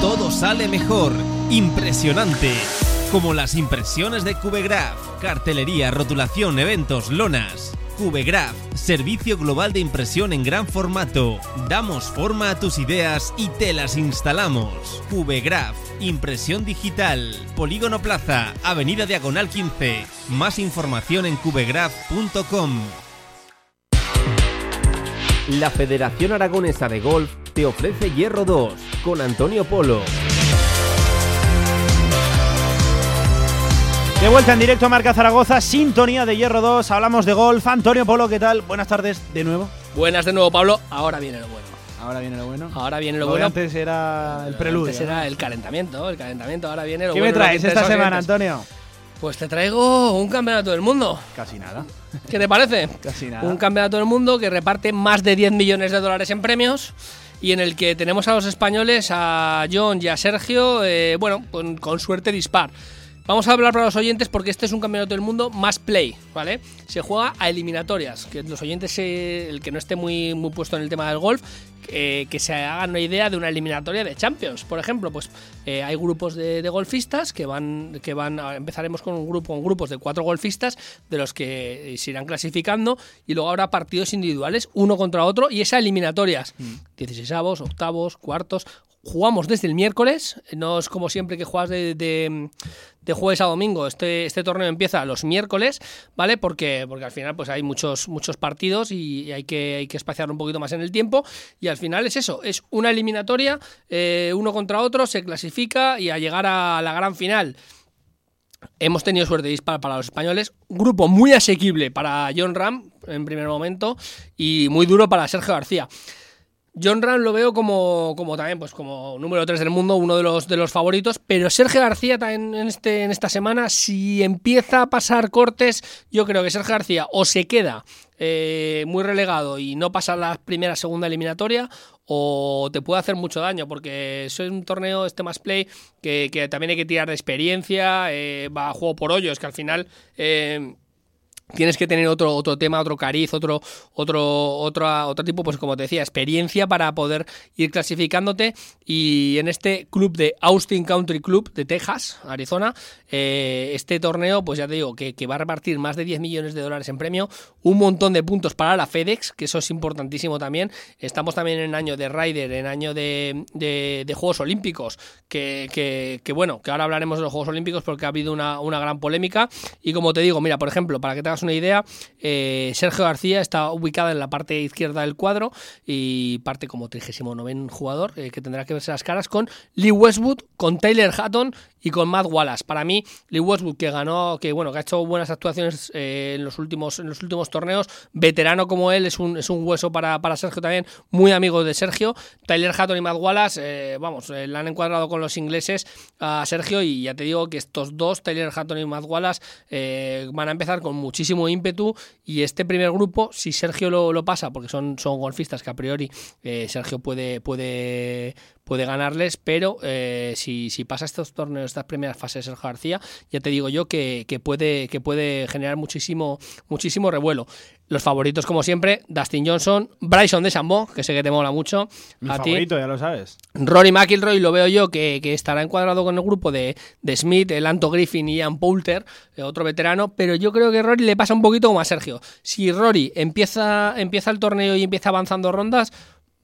todo sale mejor. Impresionante. Como las impresiones de Cubegraph. Cartelería, rotulación, eventos, lonas. Cubegraph, servicio global de impresión en gran formato. Damos forma a tus ideas y te las instalamos. Cubegraph, impresión digital. Polígono Plaza, Avenida Diagonal 15. Más información en cubegraph.com. La Federación Aragonesa de Golf te ofrece Hierro 2 con Antonio Polo. De vuelta en directo a Marca Zaragoza, sintonía de Hierro 2, hablamos de golf. Antonio Polo, ¿qué tal? Buenas tardes de nuevo. Buenas de nuevo, Pablo. Ahora viene lo bueno. Ahora viene lo bueno. Ahora viene lo, bueno. antes era el preludio. Antes era el calentamiento, el calentamiento. Ahora viene lo ¿Qué bueno. me lo que traes esta semana. Antonio? Pues te traigo un campeonato del mundo. Casi nada. ¿Qué te parece? Casi nada. Un campeonato del mundo que reparte más de 10 millones de dólares en premios y en el que tenemos a los españoles, a John y a Sergio, eh, bueno, con, con suerte dispar. Vamos a hablar para los oyentes porque este es un campeonato del mundo más play, ¿vale? Se juega a eliminatorias, que los oyentes, eh, el que no esté muy, muy puesto en el tema del golf, eh, que se hagan una idea de una eliminatoria de Champions. Por ejemplo, pues eh, hay grupos de, de golfistas que van, que van, a- empezaremos con un grupo, con grupos de cuatro golfistas, de los que se irán clasificando, y luego habrá partidos individuales, uno contra otro, y esas eliminatorias. 16 avos, octavos, cuartos. Jugamos desde el miércoles, no es como siempre que juegas de, de- de jueves a domingo. Este, este torneo empieza los miércoles, ¿vale? Porque, porque al final pues hay muchos, muchos partidos y hay que, hay que espaciar un poquito más en el tiempo. Y al final es eso, es una eliminatoria, eh, uno contra otro, se clasifica y a llegar a la gran final. Hemos tenido suerte de disparar para los españoles. Grupo muy asequible para John Ram en primer momento y muy duro para Sergio García. John Ram lo veo como, como también, pues como número 3 del mundo, uno de los, de los favoritos, pero Sergio García también en, este, en esta semana, si empieza a pasar cortes, yo creo que Sergio García o se queda eh, muy relegado y no pasa la primera, segunda eliminatoria, o te puede hacer mucho daño, porque es un torneo, este más play, que, que también hay que tirar de experiencia, eh, va a juego por hoyos, que al final... eh, tienes que tener otro, otro tema, otro cariz, otro, otro, otro, otro tipo, pues como te decía, experiencia para poder ir clasificándote. Y en este club de Austin Country Club de Texas, Arizona, eh, este torneo, pues ya te digo, que, va a repartir más de 10 millones de dólares en premio, un montón de puntos para la FedEx, que eso es importantísimo también. Estamos también en año de Ryder, en año de, Juegos Olímpicos, que, que- que bueno, que ahora hablaremos de los Juegos Olímpicos porque ha habido una, una gran polémica. Y como te digo, mira, por ejemplo, para que te hagas una idea, eh, Sergio García está ubicada en la parte izquierda del cuadro y parte como 39 jugador, eh, que tendrá que verse las caras con Lee Westwood, con Taylor Hatton y con Matt Wallace. Para mí, Lee Westwood, que ganó, que bueno, que ha hecho buenas actuaciones eh, en, los últimos, en los últimos torneos, veterano como él, es un, es un hueso para, para Sergio también, muy amigo de Sergio. Tyler Hatton y Matt Wallace, vamos, le han encuadrado con los ingleses a Sergio y ya te digo que estos dos, Tyler Hatton y Matt Wallace, van a empezar con muchísimo ímpetu y este primer grupo, si Sergio lo, lo pasa, porque son, son golfistas que a priori eh, Sergio puede, puede, puede ganarles, pero eh, si, si pasa estos torneos, estas primeras fases Sergio García, ya te digo yo que, que puede, que puede generar muchísimo, muchísimo revuelo. Los favoritos, como siempre, Dustin Johnson, Bryson de Chambó, que sé que te mola mucho. Mi a ti. favorito, ya lo sabes. Rory McIlroy lo veo yo que, que estará encuadrado con el grupo de, de Smith, el Anto Griffin y Ian Poulter, eh, otro veterano, pero yo creo que Rory le pasa un poquito como a Sergio. Si Rory empieza, empieza el torneo y empieza avanzando rondas,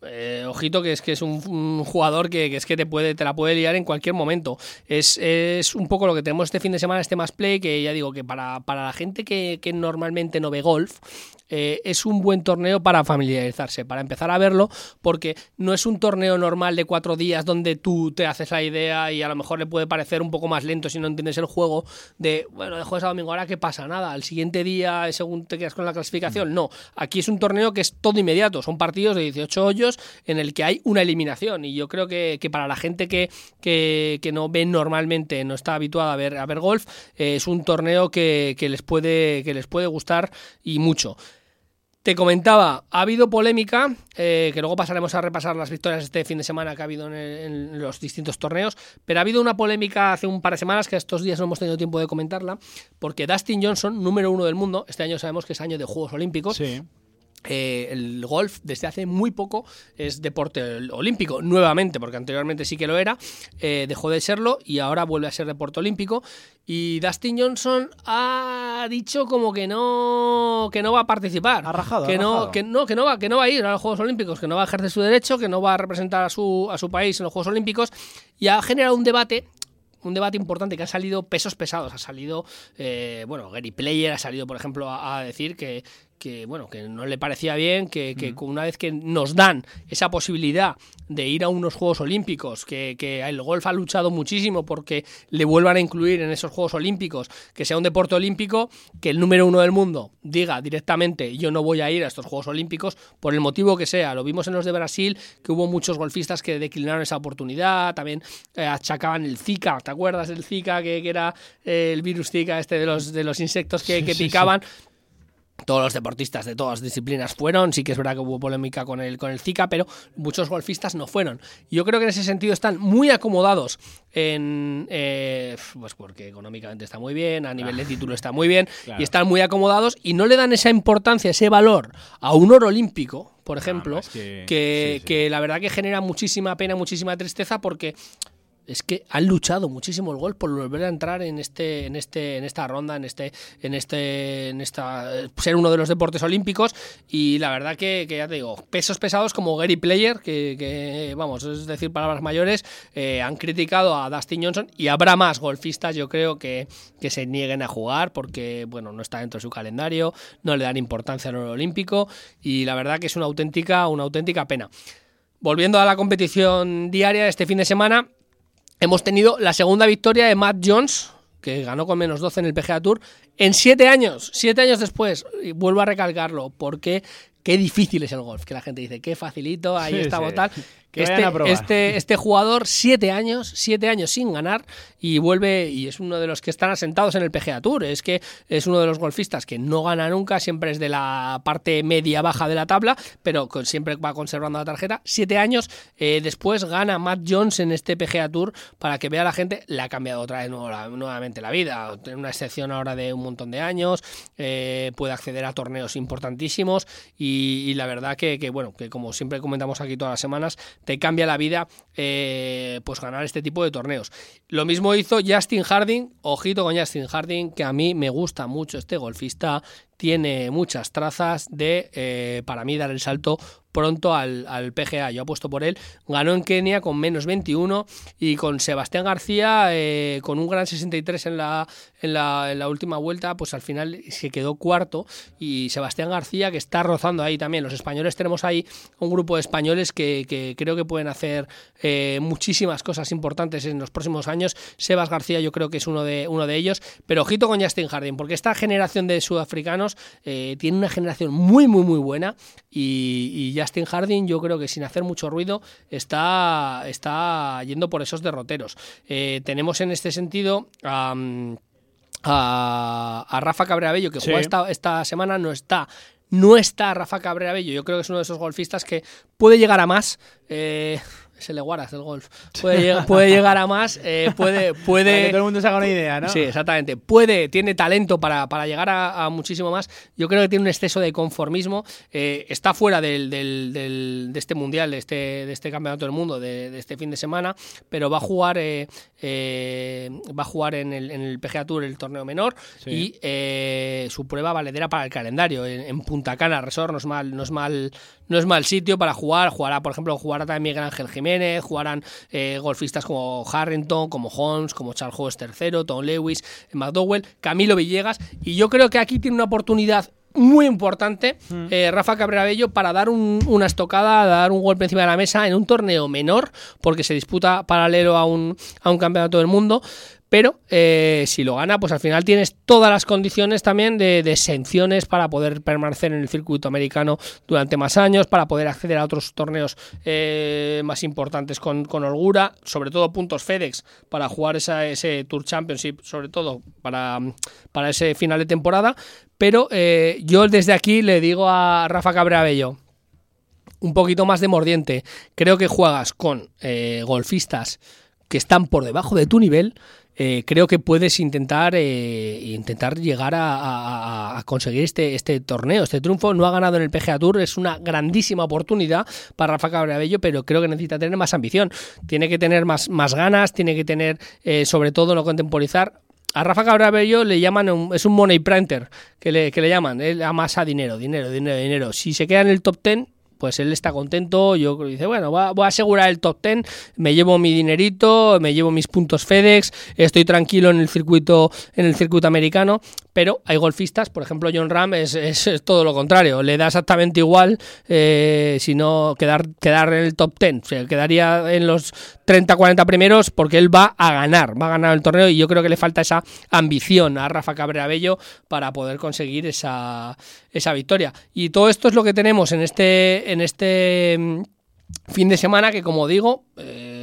eh, ojito que es que es un, jugador que, que es que te puede te la puede liar en cualquier momento. Es, es un poco lo que tenemos este fin de semana este más play que ya digo que para, para la gente que, que normalmente no ve golf eh, es un buen torneo para familiarizarse, para empezar a verlo, porque no es un torneo normal de cuatro días donde tú te haces la idea y a lo mejor le puede parecer un poco más lento si no entiendes el juego, de, bueno, de jueves a domingo, ahora qué pasa, nada, al siguiente día, según te quedas con la clasificación, no, aquí es un torneo que es todo inmediato, son partidos de 18 hoyos en el que hay una eliminación y yo creo que, que para la gente que, que, que, no ve normalmente, no está habituada a ver, a ver golf, eh, es un torneo que, que, les puede, que les puede gustar y mucho. Te comentaba, ha habido polémica, eh, que luego pasaremos a repasar las victorias este fin de semana que ha habido en, el, en, los distintos torneos, pero ha habido una polémica hace un par de semanas que estos días no hemos tenido tiempo de comentarla, porque Dustin Johnson, número uno del mundo, este año sabemos que es año de Juegos Olímpicos, sí. Eh, el golf desde hace muy poco es deporte olímpico, nuevamente, porque anteriormente sí que lo era, eh, dejó de serlo y ahora vuelve a ser deporte olímpico. Y Dustin Johnson ha dicho como que no que no va a participar, ha rajado, que ha no rajado. que no que no va que no va a ir a los Juegos Olímpicos, que no va a ejercer su derecho, que no va a representar a su a su país en los Juegos Olímpicos y ha generado un debate un debate importante que ha salido pesos pesados. Ha salido, eh, bueno, Gary Player ha salido, por ejemplo, a, a decir que, que bueno que no le parecía bien que, que una vez que nos dan esa posibilidad de ir a unos Juegos Olímpicos que, que, el golf ha luchado muchísimo porque le vuelvan a incluir en esos Juegos Olímpicos que sea un deporte olímpico que el número uno del mundo diga directamente yo no voy a ir a estos Juegos Olímpicos por el motivo que sea. Lo vimos en los de Brasil que hubo muchos golfistas que declinaron esa oportunidad también eh, achacaban el Zika ¿te acuerdas del Zika que, que era eh, el virus Zika este de los, de los insectos que, Sí, que sí, picaban sí todos los deportistas de todas las disciplinas fueron, sí que es verdad que hubo polémica con el, con el Zika, pero muchos golfistas no fueron. Yo creo que en ese sentido están muy acomodados en eh, pues porque económicamente está muy bien, a nivel de título está muy bien, claro. y están muy acomodados y no le dan esa importancia, ese valor a un oro olímpico, por ejemplo, no, es que, que, sí, sí. que la verdad que genera muchísima pena, muchísima tristeza porque es que han luchado muchísimo el gol por volver a entrar en este en este en esta ronda en este en este en esta ser uno de los deportes olímpicos. Y la verdad que, ya te digo pesos pesados como Gary Player que, que vamos es decir palabras mayores eh, han criticado a Dustin Johnson y habrá más golfistas yo creo que, que se nieguen a jugar porque bueno no está dentro de su calendario no le dan importancia al oro olímpico y la verdad que es una auténtica una auténtica pena. Volviendo a la competición diaria este fin de semana hemos tenido la segunda victoria de Matt Jones, que ganó con menos 12 en el PGA Tour, en siete años, siete años después. Y vuelvo a recalcarlo, porque qué difícil es el golf, que la gente dice, qué facilito, ahí sí, estamos sí. tal. Que este, este, este jugador, siete años, siete años sin ganar, y vuelve, y es uno de los que están asentados en el PGA Tour. Es que es uno de los golfistas que no gana nunca, siempre es de la parte media-baja de la tabla, pero con, siempre va conservando la tarjeta. Siete años eh, después gana Matt Jones en este PGA Tour para que vea la gente, le ha cambiado otra vez nuevamente la vida. Tiene una excepción ahora de un montón de años, eh, puede acceder a torneos importantísimos, y, y la verdad que, que, bueno, que como siempre comentamos aquí todas las semanas, te cambia la vida eh, pues ganar este tipo de torneos. Lo mismo hizo Justin Harding, ojito con Justin Harding, que a mí me gusta mucho este golfista, tiene muchas trazas de, eh, para mí, dar el salto pronto al, al, PGA. Yo apuesto por él. Ganó en Kenia con menos 21 y con Sebastián García eh, con un gran 63 en la, en, la, en la última vuelta, pues al final se quedó cuarto. Y Sebastián García que está rozando ahí también. Los españoles tenemos ahí un grupo de españoles que, que creo que pueden hacer eh, muchísimas cosas importantes en los próximos años. Sebas García yo creo que es uno de, uno de ellos. Pero ojito con Justin Harding, porque esta generación de sudafricanos eh, tiene una generación muy, muy, muy buena y, y Justin Harding yo creo que sin hacer mucho ruido está, está yendo por esos derroteros. Eh, tenemos en este sentido... A, a, Rafa Cabrera Bello, que sí. juega esta, esta semana, no está no está Rafa Cabrera Bello. Yo creo que es uno de esos golfistas que puede llegar a más. Eh, es el de Guaras, el golf. Puede, puede llegar a más, eh, puede, puede. Para que todo el mundo se haga una idea, ¿no? Sí, exactamente. Puede, tiene talento para, para llegar a, a muchísimo más. Yo creo que tiene un exceso de conformismo. eh, está fuera del, del- del- de este mundial, de este, de este campeonato del mundo, de, de este fin de semana, pero va a jugar, eh, va a jugar en el, en el PGA Tour, el torneo menor, Sí. y su prueba valedera para el calendario en, en Punta Cana Resort no es mal, no es mal, no es mal sitio para jugar. Jugará, por ejemplo, jugará también Miguel Ángel Jiménez, jugarán eh, golfistas como Harrington, como Holmes, como Charles Howes III, Tom Lewis, McDowell, Camilo Villegas, y yo creo que aquí tiene una oportunidad muy importante eh, Rafa Cabrera Bello para dar un- una estocada, dar un golpe encima de la mesa en un torneo menor, porque se disputa paralelo a un, a un campeonato del mundo. Pero eh, si lo gana, pues al final tienes todas las condiciones también de, de exenciones para poder permanecer en el circuito americano durante más años, para poder acceder a otros torneos eh, más importantes con, con holgura, sobre todo puntos FedEx para jugar esa, ese Tour Championship, sobre todo para, para ese final de temporada. Pero eh, yo desde aquí le digo a Rafa Cabrera Bello, un poquito más de mordiente. Creo que juegas con golfistas que están por debajo de tu nivel. Eh, creo que puedes intentar eh, intentar llegar a, conseguir este, este torneo, este triunfo. No ha ganado en el PGA Tour, es una grandísima oportunidad para Rafa Cabrera-Bello, pero creo que necesita tener más ambición. Tiene que tener más, más ganas, tiene que tener, eh, sobre todo, no contemporizar a Rafa Cabrera-Bello le llaman, un- es un money printer, que le, que le llaman, él amasa dinero, dinero, dinero, dinero. Si se queda en el top 10, pues él está contento, yo creo dice, bueno, voy a, voy a asegurar el top 10, me llevo mi dinerito, me llevo mis puntos FedEx, estoy tranquilo en el circuito, en el circuito americano, pero hay golfistas, por ejemplo John Ram es, es- todo lo contrario, le da exactamente igual eh, si no quedar, quedar en el top 10, se quedaría en los 30, 40 primeros porque él va a ganar, va a ganar el torneo y yo creo que le falta esa ambición a Rafa Cabrera Bello para poder conseguir esa, esa victoria. Y todo esto es lo que tenemos en este, en este mm, fin de semana que como digo eh,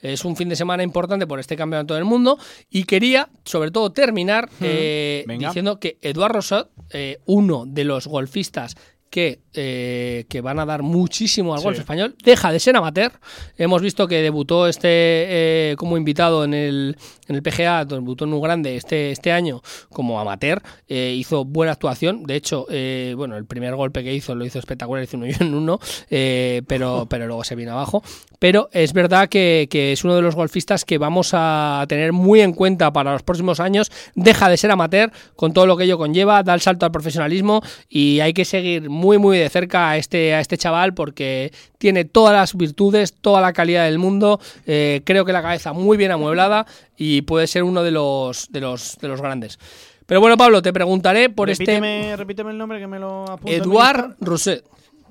es un fin de semana importante por este campeonato del mundo y quería sobre todo terminar eh, diciendo que Eduard Rosot eh, uno de los golfistas que, eh, que van a dar muchísimo al Sí. golf español, deja de ser amateur. Hemos visto que debutó este eh, como invitado en el, en el PGA, debutó en un grande este, este año como amateur, eh, hizo buena actuación. De hecho, eh, bueno, el primer golpe que hizo lo hizo espectacular, hizo uno y en uno, eh, pero, pero luego se vino abajo. Pero es verdad que, que es uno de los golfistas que vamos a tener muy en cuenta para los próximos años. Deja de ser amateur con todo lo que ello conlleva, da el salto al profesionalismo y hay que seguir muy muy de cerca a este, a este chaval porque tiene todas las virtudes, toda la calidad del mundo, eh, creo que la cabeza muy bien amueblada y puede ser uno de los, de los, de los grandes. Pero bueno, Pablo, te preguntaré por repíteme, este repíteme el nombre que me lo apunto. Eduard. Rousset.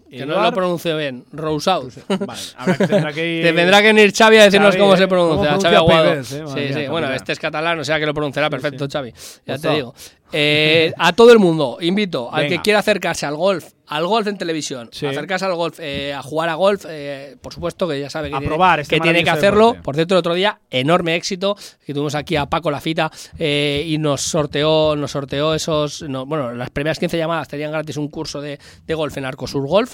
Que no Eduard- lo pronuncio bien. Rousseau. Vale, habrá que- tendrá que ir- Te tendrá que venir Xavi a decirnos Xavi, cómo ¿eh? se pronuncia. ¿Cómo Xavi pronuncia Aguado. Pérez, eh? Sí, mía, sí. Xavi, Bueno, este es catalán, o sea que lo pronunciará perfecto, Xavi. Ya te digo. Eh, a todo el mundo, invito al Venga. que quiera acercarse al golf, al golf en televisión, Sí. acercarse al golf, eh, a jugar a golf, eh, por supuesto que ya sabe que, A tiene, probar este que, tiene que maravilloso hacerlo. deporte. Por cierto, el otro día, enorme éxito, que tuvimos aquí a Paco Lafita y nos sorteó, nos sorteó esos, no, bueno, las primeras 15 llamadas tenían gratis un curso de, de golf en Arcosur Golf.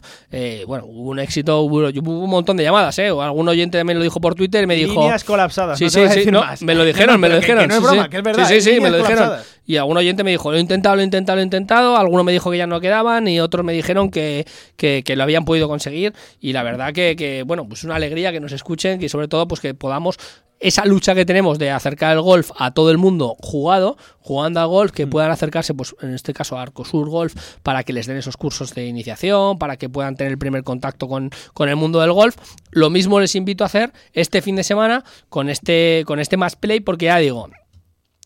Bueno, hubo un éxito, hubo, hubo un montón de llamadas, ¿eh? Algún oyente también lo dijo por Twitter y me dijo... Líneas colapsadas. Sí, no te sí, voy a sí, decir no, más. me lo dijeron, me lo que- dijeron. que no es broma, sí. que es verdad. Sí, sí, sí, me lo dijeron. Y algún oyente me dijo, lo he intentado, lo he intentado, lo he intentado. Algunos me dijo que ya no quedaban y otros me dijeron que, que, que lo habían podido conseguir. Y la verdad que, que, bueno, pues una alegría que nos escuchen y sobre todo pues que podamos esa lucha que tenemos de acercar el golf a todo el mundo jugado, jugando al golf, que puedan acercarse, pues en este caso a Arcosur Golf, para que les den esos cursos de iniciación, para que puedan tener el primer contacto con, con el mundo del golf. Lo mismo les invito a hacer este fin de semana con este, con este Más Play, porque ya digo,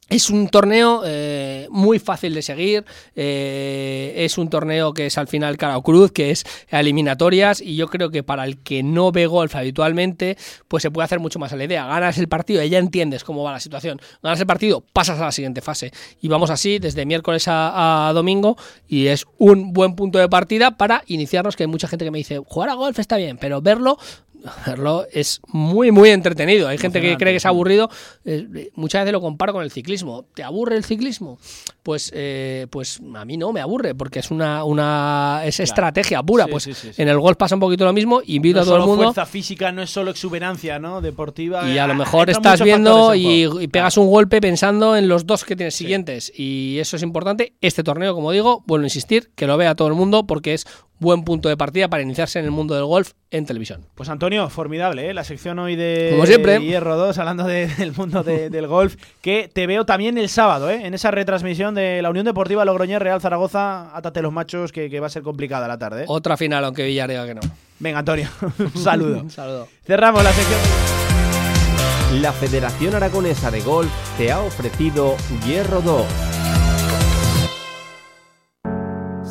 es un torneo eh, muy fácil de seguir, eh, es un torneo que es al final cara o cruz, que es eliminatorias y yo creo que para el que no ve golf habitualmente, pues se puede hacer mucho más a la idea. Ganas el partido y ya entiendes cómo va la situación. Ganas el partido, pasas a la siguiente fase. Y vamos así desde miércoles a domingo y es un buen punto de partida para iniciarnos, que hay mucha gente que me dice, jugar a golf está bien, pero verlo verlo es muy, muy entretenido. Hay gente que cree que es aburrido. Eh, muchas veces lo comparo con el ciclismo. ¿Te aburre el ciclismo? Pues, eh, pues a mí no me aburre, porque es una, una es estrategia pura. Sí, pues sí, en el golf pasa un poquito lo mismo. Invito no a todo el mundo. fuerza física, no es solo exuberancia ¿no? deportiva. Y a lo eh, mejor estás viendo y pegas un golpe pensando en los dos que tienes siguientes. Y eso es importante. Este torneo, como digo, vuelvo a insistir, que lo vea todo el mundo porque es buen punto de partida para iniciarse en el mundo del golf en televisión. Pues Antonio, formidable, ¿eh? la sección hoy de Como siempre. Hierro 2, hablando de- del mundo de- del golf, que te veo también el sábado, ¿eh? en esa retransmisión de la Unión Deportiva Logroñés Real Zaragoza, átate los machos, que, que va a ser complicada la tarde. ¿eh? Otra final, aunque Villarreal que no. Venga, Antonio, un saludo. Un saludo. Cerramos la sección. La Federación Aragonesa de Golf te ha ofrecido Hierro 2.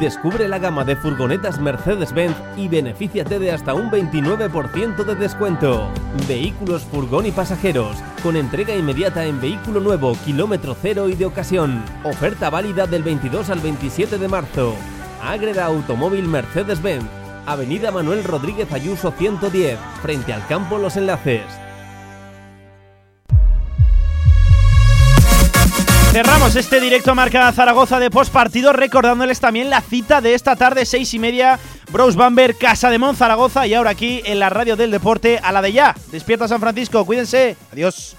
Descubre la gama de furgonetas Mercedes-Benz y benefíciate de hasta un 29% de descuento. Vehículos, furgón y pasajeros, con entrega inmediata en vehículo nuevo, kilómetro cero y de ocasión. Oferta válida del 22 al 27 de marzo. Ágreda Automóvil Mercedes-Benz, Avenida Manuel Rodríguez Ayuso 110, frente al campo Los Enlaces. Cerramos este directo marca Zaragoza de postpartido recordándoles también la cita de esta tarde, seis y media, Bros Bamber, Casa de Mon Zaragoza y ahora aquí en la radio del deporte a la de ya. Despierta San Francisco, cuídense, adiós.